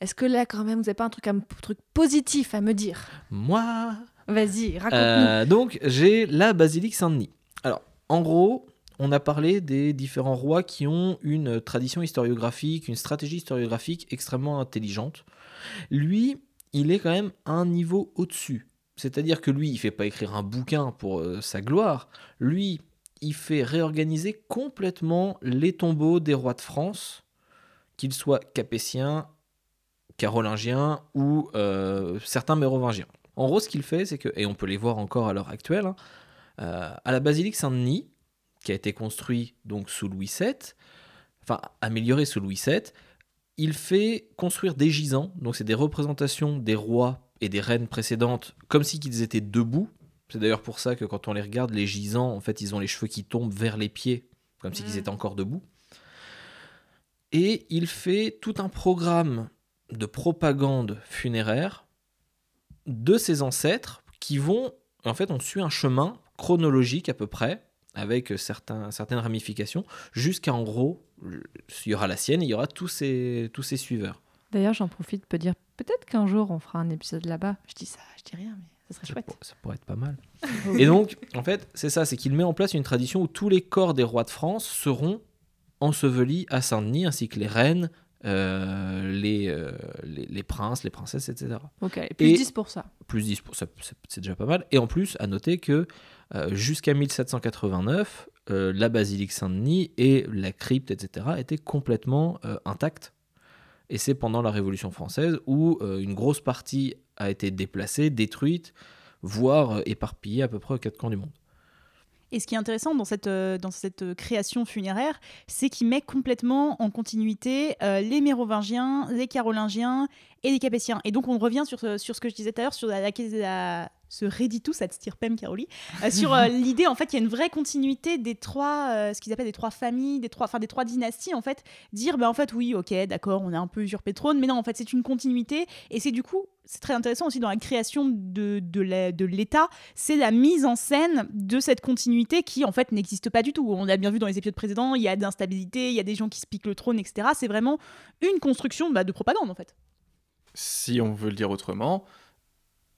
Speaker 3: Est-ce que là, quand même, vous n'avez pas un truc, un truc positif à me dire?
Speaker 2: Moi,
Speaker 3: Vas-y, raconte-nous.
Speaker 2: Euh, donc, j'ai la basilique Saint-Denis. Alors, en gros, on a parlé des différents rois qui ont une tradition historiographique, une stratégie historiographique extrêmement intelligente. Lui, il est quand même un niveau au-dessus. C'est-à-dire que lui, il fait pas écrire un bouquin pour euh, sa gloire. Lui, il fait réorganiser complètement les tombeaux des rois de France, qu'ils soient capétiens, carolingiens ou euh, certains mérovingiens. En gros, ce qu'il fait, c'est que, et on peut les voir encore à l'heure actuelle, hein, euh, à la basilique Saint-Denis, qui a été construit donc sous Louis VII, enfin amélioré sous Louis VII, il fait construire des gisants, donc c'est des représentations des rois et des reines précédentes, comme si qu'ils étaient debout. C'est d'ailleurs pour ça que quand on les regarde, les gisants, en fait, ils ont les cheveux qui tombent vers les pieds, comme si ils étaient encore debout. Et il fait tout un programme de propagande funéraire de ses ancêtres qui vont, en fait, on suit un chemin chronologique à peu près, avec certains, certaines ramifications, jusqu'à en gros, il y aura la sienne et il y aura tous ses, tous ses suiveurs.
Speaker 3: D'ailleurs, j'en profite pour dire peut-être qu'un jour on fera un épisode là-bas. Je dis ça, je dis rien, mais ça serait
Speaker 2: Ça,
Speaker 3: chouette.
Speaker 2: pour- ça pourrait être pas mal. Et donc, en fait, c'est ça, c'est qu'il met en place une tradition où tous les corps des rois de France seront ensevelis à Saint-Denis, ainsi que les reines, euh, les, euh, les, les princes, les princesses, etc.
Speaker 3: Ok, et plus
Speaker 2: Et-
Speaker 3: 10 pour ça.
Speaker 2: plus 10, pour- ça, c'est c'est déjà pas mal. Et en plus, à noter que euh, jusqu'à 1789, euh, la basilique Saint-Denis et la crypte, etc., étaient complètement euh, intactes. Et c'est pendant la Révolution française où euh, une grosse partie a été déplacée, détruite, voire éparpillée à peu près aux quatre coins du monde.
Speaker 8: Et ce qui est intéressant dans cette, dans cette création funéraire, c'est qu'il met complètement en continuité les Mérovingiens, les Carolingiens et les Capétiens. Et donc on revient sur, sur ce que je disais tout à l'heure, sur la, la, la- ce réditus ad stirpem Caroli, euh, sur euh, l'idée en fait qu'il y a une vraie continuité des trois, euh, ce qu'ils appellent des trois familles, des trois, enfin des trois dynasties en fait. Dire bah en fait oui ok d'accord on a un peu usurpé le trône, mais non en fait c'est une continuité et c'est du coup c'est très intéressant aussi dans la création de, de l'État, c'est la mise en scène de cette continuité qui en fait n'existe pas du tout. On l'a bien vu dans les épisodes précédents, il y a de l'instabilité, il y a des gens qui se piquent le trône, etc. C'est vraiment une construction bah, de propagande en fait.
Speaker 1: si on veut le dire autrement,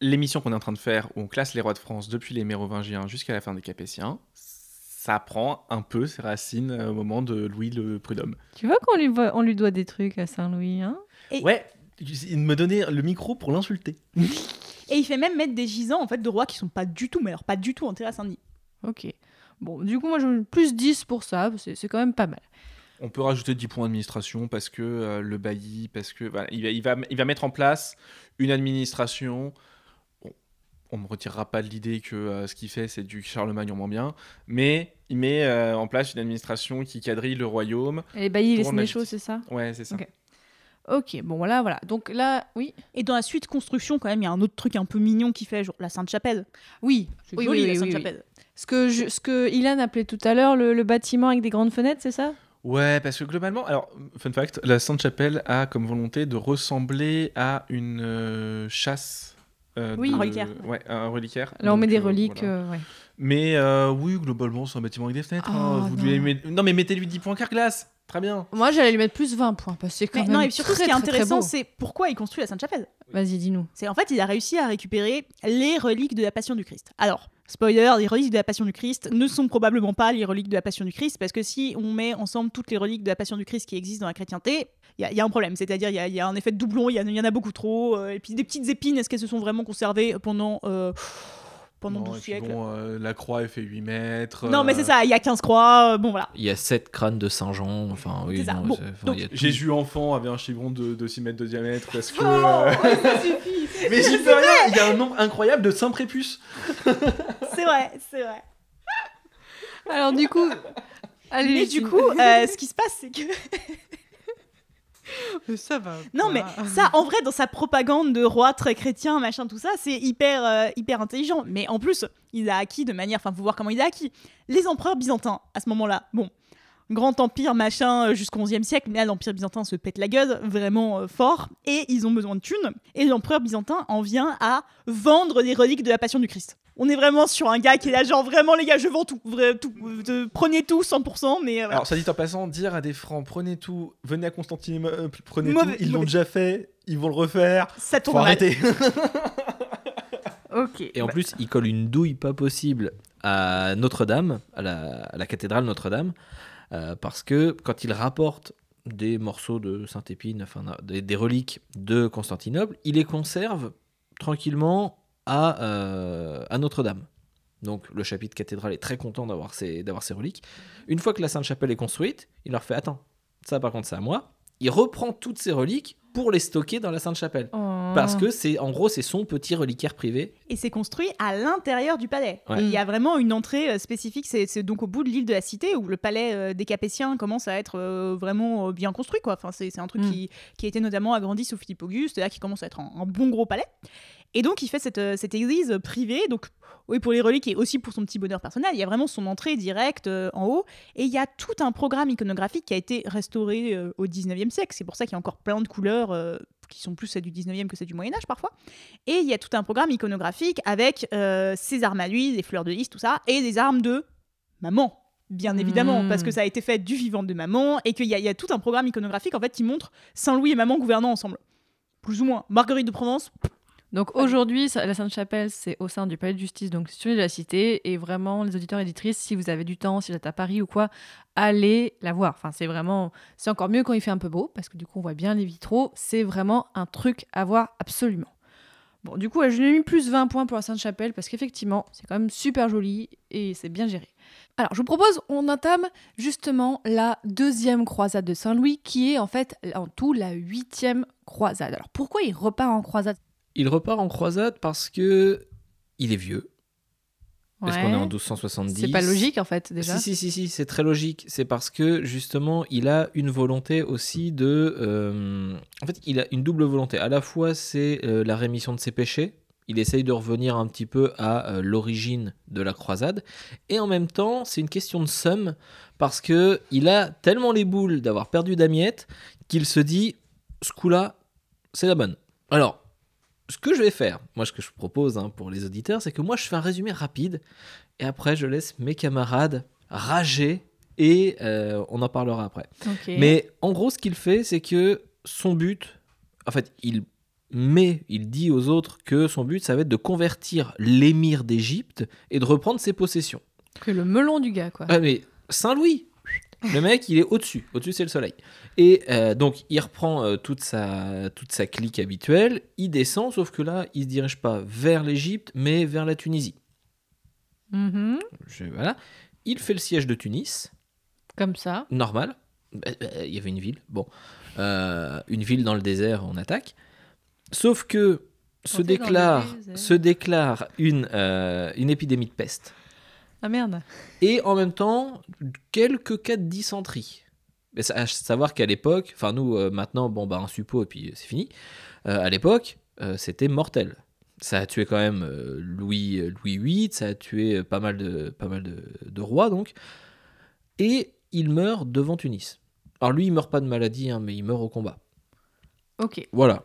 Speaker 1: l'émission qu'on est en train de faire, où on classe les rois de France depuis les Mérovingiens jusqu'à la fin des Capétiens, ça prend un peu ses racines euh, au moment de Louis le Prud'homme.
Speaker 3: Tu vois qu'on lui, voit- on lui doit des trucs à Saint-Louis, hein?
Speaker 1: Ouais, il me donnait le micro pour l'insulter.
Speaker 8: Et il fait même mettre des gisants en fait de rois qui sont pas du tout, mais alors pas du tout enterrés à Saint-Denis.
Speaker 3: Ok. Bon, du coup, moi, je plus 10 pour ça, c'est c'est quand même pas mal.
Speaker 1: On peut rajouter 10 points d'administration parce que euh, le bailli, parce que voilà, il, va, il, va, il va mettre en place une administration. On ne me retirera pas de l'idée que euh, ce qu'il fait, c'est du Charlemagne en moins bien, mais il met euh, en place une administration qui quadrille le royaume.
Speaker 3: Et les
Speaker 1: Pour
Speaker 3: sénéchaux,
Speaker 1: majesté.
Speaker 3: c'est ça?
Speaker 1: Ouais, c'est ça.
Speaker 3: Ok. Ok, bon, voilà, voilà. Donc là, oui.
Speaker 8: Et dans la suite construction, quand même, il y a un autre truc un peu mignon qui fait genre la Sainte-Chapelle.
Speaker 3: Oui,
Speaker 8: C'est
Speaker 3: oui,
Speaker 8: joli,
Speaker 3: oui,
Speaker 8: la
Speaker 3: oui, oui, oui.
Speaker 8: Sainte-Chapelle.
Speaker 3: Ce que, je- ce que Ilan appelait tout à l'heure le, le bâtiment avec des grandes fenêtres, c'est ça?
Speaker 1: Ouais, parce que globalement, alors, fun fact, la Sainte-Chapelle a comme volonté de ressembler à une euh, chasse. Euh,
Speaker 3: Oui.
Speaker 1: de-
Speaker 8: Un reliquaire.
Speaker 1: Ouais, un reliquaire.
Speaker 3: Là, on met des
Speaker 1: euh,
Speaker 3: reliques.
Speaker 1: voilà.
Speaker 3: euh, ouais.
Speaker 1: Mais euh, oui, globalement, c'est un bâtiment avec des fenêtres. hein. Vous
Speaker 3: non.
Speaker 1: lui met- Non, mais mettez-lui 10 points carglass. Très bien.
Speaker 3: Moi, j'allais lui mettre plus 20 points, parce que c'est quand
Speaker 8: Mais
Speaker 3: même
Speaker 8: non, et surtout,
Speaker 3: très,
Speaker 8: ce qui est
Speaker 3: très, très
Speaker 8: intéressant,
Speaker 3: beau.
Speaker 8: c'est pourquoi il construit la Sainte-Chapelle.
Speaker 3: Vas-y, dis-nous.
Speaker 8: C'est en fait, il a réussi à récupérer les reliques de la Passion du Christ. Alors, spoiler, les reliques de la Passion du Christ ne sont probablement pas les reliques de la Passion du Christ, parce que si on met ensemble toutes les reliques de la Passion du Christ qui existent dans la chrétienté, il y, a- il y a un problème. C'est-à-dire, il y, a- il y a un effet de doublon, il y, en a beaucoup trop. euh, et puis, des petites épines, est-ce qu'elles se sont vraiment conservées pendant, euh, pendant
Speaker 1: Non,
Speaker 8: 12
Speaker 1: et puis
Speaker 8: siècles?
Speaker 1: bon, euh, la croix, elle fait 8 mètres.
Speaker 8: Non, mais c'est ça, il y a 15 croix, euh, bon voilà.
Speaker 2: Il y a sept crânes de Saint-Jean, enfin oui.
Speaker 8: C'est ça.
Speaker 2: non,
Speaker 8: Bon, donc,
Speaker 2: il y a tout.
Speaker 1: Jésus enfant avait un chigron de, de 6 mètres de diamètre parce que.
Speaker 8: Oh,
Speaker 1: euh,
Speaker 8: ça suffit
Speaker 1: mais j'y peux rien, il y a un nombre incroyable de saints prépuces.
Speaker 8: C'est vrai, c'est vrai.
Speaker 3: Alors, du coup. Allez,
Speaker 8: Mais du coup, euh, ce qui se passe, c'est que.
Speaker 3: ça va.
Speaker 8: Non, mais ça, en vrai, dans sa propagande de roi très chrétien, machin, tout ça, c'est hyper, euh, hyper intelligent. Mais en plus, il a acquis de manière. Enfin, faut voir comment il a acquis. Les empereurs byzantins, à ce moment-là, bon. Grand empire machin euh, jusqu'au XIe siècle, mais là l'empire byzantin se pète la gueule vraiment euh, fort et ils ont besoin de thunes et l'empereur byzantin en vient à vendre les reliques de la Passion du Christ. On est vraiment sur un gars qui est là genre vraiment les gars je vends tout, vrai, tout euh, prenez tout 100% mais euh, voilà.
Speaker 1: Alors, ça dit en passant, dire à des francs, prenez tout, venez à Constantinople, prenez
Speaker 8: Mauvais-
Speaker 1: tout, ils l'ont déjà fait, ils vont le refaire.
Speaker 8: ça mal.
Speaker 1: arrêter.
Speaker 3: Ok.
Speaker 2: Et en
Speaker 3: Bah,
Speaker 2: plus, il colle une douille pas possible à Notre-Dame, à la, à la cathédrale Notre-Dame, euh, parce que quand il rapporte des morceaux de Saint-Épine, enfin des, reliques de Constantinople, il les conserve tranquillement à, euh, à Notre-Dame. Donc le chapitre cathédrale est très content d'avoir ces, d'avoir reliques. Une fois que la Sainte-Chapelle est construite, il leur fait Attends, ça par contre c'est à moi. Il reprend toutes ces reliques pour les stocker dans la Sainte-Chapelle.
Speaker 3: oh.
Speaker 2: Parce que c'est en gros c'est son petit reliquaire privé.
Speaker 8: Et c'est construit à l'intérieur du palais.
Speaker 2: Ouais.
Speaker 8: Et il y a vraiment une entrée euh, spécifique, c'est donc au bout de l'île de la Cité où le palais euh, des Capétiens commence à être euh, vraiment euh, bien construit. Quoi. Enfin, c'est c'est un truc
Speaker 3: Mm.
Speaker 8: qui, qui a été notamment agrandi sous Philippe Auguste, là qui commence à être un, un bon gros palais. Et donc il fait cette, euh, cette église privée, donc oui pour les reliques et aussi pour son petit bonheur personnel. Il y a vraiment son entrée directe euh, en haut. Et il y a tout un programme iconographique qui a été restauré euh, au 19e siècle. C'est pour ça qu'il y a encore plein de couleurs euh, qui sont plus celles du 19e que celles du Moyen-Âge parfois. Et il y a tout un programme iconographique avec ses armes à lui, des fleurs de lys, tout ça, et des armes de maman. Bien évidemment,
Speaker 3: Mm.
Speaker 8: parce que ça a été fait du vivant de maman, et qu'il y, a- il y a tout un programme iconographique en fait qui montre Saint-Louis et maman gouvernant ensemble. Plus ou moins. Marguerite de Provence,
Speaker 3: Donc aujourd'hui, la Sainte-Chapelle, c'est au sein du palais de justice, donc sur de la Cité. Et vraiment, les auditeurs et éditrices, si vous avez du temps, si vous êtes à Paris ou quoi, allez la voir. Enfin, c'est vraiment, c'est encore mieux quand il fait un peu beau, parce que du coup, on voit bien les vitraux. C'est vraiment un truc à voir absolument. Bon, du coup, je lui ai mis plus 20 points pour la Sainte-Chapelle, parce qu'effectivement, c'est quand même super joli et c'est bien géré. Alors, je vous propose, on entame justement la deuxième croisade de Saint-Louis, qui est en fait en tout la huitième croisade. Alors, pourquoi il repart en croisade?
Speaker 2: Il repart en croisade parce que il est vieux. Parce qu'on est en
Speaker 3: Ouais.
Speaker 2: 1270.
Speaker 3: C'est pas logique en fait déjà.
Speaker 2: Si, si, si, si, c'est très logique. C'est parce que justement, il a une volonté aussi de. euh, En fait, il a une double volonté. À la fois, c'est euh, la rémission de ses péchés. Il essaye de revenir un petit peu à euh, l'origine de la croisade. Et en même temps, c'est une question de somme parce que il a tellement les boules d'avoir perdu Damiette qu'il se dit ce coup-là, c'est la bonne. Alors, ce que je vais faire, moi ce que je propose hein, pour les auditeurs, c'est que moi je fais un résumé rapide et après je laisse mes camarades rager et euh, on en parlera après. Mais en gros, ce qu'il fait, c'est que son but, en fait, il met, il dit aux autres que son but, ça va être de convertir l'émir d'Égypte et de reprendre ses possessions.
Speaker 3: que le melon du gars quoi.
Speaker 2: Ah, mais Saint-Louis Le mec, il est au-dessus. Au-dessus, c'est le soleil. Et euh, donc, il reprend euh, toute, sa, toute sa clique habituelle. Il descend, sauf que là, il se dirige pas vers l'Égypte, mais vers la Tunisie.
Speaker 3: Mhm.
Speaker 2: Je- voilà. Il fait le siège de Tunis,
Speaker 3: Comme ça.
Speaker 2: normal. Bah, bah, Il y avait une ville. Bon. Euh, une ville dans le désert, on attaque. Sauf que se déclare, se déclare une, une épidémie de peste.
Speaker 3: Ah merde.
Speaker 2: et en même temps quelques cas de dysenterie. Mais à savoir qu'à l'époque, enfin nous euh, maintenant, bon bah un suppôt et puis c'est fini. Euh, à l'époque, euh, c'était mortel. Ça a tué quand même euh, Louis Louis VIII, ça a tué euh, pas mal de pas mal de, de rois donc. Et il meurt devant Tunis. Alors lui, il meurt pas de maladie, hein, mais il meurt au combat.
Speaker 3: Ok.
Speaker 2: Voilà.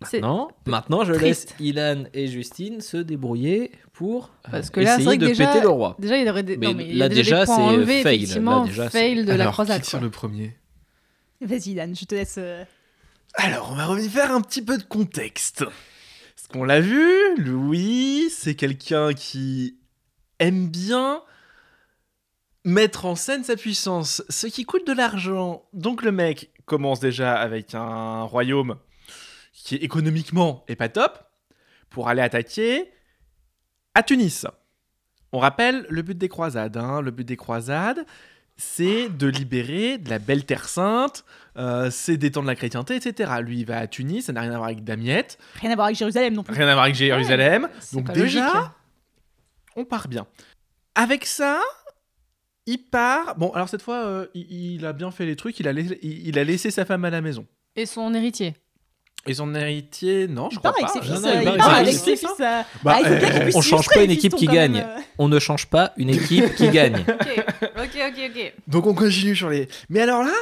Speaker 2: Maintenant, maintenant je
Speaker 3: triste.
Speaker 2: laisse Ilan et Justine se débrouiller pour euh,
Speaker 3: Parce que là, c'est
Speaker 2: essayer
Speaker 3: vrai que
Speaker 2: de
Speaker 3: déjà-
Speaker 2: péter le roi.
Speaker 3: Déjà, il aurait des.
Speaker 2: Mais
Speaker 3: non, mais il y
Speaker 2: là,
Speaker 3: a déjà,
Speaker 2: déjà,
Speaker 3: des points
Speaker 2: c'est
Speaker 3: enlevés,
Speaker 2: fail.
Speaker 3: effectivement,
Speaker 2: Là, déjà, c'est-
Speaker 3: fail de la
Speaker 1: Alors,
Speaker 3: croisade.
Speaker 1: qui tire
Speaker 3: quoi.
Speaker 1: le premier
Speaker 8: Vas-y, Dan, je te laisse. euh,
Speaker 1: Alors, on va revenir faire un petit peu de contexte. Parce qu'on l'a vu, Louis, c'est quelqu'un qui aime bien mettre en scène sa puissance, ce qui coûte de l'argent. Donc le mec commence déjà avec un royaume qui économiquement est pas top, pour aller attaquer à Tunis. On rappelle le but des croisades. hein. Le but des croisades, c'est de libérer de la belle terre sainte, euh, c'est d'étendre la chrétienté, etc. Lui, il va à Tunis, ça n'a rien à voir avec Damiette,
Speaker 8: Rien à voir avec Jérusalem non plus.
Speaker 1: rien à voir avec Jérusalem. Donc déjà,
Speaker 3: logique.
Speaker 1: on part bien. Avec ça, il part. Bon, alors cette fois, euh, il, il a bien fait les trucs. Il a, il a laissé sa femme à la maison.
Speaker 3: Et son héritier.
Speaker 1: Ils ont un héritier Non, je crois pas.
Speaker 2: on change pas une équipe qui gagne.
Speaker 8: euh.
Speaker 2: On ne change pas une équipe qui gagne.
Speaker 3: Ok, ok, ok.
Speaker 1: Donc on continue sur les. Mais alors là,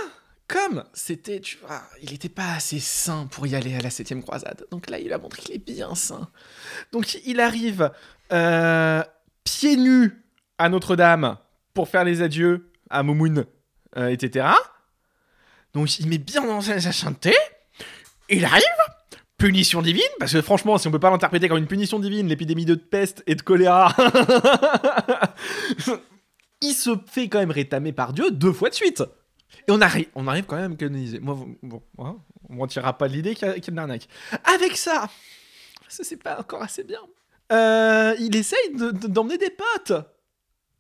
Speaker 1: comme c'était, tu vois, il n'était pas assez sain pour y aller à la septième croisade. Donc là, il a montré qu'il est bien sain. Donc il arrive euh, pieds nus à Notre-Dame pour faire les adieux à Moumoun, euh, etc. Donc il met bien dans sa sa sainteté. Il arrive. Punition divine, parce que franchement, si on peut pas l'interpréter comme une punition divine, l'épidémie de peste et de choléra, il se fait quand même rétamer par Dieu deux fois de suite. Et on arrive, quand même à canoniser. Moi, bon, hein, on ne retirera pas l'idée qu'il y, a- arnaque. Avec ça, ça c'est pas encore assez bien. Euh, il essaye de- de- d'emmener des potes.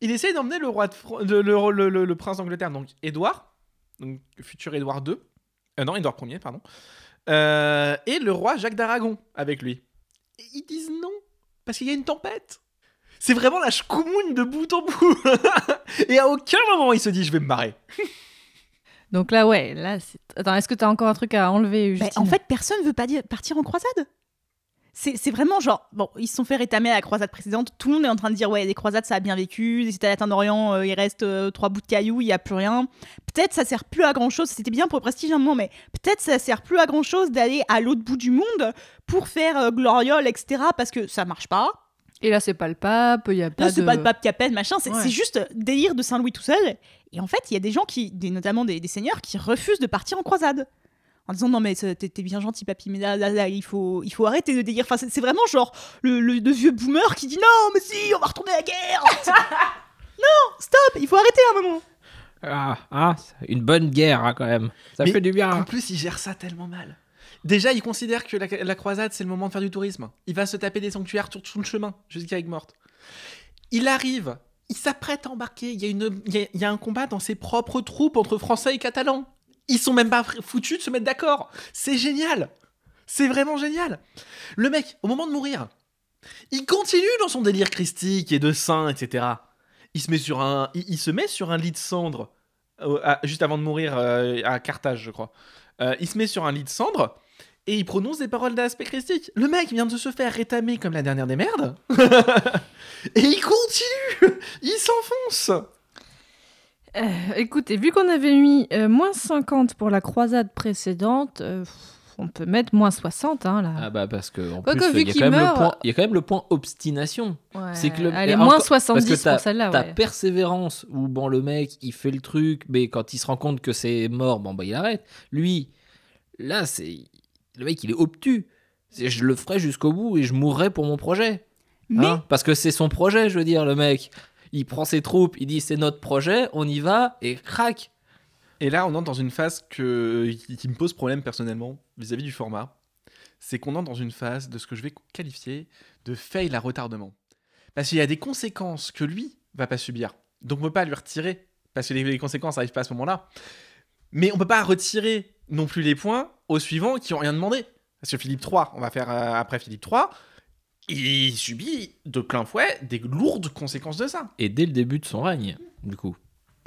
Speaker 1: Il essaye d'emmener le roi de le prince d'Angleterre, donc Édouard, donc futur Édouard II. Euh, non, Édouard Ier, pardon. Euh, et le roi Jacques d'Aragon avec lui. Et ils disent non, parce qu'il y a une tempête. C'est vraiment la schkoumoune de bout en bout. Et à aucun moment il se dit je vais me barrer.
Speaker 3: Donc là, ouais, là, c'est... Attends, est-ce que t'as encore un truc à enlever,
Speaker 8: Bah, en fait, personne veut pas dire partir en croisade. C'est vraiment genre, bon, ils se sont fait rétamer à la croisade précédente. Tout le monde est en train de dire, ouais, les croisades, ça a bien vécu. Les Italiens d'Orient, euh, il reste euh, trois bouts de cailloux, il y a plus rien. Peut-être ça sert plus à grand chose. C'était bien pour le prestige un moment, mais peut-être ça sert plus à grand chose d'aller à l'autre bout du monde pour faire euh, gloriole, etc. Parce que ça marche pas.
Speaker 3: Et là, c'est pas le pape, il y a pas
Speaker 8: Là, c'est
Speaker 3: de...
Speaker 8: pas le pape qui appelle, machin. C'est
Speaker 3: Ouais.
Speaker 8: juste délire de Saint-Louis tout seul. Et en fait, il y a des gens qui, des, notamment des, des seigneurs, qui refusent de partir en croisade. En disant non mais t'es bien gentil papy mais là, là, là, il faut il faut arrêter de délire enfin c'est vraiment genre le, le, le vieux boomer qui dit non mais si on va retourner à la guerre non stop il faut arrêter un moment
Speaker 2: Ah, ah, une bonne guerre hein, quand même. Ça
Speaker 1: Mais
Speaker 2: fait du bien.
Speaker 1: En plus, il gère ça tellement mal. Déjà, il considère que la, la croisade, c'est le moment de faire du tourisme. Il va se taper des sanctuaires tout, tout le chemin, jusqu'à Aigues-Mortes. Il arrive, il s'apprête à embarquer. Il y, a une, il, y a, il y a un combat dans ses propres troupes entre Français et Catalans. Ils sont même pas foutus de se mettre d'accord. C'est génial. C'est vraiment génial. Le mec, au moment de mourir, il continue dans son délire christique et de saint, etc. Il se met sur un, il, se met sur un lit de cendre euh, juste avant de mourir euh, à Carthage, je crois. Euh, il se met sur un lit de cendre et il prononce des paroles d'aspect christique. Le mec vient de se faire rétamer comme la dernière des merdes. et il continue Il s'enfonce
Speaker 3: Euh, écoutez, vu qu'on avait mis euh, moins 50 pour la croisade précédente, euh, on peut mettre moins 60, hein, là.
Speaker 2: Ah bah parce que en
Speaker 3: Quoique,
Speaker 2: plus
Speaker 3: vu
Speaker 2: il y, a quand même le
Speaker 3: meurt-
Speaker 2: point- il y a quand même le point obstination.
Speaker 3: Ouais.
Speaker 2: c'est que le-
Speaker 3: Allez,
Speaker 2: et
Speaker 3: moins
Speaker 2: encore-
Speaker 3: 70
Speaker 2: parce que t'as-
Speaker 3: pour celle-là,
Speaker 2: Ta
Speaker 3: ouais.
Speaker 2: persévérance où bon le mec il fait le truc mais quand il se rend compte que c'est mort bon bah il arrête. Lui là c'est le mec il est obtus. Je le ferai jusqu'au bout et je mourrai pour mon projet.
Speaker 8: mais
Speaker 2: Hein? Parce que c'est son projet, je veux dire, le mec. Il prend ses troupes, il dit c'est notre projet, on y va, et crac
Speaker 1: Et là, on entre dans une phase que, qui, me pose problème personnellement vis-à-vis du format. C'est qu'on entre dans une phase de ce que je vais qualifier de fail à retardement. Parce qu'il y a des conséquences que lui va pas subir. Donc on peut pas lui retirer, parce que les, conséquences n'arrivent pas à ce moment-là. Mais on peut pas retirer non plus les points aux suivants qui ont rien demandé. Parce que Philippe III, on va faire euh, après Philippe III, il subit de plein fouet des lourdes conséquences de ça.
Speaker 2: Et dès le début de son règne, du coup.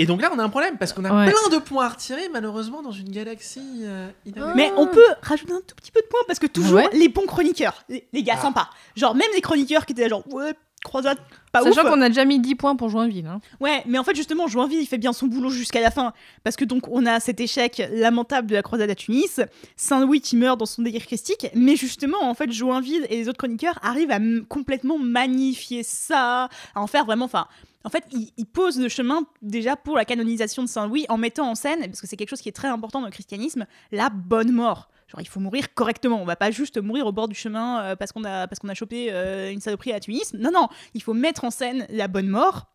Speaker 1: Et donc là, on a un problème parce qu'on a
Speaker 3: Ouais.
Speaker 1: plein de points à retirer, malheureusement, dans une galaxie. euh,
Speaker 8: mais on peut rajouter un tout petit peu de points parce que toujours
Speaker 3: Ouais.
Speaker 8: les bons chroniqueurs les, les gars
Speaker 1: Ah.
Speaker 8: sympas genre même les chroniqueurs qui étaient là, genre ouais croisade pas
Speaker 3: Sachant qu'on a déjà mis 10 points pour Joinville. Hein.
Speaker 8: Ouais, mais en fait, justement, Joinville, il fait bien son boulot jusqu'à la fin. Parce que donc, on a cet échec lamentable de la croisade à Tunis, Saint-Louis qui meurt dans son délire christique, mais justement, en fait, Joinville et les autres chroniqueurs arrivent à complètement magnifier ça, à en faire vraiment. Enfin, en fait, ils, ils posent le chemin déjà pour la canonisation de Saint-Louis en mettant en scène, parce que c'est quelque chose qui est très important dans le christianisme, la bonne mort. Genre, il faut mourir correctement. On va pas juste mourir au bord du chemin euh, parce qu'on a, parce qu'on a chopé euh, une saloperie à Tunis. Non, non, il faut mettre en scène la bonne mort.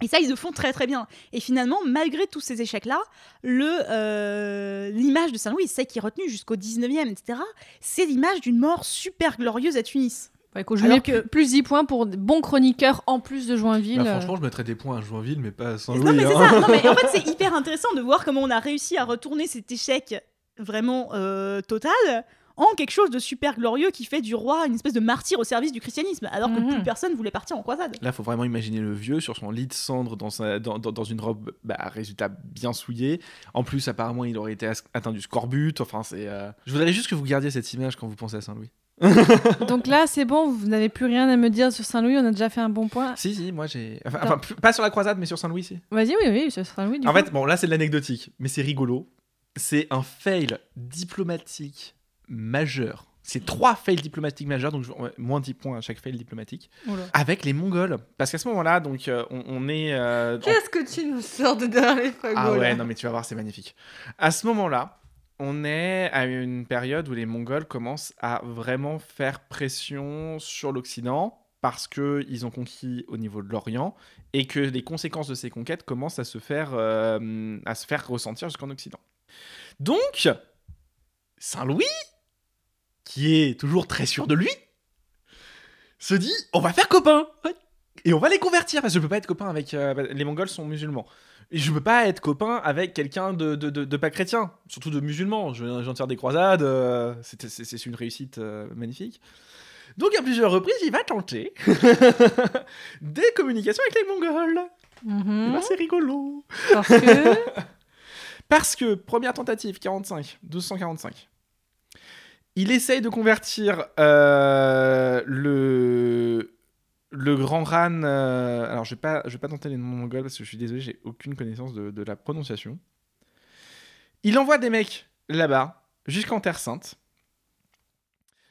Speaker 8: Et ça, ils le font très très bien. Et finalement, malgré tous ces échecs-là, le euh, l'image de Saint-Louis, celle qui est retenue jusqu'au 19e, etc., c'est l'image d'une mort super glorieuse à Tunis.
Speaker 3: Ouais, écoute, je
Speaker 8: Alors que-
Speaker 3: plus 10 points pour bon chroniqueur en plus de Joinville.
Speaker 1: Bah, franchement, je mettrais des points à Joinville, mais pas à
Speaker 8: non,
Speaker 1: Saint-Louis.
Speaker 8: mais c'est
Speaker 1: hein.
Speaker 8: ça. Non, mais en fait, c'est hyper intéressant de voir comment on a réussi à retourner cet échec vraiment euh, total en quelque chose de super glorieux qui fait du roi une espèce de martyr au service du christianisme, alors que
Speaker 3: Mhm.
Speaker 8: plus personne voulait partir en croisade.
Speaker 1: Là, faut vraiment imaginer le vieux sur son lit de cendre dans, sa- dans, dans- dans une robe, bah, résultat bien souillée. En plus, apparemment, il aurait été atteint du scorbut. Enfin, c'est. euh, Je voudrais juste que vous gardiez cette image quand vous pensez à Saint-Louis.
Speaker 3: Donc là, c'est bon, vous n'avez plus rien à me dire sur Saint-Louis, on a déjà fait un bon point.
Speaker 1: Si, si, moi j'ai. Enfin, pas sur la croisade, mais sur Saint-Louis, si.
Speaker 3: Vas-y, oui, oui, sur Saint-Louis. du
Speaker 1: En
Speaker 3: coup.
Speaker 1: fait, bon, là, c'est de l'anecdotique, mais c'est rigolo. C'est un fail diplomatique majeur. C'est trois fails diplomatiques majeurs, donc moins 10 points à chaque fail diplomatique,
Speaker 3: Oula.
Speaker 1: avec les Mongols. Parce qu'à ce moment-là, donc, euh, on, on est. euh,
Speaker 3: Qu'est-ce que tu nous sors de derrière les fagots
Speaker 1: Ah ouais, non mais tu vas voir, c'est magnifique. À ce moment-là, on est à une période où les Mongols commencent à vraiment faire pression sur l'Occident parce qu'ils ont conquis au niveau de l'Orient et que les conséquences de ces conquêtes commencent à se faire, euh, à se faire ressentir jusqu'en Occident. Donc, Saint-Louis, qui est toujours très sûr de lui, se dit on va faire copain et on va les convertir parce que je peux pas être copain avec euh, les Mongols sont musulmans. Et je peux pas être copain avec quelqu'un de, de, de- de pas chrétien, surtout de musulman. Je viens j'en tire des croisades, euh, c'est- une réussite euh, magnifique. Donc à plusieurs reprises, il va tenter des communications avec les Mongols. Et
Speaker 3: Mhm.
Speaker 1: ben, c'est rigolo.
Speaker 3: Parce que.
Speaker 1: Parce que, première tentative, 45, 1245. Il essaye de convertir euh, le, le grand Ran. euh, alors, je je vais pas tenter les noms mongols parce que je suis désolé, j'ai aucune connaissance de, de la prononciation. Il envoie des mecs là-bas, jusqu'en Terre Sainte.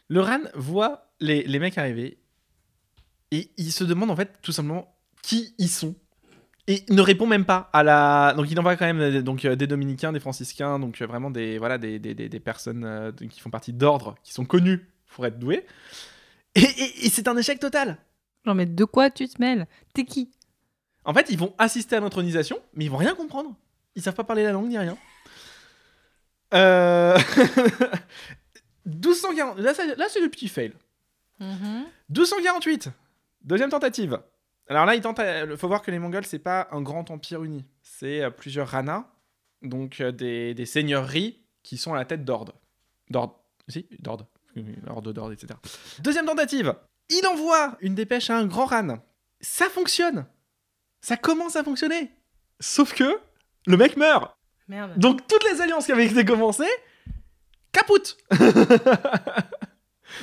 Speaker 1: Le Ran voit les, les mecs arriver et il se demande en fait tout simplement qui ils sont et il ne répond même pas à la. Donc il envoie quand même euh, donc, euh, des dominicains, des franciscains, donc euh, vraiment des, voilà, des, des, des- des personnes euh, qui font partie d'ordre, qui sont connues pour être douées. Et, et- et c'est un échec total.
Speaker 3: Non, mais de quoi tu te mêles? T'es qui?
Speaker 1: En fait, ils vont assister à l'intronisation, mais ils vont rien comprendre. Ils savent pas parler la langue ni rien. Euh... 1240. Là, là, c'est le petit fail. 1248, deuxième tentative. Alors là, il tente. Faut voir que les Mongols, c'est pas un grand empire uni. C'est euh, plusieurs ranas, donc euh, des, des seigneuries qui sont à la tête d'ordre. D'ordre. Si, d'ordre. Ordre d'ordre, etc. Deuxième tentative. Il envoie une dépêche à un grand ran. Ça fonctionne. Ça commence à fonctionner. Sauf que le mec meurt.
Speaker 3: Merde.
Speaker 1: Donc toutes les alliances qui avaient été commencées, capoute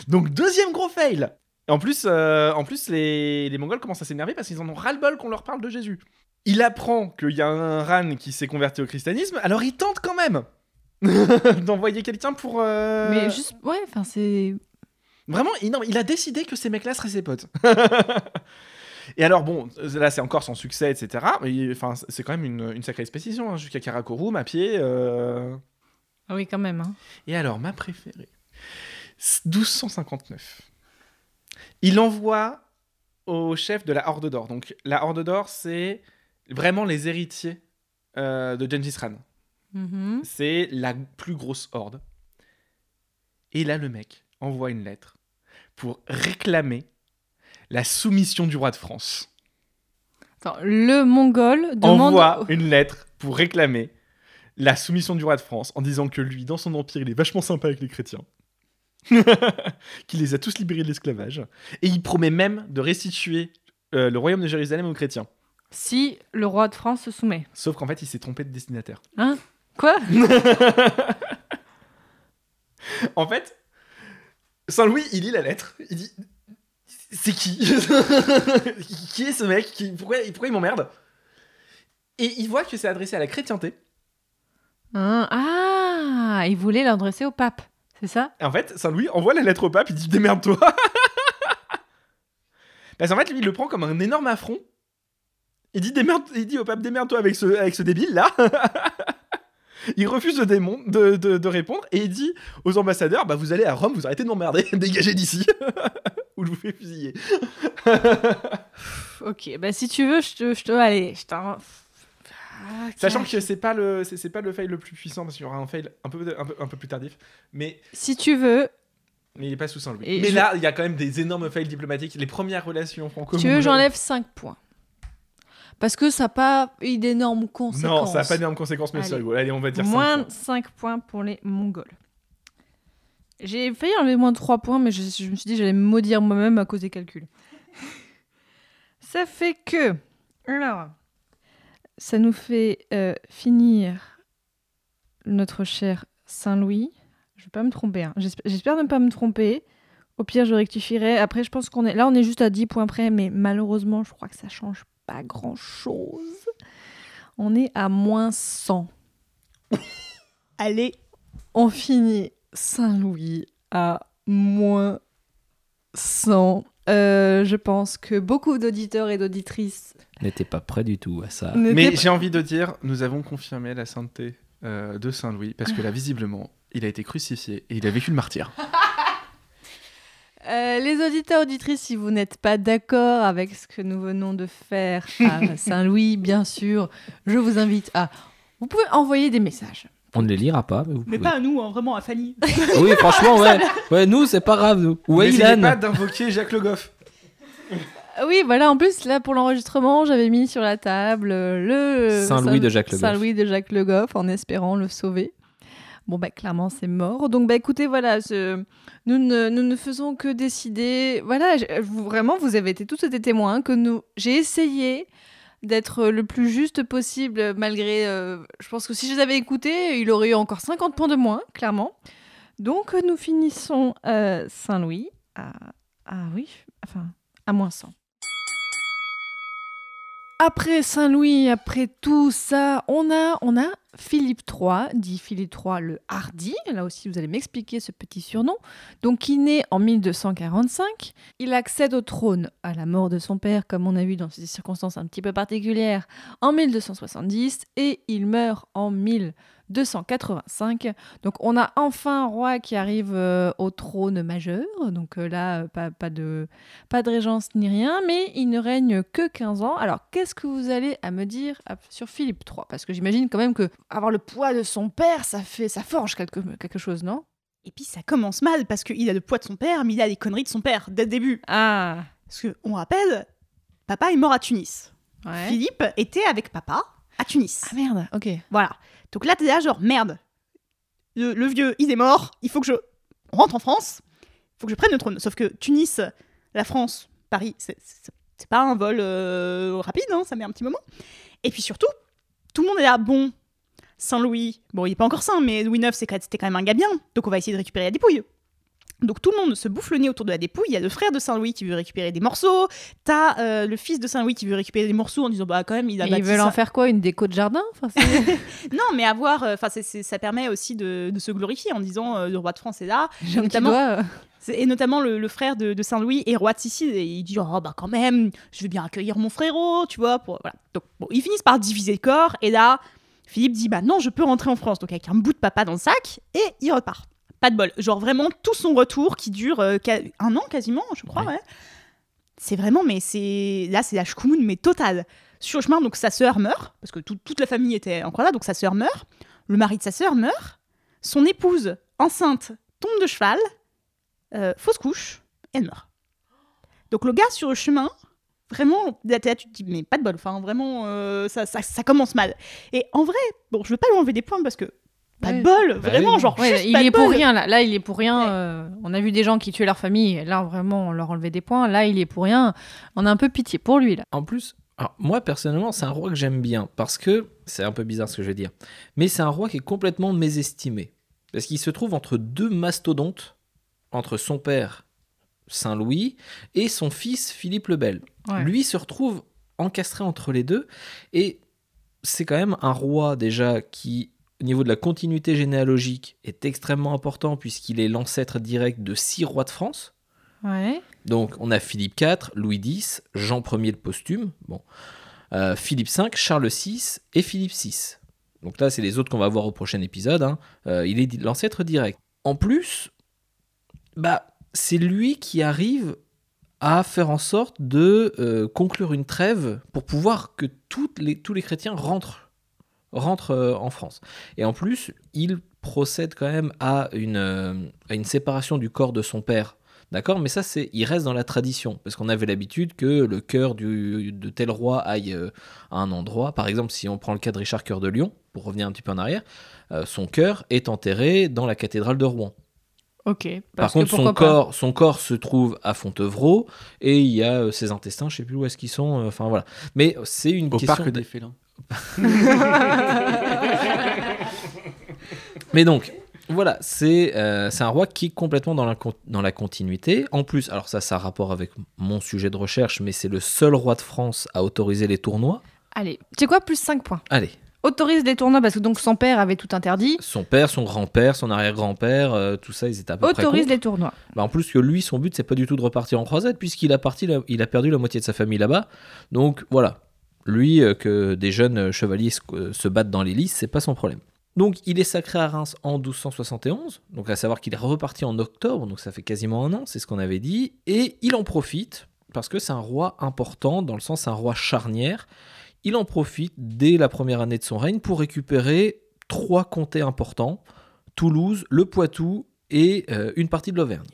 Speaker 1: Donc deuxième gros fail Et en plus, euh, en plus les, les Mongols commencent à s'énerver parce qu'ils en ont ras-le-bol qu'on leur parle de Jésus. Il apprend qu'il y a un Ran qui s'est converti au christianisme, alors il tente quand même d'envoyer quelqu'un pour... euh,
Speaker 3: Mais juste. Ouais, enfin, c'est.
Speaker 1: Vraiment, il, non, il a décidé que ces mecs-là seraient ses potes. Et alors, bon, là, c'est encore sans succès, etc. Mais enfin, c'est quand même une, une sacrée expédition, hein, jusqu'à Karakorum, à pied. euh.
Speaker 3: Ah oui, quand même. Hein.
Speaker 1: Et alors, ma préférée, 1259. Il envoie au chef de la Horde d'Or. Donc, la Horde d'Or, c'est vraiment les héritiers euh, de Gengis Khan.
Speaker 3: Mhm.
Speaker 1: C'est la plus grosse horde. Et là, le mec envoie une lettre pour réclamer la soumission du roi de France.
Speaker 3: Attends, le Mongol demande.
Speaker 1: Envoie une lettre pour réclamer la soumission du roi de France en disant que lui, dans son empire, il est vachement sympa avec les chrétiens. qu'il les a tous libérés de l'esclavage. Et il promet même de restituer euh, le royaume de Jérusalem aux chrétiens.
Speaker 3: Si le roi de France se soumet.
Speaker 1: Sauf qu'en fait, il s'est trompé de destinataire.
Speaker 3: Hein? Quoi?
Speaker 1: En fait, Saint-Louis, il lit la lettre. Il dit C'est qui? Qui est ce mec? Qui, pourquoi, pourquoi il m'emmerde? Et il voit que c'est adressé à la chrétienté.
Speaker 3: Hein? Ah Il voulait l'adresser au pape, c'est ça
Speaker 1: Et en fait, Saint-Louis envoie la lettre au pape, il dit Démerde-toi Parce qu'en fait, lui, il le prend comme un énorme affront. Il dit, démerde, il dit au pape Démerde-toi avec ce, avec ce débile-là Il refuse de, démon- de, de- de répondre et il dit aux ambassadeurs Bah, vous allez à Rome, vous arrêtez de m'emmerder, dégagez d'ici Ou je vous fais fusiller.
Speaker 3: Ok, bah si tu veux, je te... Je te allez, je t'en... Ah,
Speaker 1: Sachant que c'est pas le c'est c'est pas le fail le plus puissant parce qu'il y aura un fail un peu un peu, un peu plus tardif mais
Speaker 3: Si tu veux,
Speaker 1: mais il est pas sous Saint-Louis. Mais
Speaker 3: je-
Speaker 1: là, il y a quand même des énormes fails diplomatiques, les premières relations franco
Speaker 3: tu veux, j'enlève 5 points. Parce que ça n'a pas eu d'énormes conséquences.
Speaker 1: Non, ça n'a pas d'énormes conséquences mais
Speaker 3: Allez.
Speaker 1: Allez, on va dire
Speaker 3: Moins
Speaker 1: cinq points.
Speaker 3: 5 points pour les Mongols. J'ai failli enlever moins de 3 points, mais je, je me suis dit j'allais me maudire moi-même à cause des calculs. ça fait que. Alors. Ça nous fait euh, finir notre cher Saint-Louis. Je vais pas me tromper. hein. J'espère j'espère ne pas me tromper. Au pire, je rectifierai. Après, je pense qu'on est. Là, on est juste à 10 points près, mais malheureusement, je crois que ça change pas grand-chose. On est à moins 100.
Speaker 8: Allez,
Speaker 3: On finit Saint-Louis à moins 100. Euh, je pense que beaucoup d'auditeurs et d'auditrices
Speaker 2: N'était pas prêt du tout à ça.
Speaker 1: Mais j'ai envie de dire, nous avons confirmé la sainteté euh, de Saint Louis parce que là, visiblement, il a été crucifié et il a vécu le martyr.
Speaker 3: Euh, les auditeurs auditrices, si vous n'êtes pas d'accord avec ce que nous venons de faire à Saint-Louis, bien sûr, je vous invite à. Vous pouvez envoyer des messages.
Speaker 2: On ne les lira pas, mais vous
Speaker 8: mais
Speaker 2: pouvez.
Speaker 8: pas à nous, hein, vraiment à Fanny.
Speaker 2: Oui, franchement, ouais. Ouais, nous, c'est pas grave. nous. Ou à Ilan.
Speaker 1: pas d'invoquer Jacques Le Goff.
Speaker 3: Ah Oui, voilà, en plus, là, pour l'enregistrement, j'avais mis sur la table euh, le.
Speaker 2: Saint-Louis de Jacques Le Goff.
Speaker 3: Saint-Louis de Jacques Le Goff, en espérant le sauver. Bon, bah, clairement, c'est mort. Donc, bah, écoutez, voilà, ce- nous, ne, nous ne faisons que décider. Voilà, je- vous- vraiment, vous avez été tous été témoins que nous. J'ai essayé d'être le plus juste possible, malgré. euh, je pense que si je les avais écoutés, il aurait eu encore 50 points de moins, clairement. Donc, nous finissons euh, Saint-Louis à. Ah oui, enfin, à moins 100. Après Saint-Louis, après tout ça, on a, on a Philippe III, dit Philippe III le Hardi. Là aussi, vous allez m'expliquer ce petit surnom. Donc, qui naît en 1245. Il accède au trône à la mort de son père, comme on a vu dans ces circonstances un petit peu particulières, en 1270. Et il meurt en 1285. Donc, on a enfin un roi qui arrive euh, au trône majeur. Donc, euh, là, euh, pas, de pas de régence ni rien, mais il ne règne que 15 ans. Alors, qu'est-ce que vous allez à me dire sur Philippe III Parce que j'imagine quand même que avoir le poids de son père, ça fait, ça forge quelque, quelque chose, non?
Speaker 8: Et puis ça commence mal parce qu'il a le poids de son père, mais il a les conneries de son père dès le début.
Speaker 3: Ah,
Speaker 8: Parce que, on rappelle, papa est mort à Tunis.
Speaker 3: ouais.
Speaker 8: Philippe était avec papa à Tunis.
Speaker 3: Ah merde, ok.
Speaker 8: Voilà. Donc là, t'es là, genre, merde. Le, le vieux, il est mort. Il faut que je rentre en France. Il faut que je prenne le trône. Sauf que Tunis, la France, Paris, c'est pas un vol euh, rapide, hein, ça met un petit moment. Et puis surtout, tout le monde est là, bon, Saint-Louis, bon, il est pas encore saint, mais Louis IX, c'était quand même un gars bien. Donc on va essayer de récupérer la dépouille. Donc tout le monde se bouffe le nez autour de la dépouille. Il y a le frère de Saint-Louis qui veut récupérer des morceaux. T'as euh, le fils de Saint-Louis qui veut récupérer des morceaux en disant bah quand même il a
Speaker 3: Et ils
Speaker 8: bâti
Speaker 3: veulent
Speaker 8: ça.
Speaker 3: en faire quoi Une déco de jardin? Enfin,
Speaker 8: Non, mais avoir, euh, enfin, ça permet aussi de, de se glorifier en disant euh, le roi de France est là, notamment,
Speaker 3: doigt, euh.
Speaker 8: et notamment le, le frère de, de Saint-Louis est roi de Sicile et il dit oh bah quand même, je veux bien accueillir mon frérot, tu vois, pour voilà. Donc bon, ils finissent par diviser le corps et là, Philippe dit bah non, je peux rentrer en France, donc avec un bout de papa dans le sac et il repart. Pas de bol, genre vraiment tout son retour qui dure euh, un an quasiment, je crois,
Speaker 2: Ouais.
Speaker 8: ouais. C'est vraiment, mais c'est là c'est la chkoumoun mais totale. Sur le chemin, donc sa sœur meurt parce que tout- toute la famille était encore là, donc sa sœur meurt le mari de sa sœur meurt, son épouse enceinte tombe de cheval, euh, fausse couche, elle meurt. Donc le gars sur le chemin, vraiment, là, là, tu te dis, mais pas de bol, enfin vraiment, euh, ça, ça, ça commence mal. Et en vrai, bon, je veux pas lui enlever des points parce que pas
Speaker 3: Ouais.
Speaker 8: de bol,
Speaker 2: Bah
Speaker 8: vraiment,
Speaker 2: oui.
Speaker 8: genre,
Speaker 3: Ouais,
Speaker 8: juste
Speaker 3: il
Speaker 8: pas
Speaker 3: est
Speaker 8: de
Speaker 3: pour
Speaker 8: bol.
Speaker 3: rien là. Là, il est pour rien.
Speaker 8: Ouais.
Speaker 3: euh, on a vu des gens qui tuaient leur famille. Là, vraiment, on leur enlevait des points. Là, il est pour rien. On a un peu pitié pour lui là.
Speaker 2: En plus, alors, moi personnellement, c'est un roi que j'aime bien parce que c'est un peu bizarre ce que je vais dire, mais c'est un roi qui est complètement mésestimé parce qu'il se trouve entre deux mastodontes, entre son père Saint-Louis et son fils Philippe le Bel.
Speaker 3: Ouais.
Speaker 2: Lui se retrouve encastré entre les deux et c'est quand même un roi déjà qui au niveau de la continuité généalogique est extrêmement important puisqu'il est l'ancêtre direct de six rois de France.
Speaker 3: Ouais.
Speaker 2: Donc, on a Philippe IV, Louis X, Jean Ier le posthume, bon, euh, Philippe V, Charles VI et Philippe VI. Donc là, c'est les autres qu'on va voir au prochain épisode. hein. Euh, il est l'ancêtre direct. En plus, bah, c'est lui qui arrive à faire en sorte de euh, conclure une trêve pour pouvoir que les, tous les chrétiens rentrent, rentrent euh, en France. Et en plus, il procède quand même à une, euh, à une séparation du corps de son père D'accord? Mais ça, c'est, il reste dans la tradition. Parce qu'on avait l'habitude que le cœur du, de tel roi aille à un endroit. Par exemple, si on prend le cas de Richard Cœur de Lion, pour revenir un petit peu en arrière, son cœur est enterré dans la cathédrale de Rouen.
Speaker 3: Ok.
Speaker 2: Par contre, son
Speaker 3: pas.
Speaker 2: corps, son corps se trouve à Fontevraud et il y a euh, ses intestins, je sais plus où est-ce qu'ils sont. euh, Enfin voilà. Mais c'est une
Speaker 1: Au
Speaker 2: question.
Speaker 1: parc
Speaker 2: d-
Speaker 1: des félins.
Speaker 2: Mais donc, voilà, c'est euh, c'est un roi qui est complètement dans la, dans la continuité. En plus, alors ça, ça a rapport avec mon sujet de recherche, mais c'est le seul roi de France à autoriser les tournois.
Speaker 3: Allez, tu sais quoi Plus 5 points?
Speaker 2: Allez,
Speaker 3: Autorise les tournois parce que donc son père avait tout interdit.
Speaker 2: son père, son grand-père, son arrière-grand-père, euh, tout ça, ils étaient à peu près
Speaker 3: Autorise
Speaker 2: contre.
Speaker 3: les tournois.
Speaker 2: Bah, en plus que lui, son but, c'est pas du tout de repartir en croisade, puisqu'il a, parti la- il a perdu la moitié de sa famille là-bas. Donc voilà, lui, euh, que des jeunes euh, chevaliers se, euh, se battent dans les listes, c'est pas son problème. Donc il est sacré à Reims en 1271, donc à savoir qu'il est reparti en octobre, donc ça fait quasiment un an, c'est ce qu'on avait dit, et il en profite, parce que c'est un roi important, dans le sens c'est un roi charnière, il en profite dès la première année de son règne pour récupérer trois comtés importants, Toulouse, le Poitou et euh, une partie de l'Auvergne.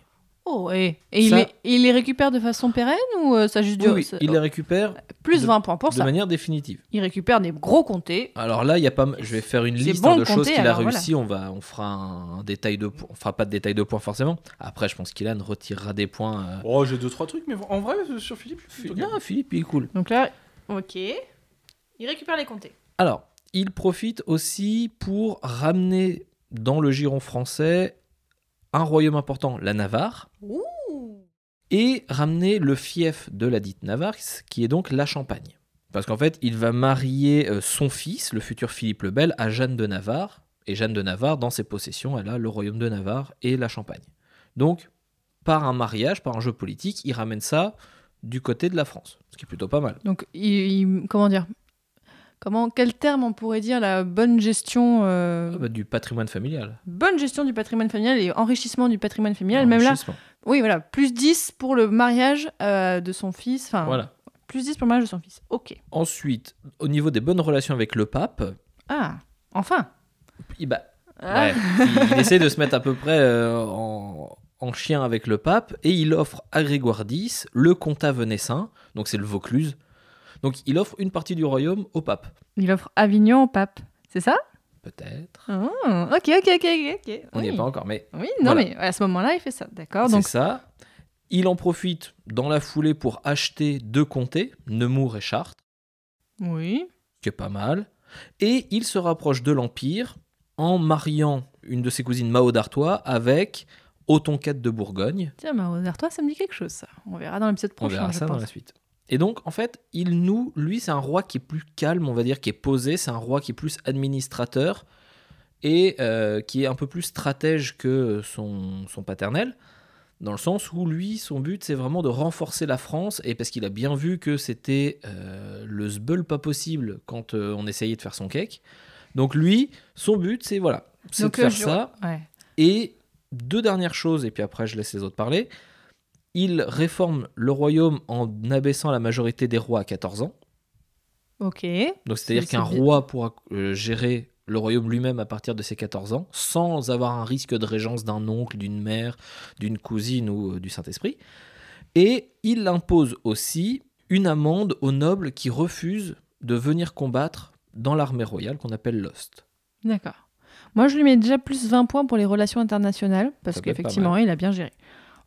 Speaker 3: Oh, et, et il, les, il les récupère de façon pérenne ou euh, ça juste
Speaker 2: Oui,
Speaker 3: dure
Speaker 2: oui, il les récupère
Speaker 3: Plus
Speaker 2: de-
Speaker 3: 20 points pour
Speaker 2: de
Speaker 3: ça.
Speaker 2: manière définitive.
Speaker 3: Il récupère des gros comtés.
Speaker 2: Alors là, il y a pas. Je vais faire une liste
Speaker 3: bon
Speaker 2: hein, de
Speaker 3: de
Speaker 2: choses qu'il a
Speaker 3: voilà.
Speaker 2: réussi. On va, on fera un, un détail de, on fera pas de détail de points forcément. Après, je pense qu'Ilan retirera des points. euh.
Speaker 1: Oh, j'ai deux trois trucs, mais en vrai, sur Philippe, plutôt
Speaker 2: Non, Philippe, il est cool.
Speaker 3: Donc là, ok. Il récupère les comtés.
Speaker 2: Alors, il profite aussi pour ramener dans le giron français un royaume important, la Navarre, et ramener le fief de la dite Navarre, qui est donc la Champagne. Parce qu'en fait, il va marier euh, son fils, le futur Philippe le Bel, à Jeanne de Navarre. Et Jeanne de Navarre, dans ses possessions, elle a le royaume de Navarre et la Champagne. Donc, par un mariage, par un jeu politique, il ramène ça du côté de la France, ce qui est plutôt pas mal.
Speaker 3: Donc, il, il- comment dire Comment, quel terme on pourrait dire la bonne gestion, euh,
Speaker 2: Ah bah, du patrimoine familial.
Speaker 3: bonne gestion du patrimoine familial et enrichissement du patrimoine familial. Même là,
Speaker 2: Enrichissement.
Speaker 3: oui, voilà, plus 10 pour le mariage euh, de son fils. Enfin,
Speaker 2: Voilà.
Speaker 3: plus 10 pour le mariage de son fils. Ok.
Speaker 2: Ensuite, au niveau des bonnes relations avec le pape,
Speaker 3: Ah, enfin.
Speaker 2: il, bah,
Speaker 3: Ah.
Speaker 2: ouais, il, il essaie de se mettre à peu près euh, en, en chien avec le pape et il offre à Grégoire X le comtat venessin, donc c'est le Vaucluse. Donc il offre une partie du royaume au pape.
Speaker 3: Il offre Avignon au pape. C'est ça?
Speaker 2: Peut-être.
Speaker 3: Ah, Ok, ok, ok, ok.
Speaker 2: On n'y
Speaker 3: oui.
Speaker 2: est pas encore, mais
Speaker 3: Oui, non,
Speaker 2: Voilà.
Speaker 3: mais à ce moment-là, il fait ça. D'accord.
Speaker 2: c'est
Speaker 3: Donc,
Speaker 2: ça. Il en profite dans la foulée pour acheter deux comtés, Nemours et Chartres,
Speaker 3: oui.
Speaker 2: qui est pas mal. Et il se rapproche de l'Empire en mariant une de ses cousines Mao d'Artois avec Othon IV de Bourgogne.
Speaker 3: Tiens, bah, aux Artois, ça me dit quelque chose, ça. On verra dans l'épisode
Speaker 2: On
Speaker 3: prochain.
Speaker 2: verra
Speaker 3: je
Speaker 2: ça dans la suite. Et donc, en fait, il nous, lui, c'est un roi qui est plus calme, on va dire, qui est posé. C'est un roi qui est plus administrateur et euh, qui est un peu plus stratège que son, son paternel, dans le sens où lui, son but, c'est vraiment de renforcer la France, et parce qu'il a bien vu que c'était euh, le sbeul pas possible quand euh, on essayait de faire son cake. Donc lui, son but, c'est voilà, c'est de faire ça.
Speaker 3: Ouais.
Speaker 2: Et deux dernières choses, et puis après je laisse les autres parler. Il réforme le royaume en abaissant la majorité des rois à 14 ans.
Speaker 3: Ok.
Speaker 2: Donc c'est-à-dire
Speaker 3: C'est-
Speaker 2: qu'un roi pourra euh, gérer le royaume lui-même à partir de ses 14 ans, sans avoir un risque de régence d'un oncle, d'une mère, d'une cousine ou euh, du Saint-Esprit. Et il impose aussi une amende aux nobles qui refusent de venir combattre dans l'armée royale qu'on appelle l'Ost.
Speaker 3: D'accord. Moi, je lui mets déjà plus 20 points pour les relations internationales, parce qu'effectivement, il a bien géré.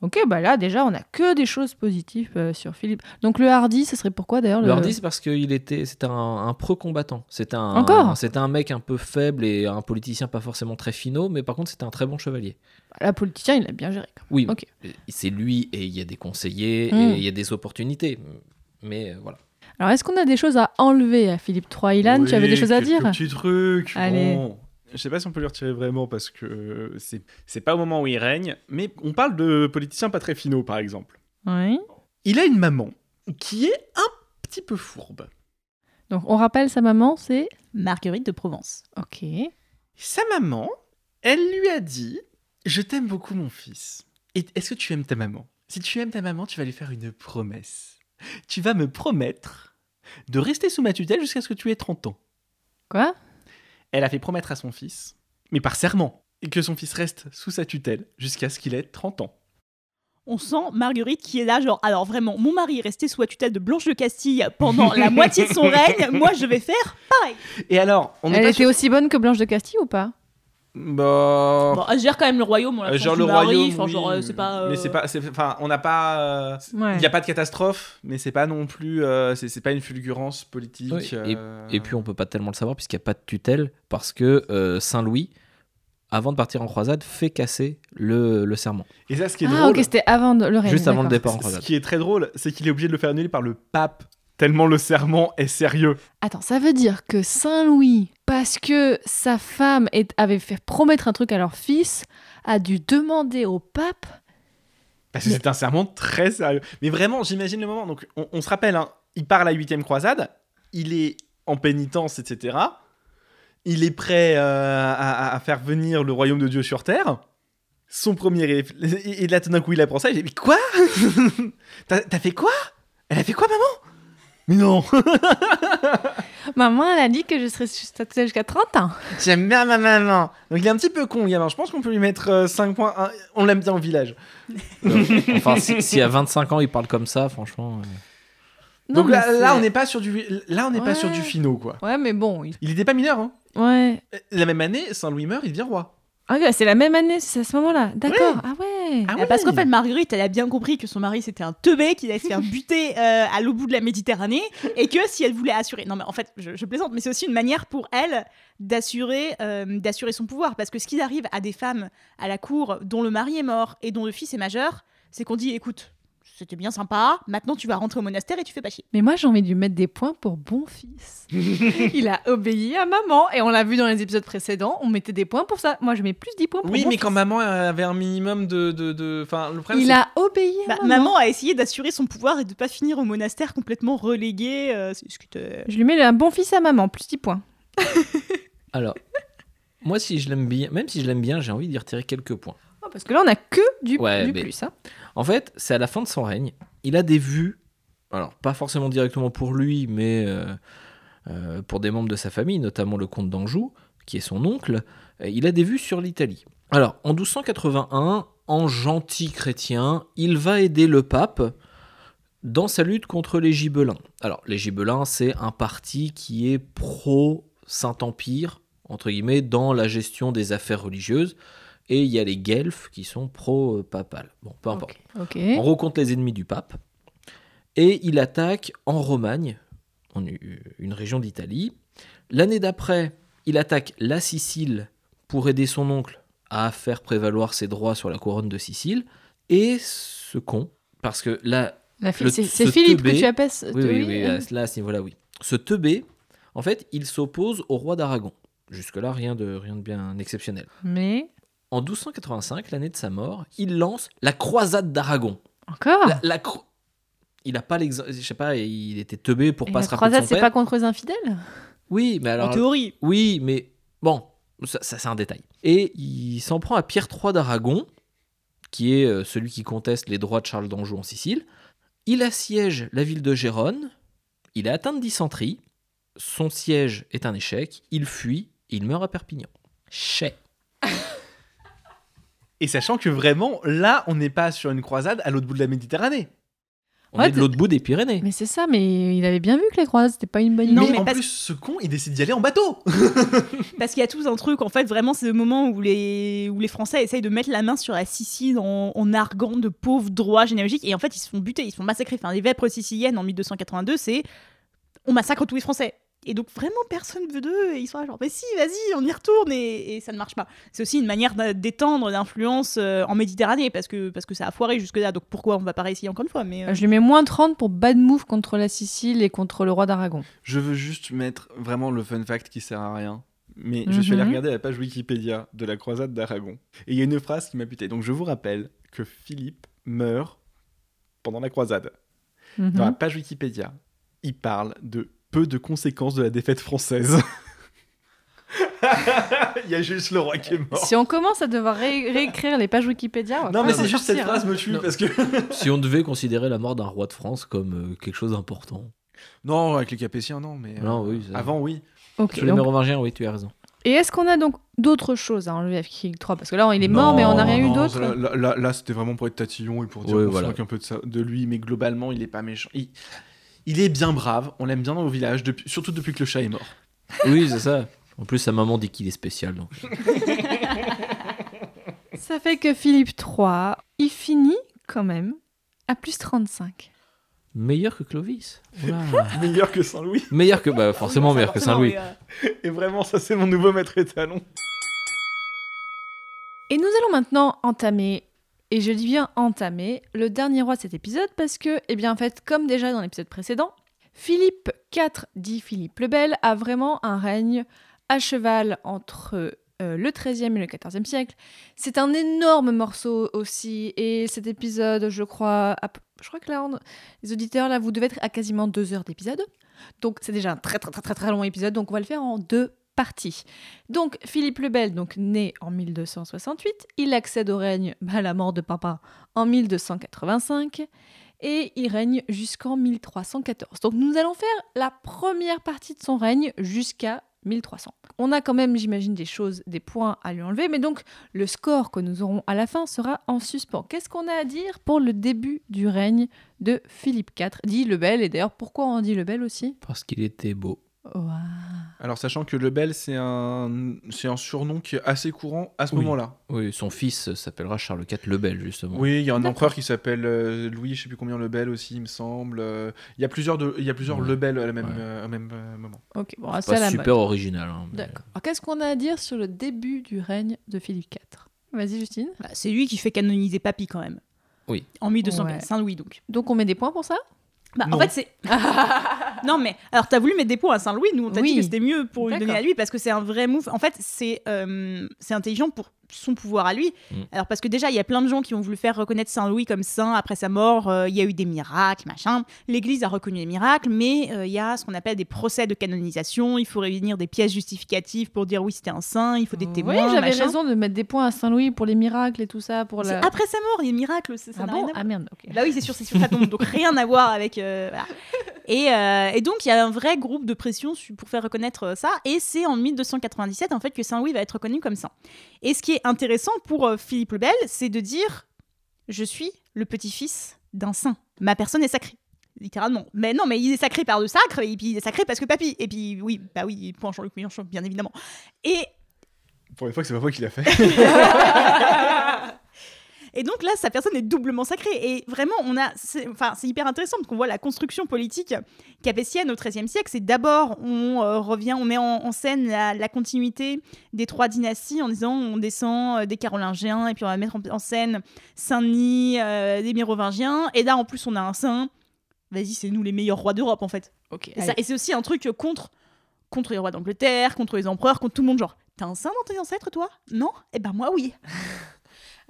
Speaker 3: Ok, bah là, déjà, on a que des choses positives euh, sur Philippe. Donc, le hardy, ce serait pourquoi d'ailleurs
Speaker 2: Le
Speaker 3: le...
Speaker 2: Hardy, c'est parce qu'il était, c'était un, un pro-combattant. C'était un,
Speaker 3: Encore
Speaker 2: c'était un mec un peu faible et un politicien pas forcément très finaux, mais par contre, c'était un très bon chevalier.
Speaker 3: La politicien, il a bien géré. quand
Speaker 2: Oui,
Speaker 3: Ok.
Speaker 2: c'est lui et il y a des conseillers et il y a des opportunités. Mais euh, voilà.
Speaker 3: même. Alors, est-ce qu'on a des choses à enlever à Philippe III Ilan? Tu avais des choses à dire?
Speaker 1: Petit truc.
Speaker 3: Allez.
Speaker 1: Bon. Je sais pas si on peut le retirer vraiment parce que euh, c'est c'est pas au moment où il règne, mais on parle de politiciens pas très finaux par exemple.
Speaker 3: Oui.
Speaker 1: Il a une maman qui est un petit peu fourbe.
Speaker 3: Donc, on rappelle sa maman, c'est?
Speaker 8: Marguerite de Provence.
Speaker 3: Ok.
Speaker 1: Sa maman, elle lui a dit Je t'aime beaucoup, mon fils. Et est-ce que tu aimes ta maman? Si tu aimes ta maman, tu vas lui faire une promesse. Tu vas me promettre de rester sous ma tutelle jusqu'à ce que tu aies 30 ans.
Speaker 3: Quoi?
Speaker 1: Elle a fait promettre à son fils, mais par serment, que son fils reste sous sa tutelle jusqu'à ce qu'il ait 30 ans.
Speaker 8: On sent Marguerite qui est là, genre, alors vraiment, mon mari est resté sous la tutelle de Blanche de Castille pendant la moitié de son règne, moi je vais faire pareil.
Speaker 1: Et alors, on
Speaker 3: Elle
Speaker 1: pas
Speaker 3: était aussi bonne que Blanche de Castille ou pas?
Speaker 1: Bah.
Speaker 8: Bon, elle gère quand même le royaume, on
Speaker 1: euh,
Speaker 8: la
Speaker 1: genre
Speaker 8: du
Speaker 1: le
Speaker 8: mari,
Speaker 1: royaume.
Speaker 8: enfin,
Speaker 1: oui,
Speaker 8: genre, euh, c'est pas.
Speaker 1: Mais
Speaker 8: euh,
Speaker 1: c'est pas. c'est- Enfin, on n'a pas. euh,
Speaker 3: Ouais.
Speaker 1: Il n'y a pas de catastrophe, mais c'est pas non plus. euh, c'est c'est pas une fulgurance politique.
Speaker 2: Oui, et-
Speaker 1: euh,
Speaker 2: Et puis on peut pas tellement le savoir puisqu'il n'y a pas de tutelle parce que euh, Saint-Louis, avant de partir en croisade, fait casser le, le serment.
Speaker 1: Et ça, ce qui est
Speaker 3: Ah,
Speaker 1: drôle.
Speaker 3: ok, c'était avant de- le règne.
Speaker 2: Juste avant le départ en
Speaker 1: Ce
Speaker 2: croisade.
Speaker 1: qui est très drôle, c'est qu'il est obligé de le faire annuler par le pape, tellement le serment est sérieux.
Speaker 3: Attends, ça veut dire que Saint-Louis, parce que sa femme est- avait fait promettre un truc à leur fils, a dû demander au pape?
Speaker 1: Parce que
Speaker 3: Mais-
Speaker 1: c'est un serment très sérieux. Mais vraiment, j'imagine le moment. Donc, on, on se rappelle, hein, il part à la huitième croisade, il est en pénitence, etc. Il est prêt euh, à, à faire venir le royaume de Dieu sur terre. Son premier et là tout d'un coup il apprend ça, il dit mais quoi? T'as fait quoi? Elle a fait quoi maman? Mais non
Speaker 3: Maman, elle a dit que je serais statue jusqu'à 30 ans.
Speaker 1: J'aime bien ma maman. Donc il est un petit peu con le gamin. Je pense qu'on peut lui mettre 5 points. un- On l'aime bien au village.
Speaker 2: Enfin, si, si à 25 ans il parle comme ça, franchement. euh,
Speaker 3: Non,
Speaker 1: Donc
Speaker 3: mais
Speaker 1: là, là on n'est pas sur du là on n'est pas sur du finot quoi.
Speaker 3: Ouais, mais bon. il-
Speaker 1: Il était pas mineur hein.
Speaker 3: Ouais.
Speaker 1: La même année, Saint-Louis meurt, il devient roi.
Speaker 3: Ah, ouais, c'est la même année, c'est à ce moment-là. D'accord. Ah ouais.
Speaker 1: Ah
Speaker 8: Ah, Parce qu'en fait, Marguerite, elle a bien compris que son mari c'était un teubé qui allait se faire buter euh, à l'autre bout de la Méditerranée et que si elle voulait assurer. Non, mais en fait, je, je plaisante, mais c'est aussi une manière pour elle d'assurer euh, d'assurer son pouvoir. Parce que ce qui arrive à des femmes à la cour dont le mari est mort et dont le fils est majeur, c'est qu'on dit écoute, c'était bien sympa, maintenant tu vas rentrer au monastère et tu fais pas chier.
Speaker 3: Mais moi, j'ai envie de lui mettre des points pour bon fils. il a obéi à maman. Et on l'a vu dans les épisodes précédents, on mettait des points pour ça. Moi, je mets plus 10 points pour
Speaker 1: Oui,
Speaker 3: bon
Speaker 1: mais
Speaker 3: fils.
Speaker 1: quand maman avait un minimum de de de enfin le problème
Speaker 3: Il a obéi à
Speaker 8: Bah,
Speaker 3: maman.
Speaker 8: maman a essayé d'assurer son pouvoir et de pas finir au monastère complètement relégué. euh,
Speaker 3: Je lui mets un bon fils à maman, plus 10 points.
Speaker 2: Alors, moi, si je l'aime bien, même si je l'aime bien, j'ai envie d'y retirer quelques points.
Speaker 3: Oh, parce que là, on a que du,
Speaker 2: Ouais,
Speaker 3: du
Speaker 2: mais-
Speaker 3: plus. Hein.
Speaker 2: En fait, c'est à la fin de son règne. Il a des vues, alors pas forcément directement pour lui, mais euh, euh, pour des membres de sa famille, notamment le comte d'Anjou, qui est son oncle. Il a des vues sur l'Italie. Alors, en 1281, en gentil chrétien, il va aider le pape dans sa lutte contre les Gibelins. Alors, les Gibelins, c'est un parti qui est pro-Saint-Empire, entre guillemets, dans la gestion des affaires religieuses. Et il y a les Guelfes qui sont pro-papales. Bon, peu importe.
Speaker 3: Ok.
Speaker 2: On rencontre les ennemis du pape. Et il attaque en Romagne, en une région d'Italie. L'année d'après, il attaque la Sicile pour aider son oncle à faire prévaloir ses droits sur la couronne de Sicile. Et ce con, parce que là,
Speaker 3: C'est
Speaker 2: ce
Speaker 3: c'est Philippe
Speaker 2: teubé-
Speaker 3: que tu appelles. ce-
Speaker 2: oui, oui, oui,
Speaker 3: euh,
Speaker 2: à- là, à ce niveau-là, oui. Ce teubé, en fait, il s'oppose au roi d'Aragon. Jusque-là, rien de, rien de bien exceptionnel.
Speaker 3: Mais.
Speaker 2: En 1285, l'année de sa mort, il lance la croisade d'Aragon.
Speaker 3: Encore
Speaker 2: La, la cro- Il a pas l'exemple, je sais pas, il était teubé pour
Speaker 3: Et
Speaker 2: pas
Speaker 3: La
Speaker 2: se rappeler de
Speaker 3: croisade, c'est pas contre les infidèles?
Speaker 2: Oui, mais alors.
Speaker 8: En théorie.
Speaker 2: Oui, mais bon, ça, ça, c'est un détail. Et il s'en prend à Pierre III d'Aragon, qui est euh, celui qui conteste les droits de Charles d'Anjou en Sicile. Il assiège la ville de Gérone. Il est atteint de dysenterie. Son siège est un échec. Il fuit et il meurt à Perpignan. Chais.
Speaker 1: Et sachant que vraiment, là, on n'est pas sur une croisade à l'autre bout de la Méditerranée.
Speaker 2: On
Speaker 3: Ouais,
Speaker 2: est de l'autre bout des Pyrénées.
Speaker 3: Mais c'est ça, mais il avait bien vu que les croisades, c'était pas une bonne idée.
Speaker 8: Non,
Speaker 1: mais, en
Speaker 8: parce-
Speaker 1: plus, ce con, il décide d'y aller en bateau.
Speaker 8: Parce qu'il y a tout un truc, en fait, vraiment, c'est le moment où les, où les Français essayent de mettre la main sur la Sicile en, en arguant de pauvres droits généalogiques. Et en fait, ils se font buter, ils se font massacrer. Enfin, les vêpres siciliennes en 1282, c'est on massacre tous les Français. Et donc, vraiment, personne veut d'eux. Et ils sont là, genre, mais si, vas-y, on y retourne. Et, et ça ne marche pas. C'est aussi une manière d'étendre l'influence euh, en Méditerranée, parce que, parce que ça a foiré jusque-là. Donc, pourquoi on va pas réessayer encore une fois mais, euh,
Speaker 3: Euh, Je lui mets moins 30 pour bad move contre la Sicile et contre le roi d'Aragon.
Speaker 1: Je veux juste mettre vraiment le fun fact qui sert à rien. Mais je suis allé
Speaker 3: Mhm.
Speaker 1: regarder la page Wikipédia de la croisade d'Aragon. Et il y a une phrase qui m'a buté. Donc je vous rappelle que Philippe meurt pendant la croisade.
Speaker 3: Mhm.
Speaker 1: Dans la page Wikipédia, il parle de peu de conséquences de la défaite française. il y a juste le roi qui est mort.
Speaker 3: Si on commence à devoir ré- réécrire les pages Wikipédia, on va
Speaker 1: Non mais c'est juste cette
Speaker 3: hein.
Speaker 1: phrase me tue
Speaker 2: Non.
Speaker 1: parce que...
Speaker 2: si on devait considérer la mort d'un roi de France comme euh, quelque chose d'important.
Speaker 1: non, avec les Capétiens, non, mais... euh,
Speaker 2: Non, oui, ça-
Speaker 1: Avant, oui.
Speaker 3: Ok,
Speaker 2: Sur les
Speaker 3: donc-
Speaker 2: Mérovingiens, oui, tu as raison.
Speaker 3: Et est-ce qu'on a donc d'autres choses à enlever avec Kill 3 Parce que là, il est mort, mais on n'a rien eu d'autre?
Speaker 1: Là, là- là- là, c'était vraiment pour être tatillon et pour dire
Speaker 2: Ouais,
Speaker 1: qu'on
Speaker 2: voilà.
Speaker 1: un peu de, ça, de lui, mais globalement, il est pas méchant. Il, il est bien brave, on l'aime bien dans le village, depuis, surtout depuis que le chat est mort.
Speaker 2: Oui, c'est ça. En plus, sa maman dit qu'il est spécial. Donc.
Speaker 3: Ça fait que Philippe III, il finit quand même à plus 35.
Speaker 2: Meilleur que Clovis.
Speaker 1: Meilleur que Saint-Louis.
Speaker 2: meilleur que. Bah, forcément meilleur que Saint-Louis.
Speaker 8: oui, euh,
Speaker 1: Et vraiment, ça c'est mon nouveau maître étalon.
Speaker 3: Et nous allons maintenant entamer, et je bien entamer, le dernier roi de cet épisode parce que, eh bien en fait, comme déjà dans l'épisode précédent, Philippe IV, dit Philippe le Bel, a vraiment un règne à cheval entre euh, le XIIIe et le XIVe siècle. C'est un énorme morceau aussi, et cet épisode, je crois, je que les auditeurs, là, vous devez être à quasiment deux heures d'épisode. Donc c'est déjà un très très très très très long épisode, donc on va le faire en deux parties. Donc Philippe le Bel, donc né en 1268, il accède au règne bah, à la mort de papa en 1285 et il règne jusqu'en 1314. Donc nous allons faire la première partie de son règne jusqu'à 1300. On a quand même, j'imagine, des choses, des points à lui enlever, mais donc le score que nous aurons à la fin sera en suspens. Qu'est-ce qu'on a à dire pour le début du règne de Philippe IV, dit le Bel, et d'ailleurs pourquoi on dit le Bel aussi?
Speaker 2: Parce qu'il était beau.
Speaker 1: Alors, sachant que Lebel, c'est un, c'est un surnom qui est assez courant à ce
Speaker 2: Oui.
Speaker 1: moment-là.
Speaker 2: Oui, son fils s'appellera Charles IV le Bel, justement.
Speaker 1: Oui, il y a un empereur qui s'appelle euh, Louis, je sais plus combien Lebel aussi, il me semble. Euh, Il y a plusieurs, de, il y a plusieurs
Speaker 2: Ouais.
Speaker 1: Lebel à la même,
Speaker 2: Ouais.
Speaker 1: euh, au même euh, moment.
Speaker 3: Ok, bon, c'est
Speaker 2: Pas
Speaker 3: à la
Speaker 2: super
Speaker 3: mode.
Speaker 2: original. hein, mais-
Speaker 3: D'accord. Alors qu'est-ce qu'on a à dire sur le début du règne de Philippe IV Vas-y Justine.
Speaker 8: bah, c'est lui qui fait canoniser Papy quand même.
Speaker 2: Oui.
Speaker 8: En 1200,
Speaker 3: Ouais.
Speaker 8: Saint-Louis donc.
Speaker 3: Donc on met des points pour ça?
Speaker 8: Bah,
Speaker 1: Non.
Speaker 8: en fait, c'est. non, mais alors, t'as voulu mettre des points à Saint-Louis, nous, on t'a
Speaker 3: Oui.
Speaker 8: dit que c'était mieux pour lui donner à lui parce que c'est un vrai move. En fait, c'est euh, c'est intelligent pour son pouvoir à lui.
Speaker 2: Mm.
Speaker 8: Alors, parce que déjà, il y a plein de gens qui ont voulu faire reconnaître Saint-Louis comme saint après sa mort. euh, Il y a eu des miracles, machin. L'Église a reconnu les miracles, mais euh, il y a ce qu'on appelle des procès de canonisation. Il faut réunir des pièces justificatives pour dire oui, c'était un saint. Il faut des témoins.
Speaker 3: Oui, j'avais raison de mettre des points à Saint-Louis pour les miracles et tout ça. Pour la...
Speaker 8: après sa mort, les miracles, ça ça
Speaker 3: Ah
Speaker 8: n'a
Speaker 3: bon
Speaker 8: rien à voir.
Speaker 3: Ah merde, ok.
Speaker 8: Bah oui, c'est sûr, c'est sur sa tombe, donc rien à voir avec. euh, voilà. et, euh, et donc, il y a un vrai groupe de pression pour faire reconnaître ça, et c'est en 1297 en fait que Saint-Louis va être reconnu comme saint. Et ce qui est intéressant pour euh, Philippe le Bel, c'est de dire Je suis le petit-fils d'un saint. Ma personne est sacrée. Littéralement. Mais non, mais il est sacré par le sacre, et puis il est sacré parce que papy. Et puis, oui, bah oui, point Jean-Luc Mélenchon, bien évidemment. Et
Speaker 1: Pour une fois que c'est pas moi qui l'a fait.
Speaker 8: Et donc là, sa personne est doublement sacrée. Et vraiment, on a, c'est, enfin, c'est hyper intéressant parce qu'on voit la construction politique capétienne au XIIIe siècle. C'est d'abord, on euh, revient, on met en, en scène la, la continuité des trois dynasties en disant on descend euh, des Carolingiens et puis on va mettre en, en scène Saint-Denis, euh, des Mérovingiens. Et là, en plus, on a un saint. Vas-y, c'est nous les meilleurs rois d'Europe en fait.
Speaker 3: Ok.
Speaker 8: Et, ça- et c'est aussi un truc contre, contre les rois d'Angleterre, contre les empereurs, contre tout le monde. Genre, t'as un saint dans tes ancêtres, toi? Non? Eh ben moi, oui.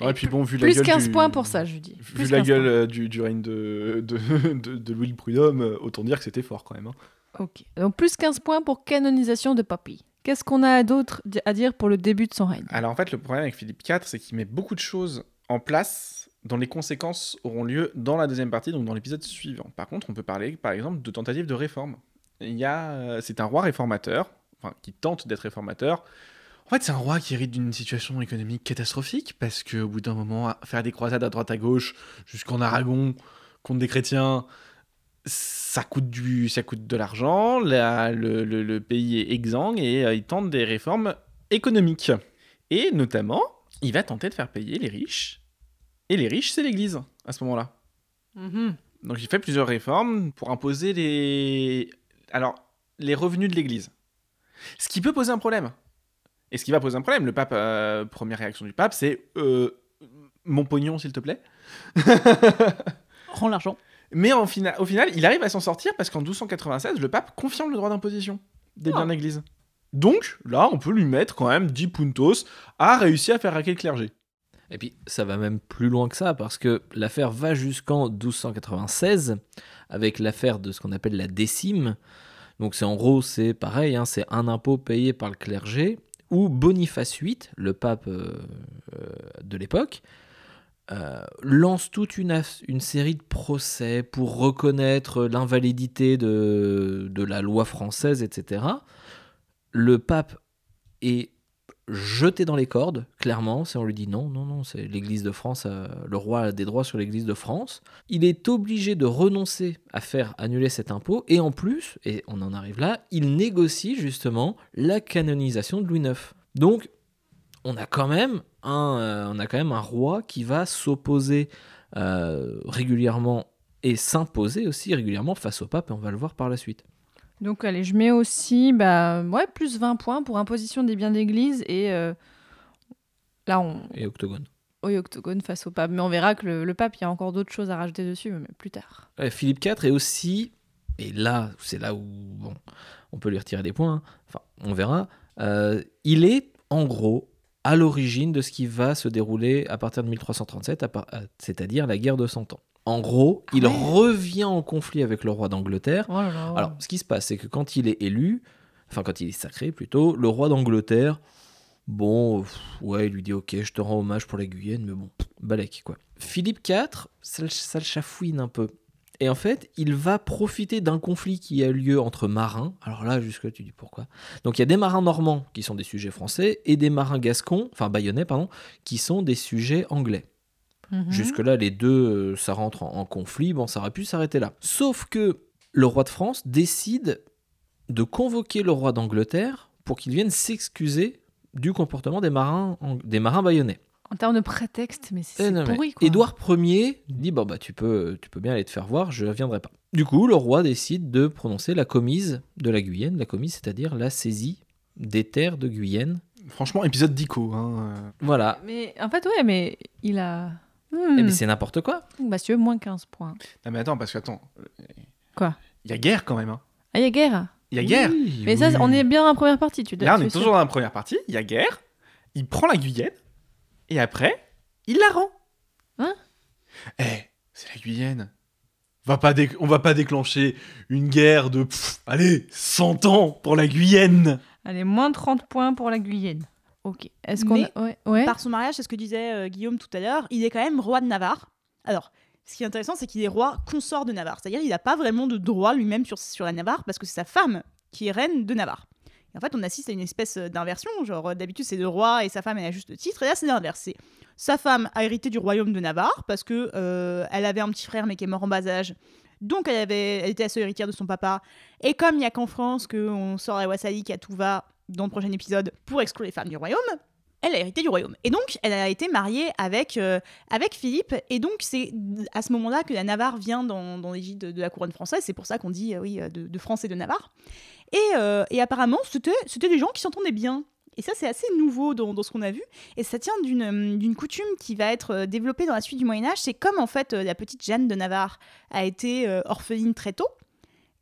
Speaker 1: Ouais, puis bon, vu la
Speaker 3: Plus
Speaker 1: gueule
Speaker 3: 15
Speaker 1: du-
Speaker 3: points pour ça, je dis.
Speaker 1: Vu
Speaker 3: Plus
Speaker 1: la
Speaker 3: 15
Speaker 1: gueule euh, du, du règne de, de, de, de Louis le Prud'homme, euh, autant dire que c'était fort quand même. hein.
Speaker 3: Ok. Donc plus 15 points pour canonisation de Papy. Qu'est-ce qu'on a d'autre à dire pour le début de son règne?
Speaker 1: Alors en fait, le problème avec Philippe IV, c'est qu'il met beaucoup de choses en place dont les conséquences auront lieu dans la deuxième partie, donc dans l'épisode suivant. Par contre, on peut parler, par exemple, de tentatives de réforme. Il y a, euh, c'est un roi réformateur, enfin qui tente d'être réformateur. En fait, c'est un roi qui hérite d'une situation économique catastrophique parce que au bout d'un moment, faire des croisades à droite à gauche jusqu'en Aragon contre des chrétiens, ça coûte du, ça coûte de l'argent. la- le, le- le pays est exsangue et euh, il tente des réformes économiques. Et notamment, il va tenter de faire payer les riches. Et les riches, c'est l'Église à ce moment-là. Donc il fait plusieurs réformes pour imposer les... Alors, les revenus de l'Église. Ce qui peut poser un problème. Et ce qui va poser un problème, le pape, euh, première réaction du pape, c'est euh, mon pognon, s'il te plaît.
Speaker 8: Rends l'argent.
Speaker 1: Mais en fina- au final, il arrive à s'en sortir parce qu'en 1296, le pape confirme le droit d'imposition des biens
Speaker 3: Oh.
Speaker 1: de l'Église. Donc, là, on peut lui mettre quand même 10 puntos à réussir à faire raquer le clergé.
Speaker 2: Et puis ça va même plus loin que ça parce que l'affaire va jusqu'en 1296 avec l'affaire de ce qu'on appelle la décime. Donc c'est en gros c'est pareil, hein, c'est un impôt payé par le clergé Boniface VIII, le pape euh, euh, de l'époque, euh, lance toute une, série de procès pour reconnaître l'invalidité de la loi française, etc. Le pape est jeté dans les cordes, clairement. C'est on lui dit non, non, non, c'est l'Église de France, euh, le roi a des droits sur l'Église de France. Il est obligé de renoncer à faire annuler cet impôt et en plus, et on en arrive là, il négocie justement la canonisation de Louis IX. Donc, on a quand même un, euh, on a quand même un roi qui va s'opposer euh, régulièrement et s'imposer aussi régulièrement face au pape, et on va le voir par la suite.
Speaker 3: Donc, allez, je mets aussi bah, ouais, plus 20 points pour imposition des biens d'église et euh, là, on.
Speaker 2: Et Octogone.
Speaker 3: Oui, octogone face au pape. Mais on verra que le, le pape, il y a encore d'autres choses à rajouter dessus, mais plus tard.
Speaker 2: Ouais, Philippe IV est aussi, et là, c'est là où bon, on peut lui retirer des points, hein. enfin, on verra, euh, il est en gros à l'origine de ce qui va se dérouler à partir de 1337, à par- à- c'est-à-dire la guerre de Cent Ans. En gros, il
Speaker 3: ouais.
Speaker 2: revient en conflit avec le roi d'Angleterre.
Speaker 3: Oh là là.
Speaker 2: Alors, ce qui se passe, c'est que quand il est élu, enfin quand il est sacré plutôt, le roi d'Angleterre, bon, pff, ouais, il lui dit ok, je te rends hommage pour la Guyenne, mais bon, pff, balèque quoi. Philippe IV, ça, le- ça le chafouine un peu. Et en fait, il va profiter d'un conflit qui a lieu entre marins. Alors là, jusque-là, tu dis pourquoi. Donc il y a des marins normands qui sont des sujets français et des marins gascons, enfin bayonnais, pardon, qui sont des sujets anglais.
Speaker 3: Mhm.
Speaker 2: Jusque-là, les deux, euh, ça rentre en, en conflit. Bon, ça aurait pu s'arrêter là. Sauf que le roi de France décide de convoquer le roi d'Angleterre pour qu'il vienne s'excuser du comportement des marins, des marins bayonnais.
Speaker 3: En termes de prétexte, mais c'est
Speaker 2: Eh
Speaker 3: pourri, quoi.
Speaker 2: Édouard Ier dit bon bah tu peux, tu peux bien aller te faire voir, je ne viendrai pas. Du coup, le roi décide de prononcer la commise de la Guyenne, la commise, c'est-à-dire la saisie des terres de Guyenne.
Speaker 1: Franchement, épisode d'Ico. Hein.
Speaker 2: Voilà.
Speaker 3: Mais en fait, ouais, mais il a.
Speaker 2: Eh
Speaker 3: Hmm.
Speaker 2: ben, c'est n'importe quoi.
Speaker 3: Monsieur, moins 15 points.
Speaker 1: Non mais attends, parce que attends.
Speaker 3: Quoi?
Speaker 1: Il y a guerre quand même. Hein.
Speaker 3: Ah, il y a guerre?
Speaker 1: Il y a guerre.
Speaker 2: Oui,
Speaker 3: Mais ça, on est bien dans la première partie, tu dois
Speaker 1: Là, on
Speaker 3: tu
Speaker 1: est toujours dans la première partie. Il y a guerre. Il prend la Guyenne. Et après, il la rend.
Speaker 3: Hein?
Speaker 1: Eh, c'est la Guyenne. Va pas on va pas déclencher une guerre de, pff, allez, 100 ans pour la Guyenne.
Speaker 3: Allez, moins 30 points pour la Guyenne. Ok. Est-ce qu'on
Speaker 8: Mais-
Speaker 3: a... Ouais, ouais.
Speaker 8: Par son mariage, c'est ce que disait euh, Guillaume tout à l'heure, il est quand même roi de Navarre. Alors, ce qui est intéressant, c'est qu'il est roi consort de Navarre. C'est-à-dire qu'il n'a pas vraiment de droit lui-même sur, sur la Navarre parce que c'est sa femme qui est reine de Navarre. Et en fait, on assiste à une espèce euh, d'inversion. Genre, euh, d'habitude, c'est le roi et sa femme, elle a juste le titre. Et là, c'est l'inverse. Sa femme a hérité du royaume de Navarre parce que euh, elle avait un petit frère, mais qui est mort en bas âge. Donc, elle, avait, elle était la seule héritière de son papa. Et comme il n'y a qu'en France qu'on sort la Wassalik à tout va dans le prochain épisode pour exclure les femmes du royaume, elle a hérité du royaume. Et donc, elle a été mariée avec, euh, avec Philippe. Et donc, c'est à ce moment-là que la Navarre vient dans, dans l'égide de, la couronne française. C'est pour ça qu'on dit, euh, oui, euh, de, France et de Navarre. Et, et apparemment, c'était des gens qui s'entendaient bien. Et ça, c'est assez nouveau dans, dans ce qu'on a vu. Et ça tient d'une coutume qui va être développée dans la suite du Moyen-Âge. C'est comme, en fait, la petite Jeanne de Navarre a été orpheline très tôt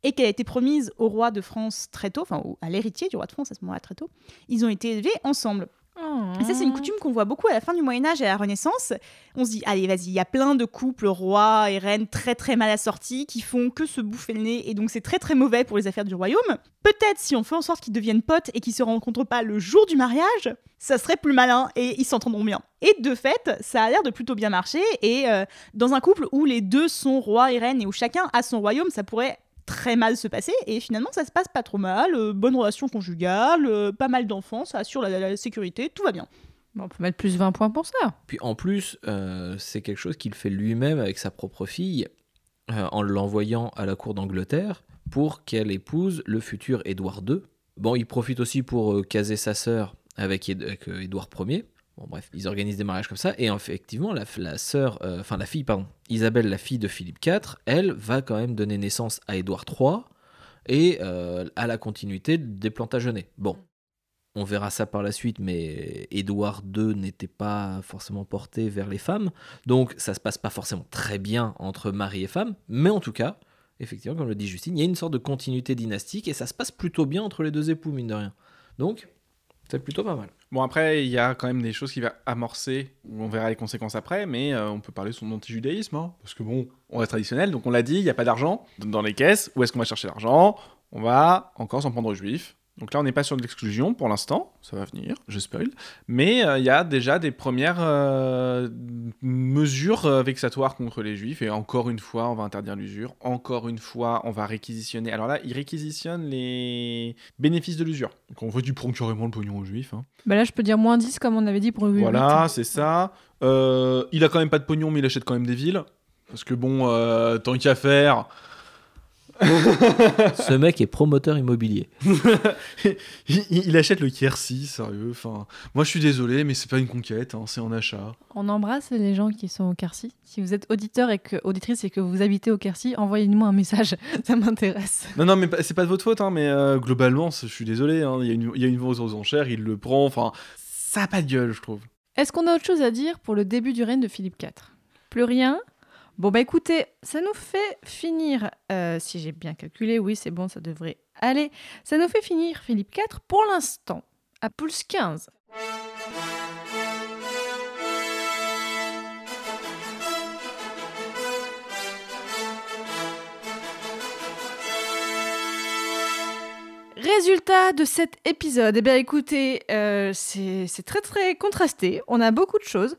Speaker 8: et qu'elle a été promise au roi de France très tôt, enfin à l'héritier du roi de France à ce moment-là très tôt, ils ont été élevés ensemble.
Speaker 3: Oh.
Speaker 8: Et ça, c'est une coutume qu'on voit beaucoup à la fin du Moyen-Âge et à la Renaissance. On se dit, allez, vas-y, il y a plein de couples rois et reines très très mal assortis qui font que se bouffer le nez et donc c'est très très mauvais pour les affaires du royaume. Peut-être si on fait en sorte qu'ils deviennent potes et qu'ils se rencontrent pas le jour du mariage, ça serait plus malin et ils s'entendront bien. Et de fait, ça a l'air de plutôt bien marcher et euh, dans un couple où les deux sont rois et reines et où chacun a son royaume, ça pourrait très mal se passer et finalement ça se passe pas trop mal, euh, bonne relation conjugale, euh, pas mal d'enfants, ça assure la, la- la sécurité, tout va bien.
Speaker 3: Bon, on peut mettre plus 20 points pour ça.
Speaker 2: Puis en plus, euh, c'est quelque chose qu'il fait lui-même avec sa propre fille euh, en l'envoyant à la cour d'Angleterre pour qu'elle épouse le futur Édouard II. Bon, il profite aussi pour euh, caser sa sœur avec, Éd- avec, euh, Édouard Ier. Bon, bref, ils organisent des mariages comme ça. Et effectivement, la, sœur, euh, enfin la fille, pardon, Isabelle, la fille de Philippe IV, elle va quand même donner naissance à Édouard III et euh, à la continuité des Plantagenets. Bon, on verra ça par la suite, mais Édouard II n'était pas forcément porté vers les femmes, donc ça se passe pas forcément très bien entre mari et femme, mais en tout cas, effectivement, comme le dit Justine, il y a une sorte de continuité dynastique et ça se passe plutôt bien entre les deux époux, mine de rien. Donc, plutôt pas mal.
Speaker 1: Bon, après, il y a quand même des choses qui va amorcer, où on verra les conséquences après, mais euh, on peut parler de son anti-judaïsme, hein, parce que bon, on reste traditionnel, donc on l'a dit, il n'y a pas d'argent dans les caisses, où est-ce qu'on va chercher l'argent? On va encore s'en prendre aux juifs, Donc là, on n'est pas sur de l'exclusion pour l'instant, ça va venir, je spoil. Mais euh, il y a déjà des premières euh, mesures euh, vexatoires contre les juifs. Et encore une fois, on va interdire l'usure. Encore une fois, on va réquisitionner. Alors là, ils réquisitionnent les bénéfices de l'usure. Donc on veut du carrément le pognon aux juifs. hein.
Speaker 3: Bah là, je peux dire moins 10 comme on avait dit pour le
Speaker 1: Voilà, c'est ça. Il a quand même pas de pognon, mais il achète quand même des villes. Parce que bon, tant qu'à faire,
Speaker 2: Ce mec est promoteur immobilier.
Speaker 1: il, il achète le Quercy, sérieux. Enfin, moi je suis désolé, mais c'est pas une conquête, hein, c'est en achat.
Speaker 3: On embrasse les gens qui sont au Quercy. Si vous êtes auditeur et que, auditrice et que vous habitez au Quercy, envoyez-nous un message, ça m'intéresse.
Speaker 1: Non, non, mais c'est pas de votre faute, hein, mais euh, globalement, je suis désolé. hein, Il y, a une- il y a une vente aux enchères, il le prend. Enfin, ça a pas de gueule, je trouve.
Speaker 3: Est-ce qu'on a autre chose à dire pour le début du règne de Philippe IV Plus rien? Bon, bah écoutez, ça nous fait finir, euh, si j'ai bien calculé, oui, c'est bon, ça devrait aller. Ça nous fait finir Philippe IV pour l'instant à plus 15. Résultat de cet épisode, eh bien écoutez, euh, c'est très très contrasté. On a beaucoup de choses.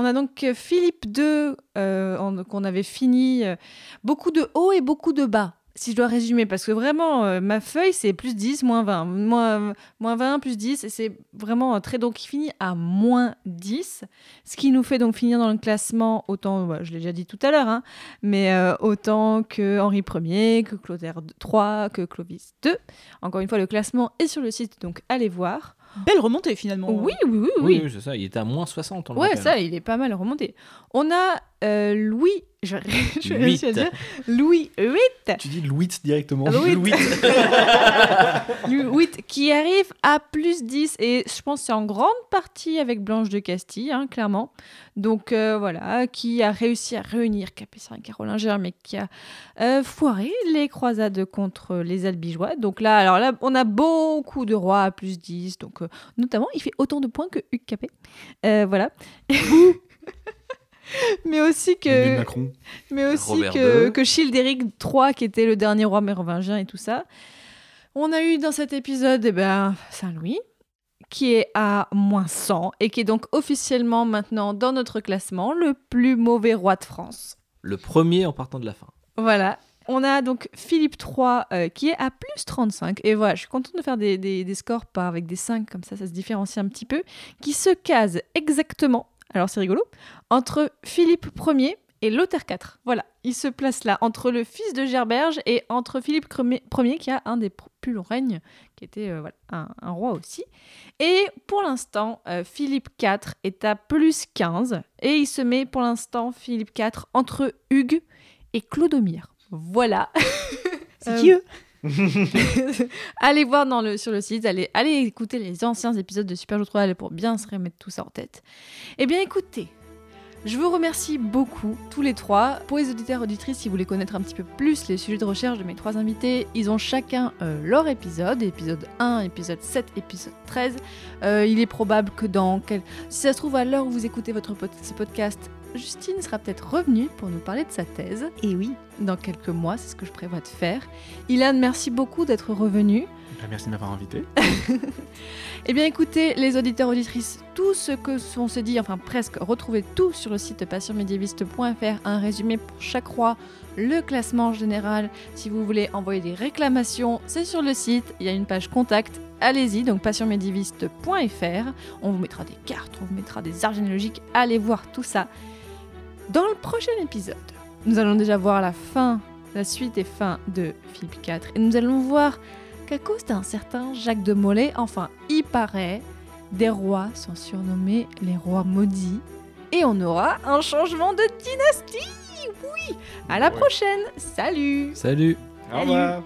Speaker 3: On a donc euh, Philippe II, euh, qu'on avait fini, euh, beaucoup de hauts et beaucoup de bas, si je dois résumer, parce que vraiment, ma feuille, c'est plus 10, moins 20, moins, moins 20, plus 10, et c'est vraiment très... Donc, il finit à moins 10, ce qui nous fait donc finir dans le classement, autant, bah, je l'ai déjà dit tout à l'heure, hein, mais autant que Henri Ier, que Clotaire III, que Clovis II. Encore une fois, le classement est sur le site, donc allez voir.
Speaker 8: Belle remontée finalement.
Speaker 3: Oui, oui, oui, oui.
Speaker 2: Oui, oui, c'est ça. Il était à moins 60. On
Speaker 3: Ouais,
Speaker 2: rappelle.
Speaker 3: ça, il est pas mal remonté. On a euh, Louis, je, je à dire, Louis VIII,
Speaker 1: Tu dis Louis directement.
Speaker 3: Louis.
Speaker 1: Louis.
Speaker 3: Qui arrive à plus 10, et je pense que c'est en grande partie avec Blanche de Castille, hein, clairement. Donc euh, voilà, qui a réussi à réunir Capécin et Carolinger, mais qui a euh, foiré les croisades contre les Albigeois. Donc là, alors là, on a beaucoup de rois à plus 10, donc euh, notamment, il fait autant de points que Hugues Capet. Euh, voilà. mais aussi que
Speaker 1: Macron.
Speaker 3: mais aussi
Speaker 2: Robert
Speaker 3: que,
Speaker 2: II.
Speaker 3: que Childéric III, qui était le dernier roi mérovingien et tout ça. On a eu dans cet épisode eh ben, Saint-Louis, qui est à moins 100 et qui est donc officiellement maintenant dans notre classement le plus mauvais roi de France.
Speaker 2: Le premier en partant de la fin.
Speaker 3: Voilà. On a donc Philippe III euh, qui est à plus 35. Et voilà, je suis contente de faire des, des- des scores avec des 5, comme ça, ça se différencie un petit peu. Qui se case exactement, alors c'est rigolo, entre Philippe Ier et Lothaire IV. Voilà, il se place là, entre le fils de Gerberge et entre Philippe Ier, qui a un des plus longs règnes, qui était euh, voilà, un, un roi aussi. Et pour l'instant, euh, Philippe IV est à plus 15. Et il se met pour l'instant, Philippe IV, entre Hugues et Clodomir. Voilà.
Speaker 8: C'est
Speaker 3: Euh,
Speaker 8: qui eux
Speaker 3: allez voir dans le, sur le site, allez, allez écouter les anciens épisodes de Super Jeu 3 pour bien se remettre tout ça en tête. Eh bien écoutez, je vous remercie beaucoup, tous les trois. Pour les auditeurs et auditrices, si vous voulez connaître un petit peu plus les sujets de recherche de mes trois invités, ils ont chacun euh, leur épisode, épisode 1, épisode 7, épisode 13. Euh, il est probable que dans quel... Si ça se trouve à l'heure où vous écoutez votre pod- ce podcast, Justine sera peut-être revenue pour nous parler de sa thèse
Speaker 8: Et oui.
Speaker 3: dans quelques mois, c'est ce que je prévois de faire. Ilan, merci beaucoup d'être revenu.
Speaker 1: Bah, merci de m'avoir invité.
Speaker 3: Eh bien écoutez, les auditeurs auditrices, tout ce que on se dit, enfin presque, retrouvez tout sur le site passionmédiéviste.fr, un résumé pour chaque roi, le classement général. Si vous voulez envoyer des réclamations, c'est sur le site, il y a une page contact. Allez-y, donc passionmédiéviste.fr. On vous mettra des cartes, on vous mettra des arts généalogiques. Allez voir tout ça. Dans le prochain épisode, nous allons déjà voir la fin, la suite et fin de Philippe IV. Et nous allons voir qu'à cause d'un certain Jacques de Molay, enfin, il paraît, des rois sont surnommés les rois maudits. Et on aura un changement de dynastie Oui À la
Speaker 1: Ouais.
Speaker 3: prochaine Salut
Speaker 2: Salut
Speaker 1: Au revoir.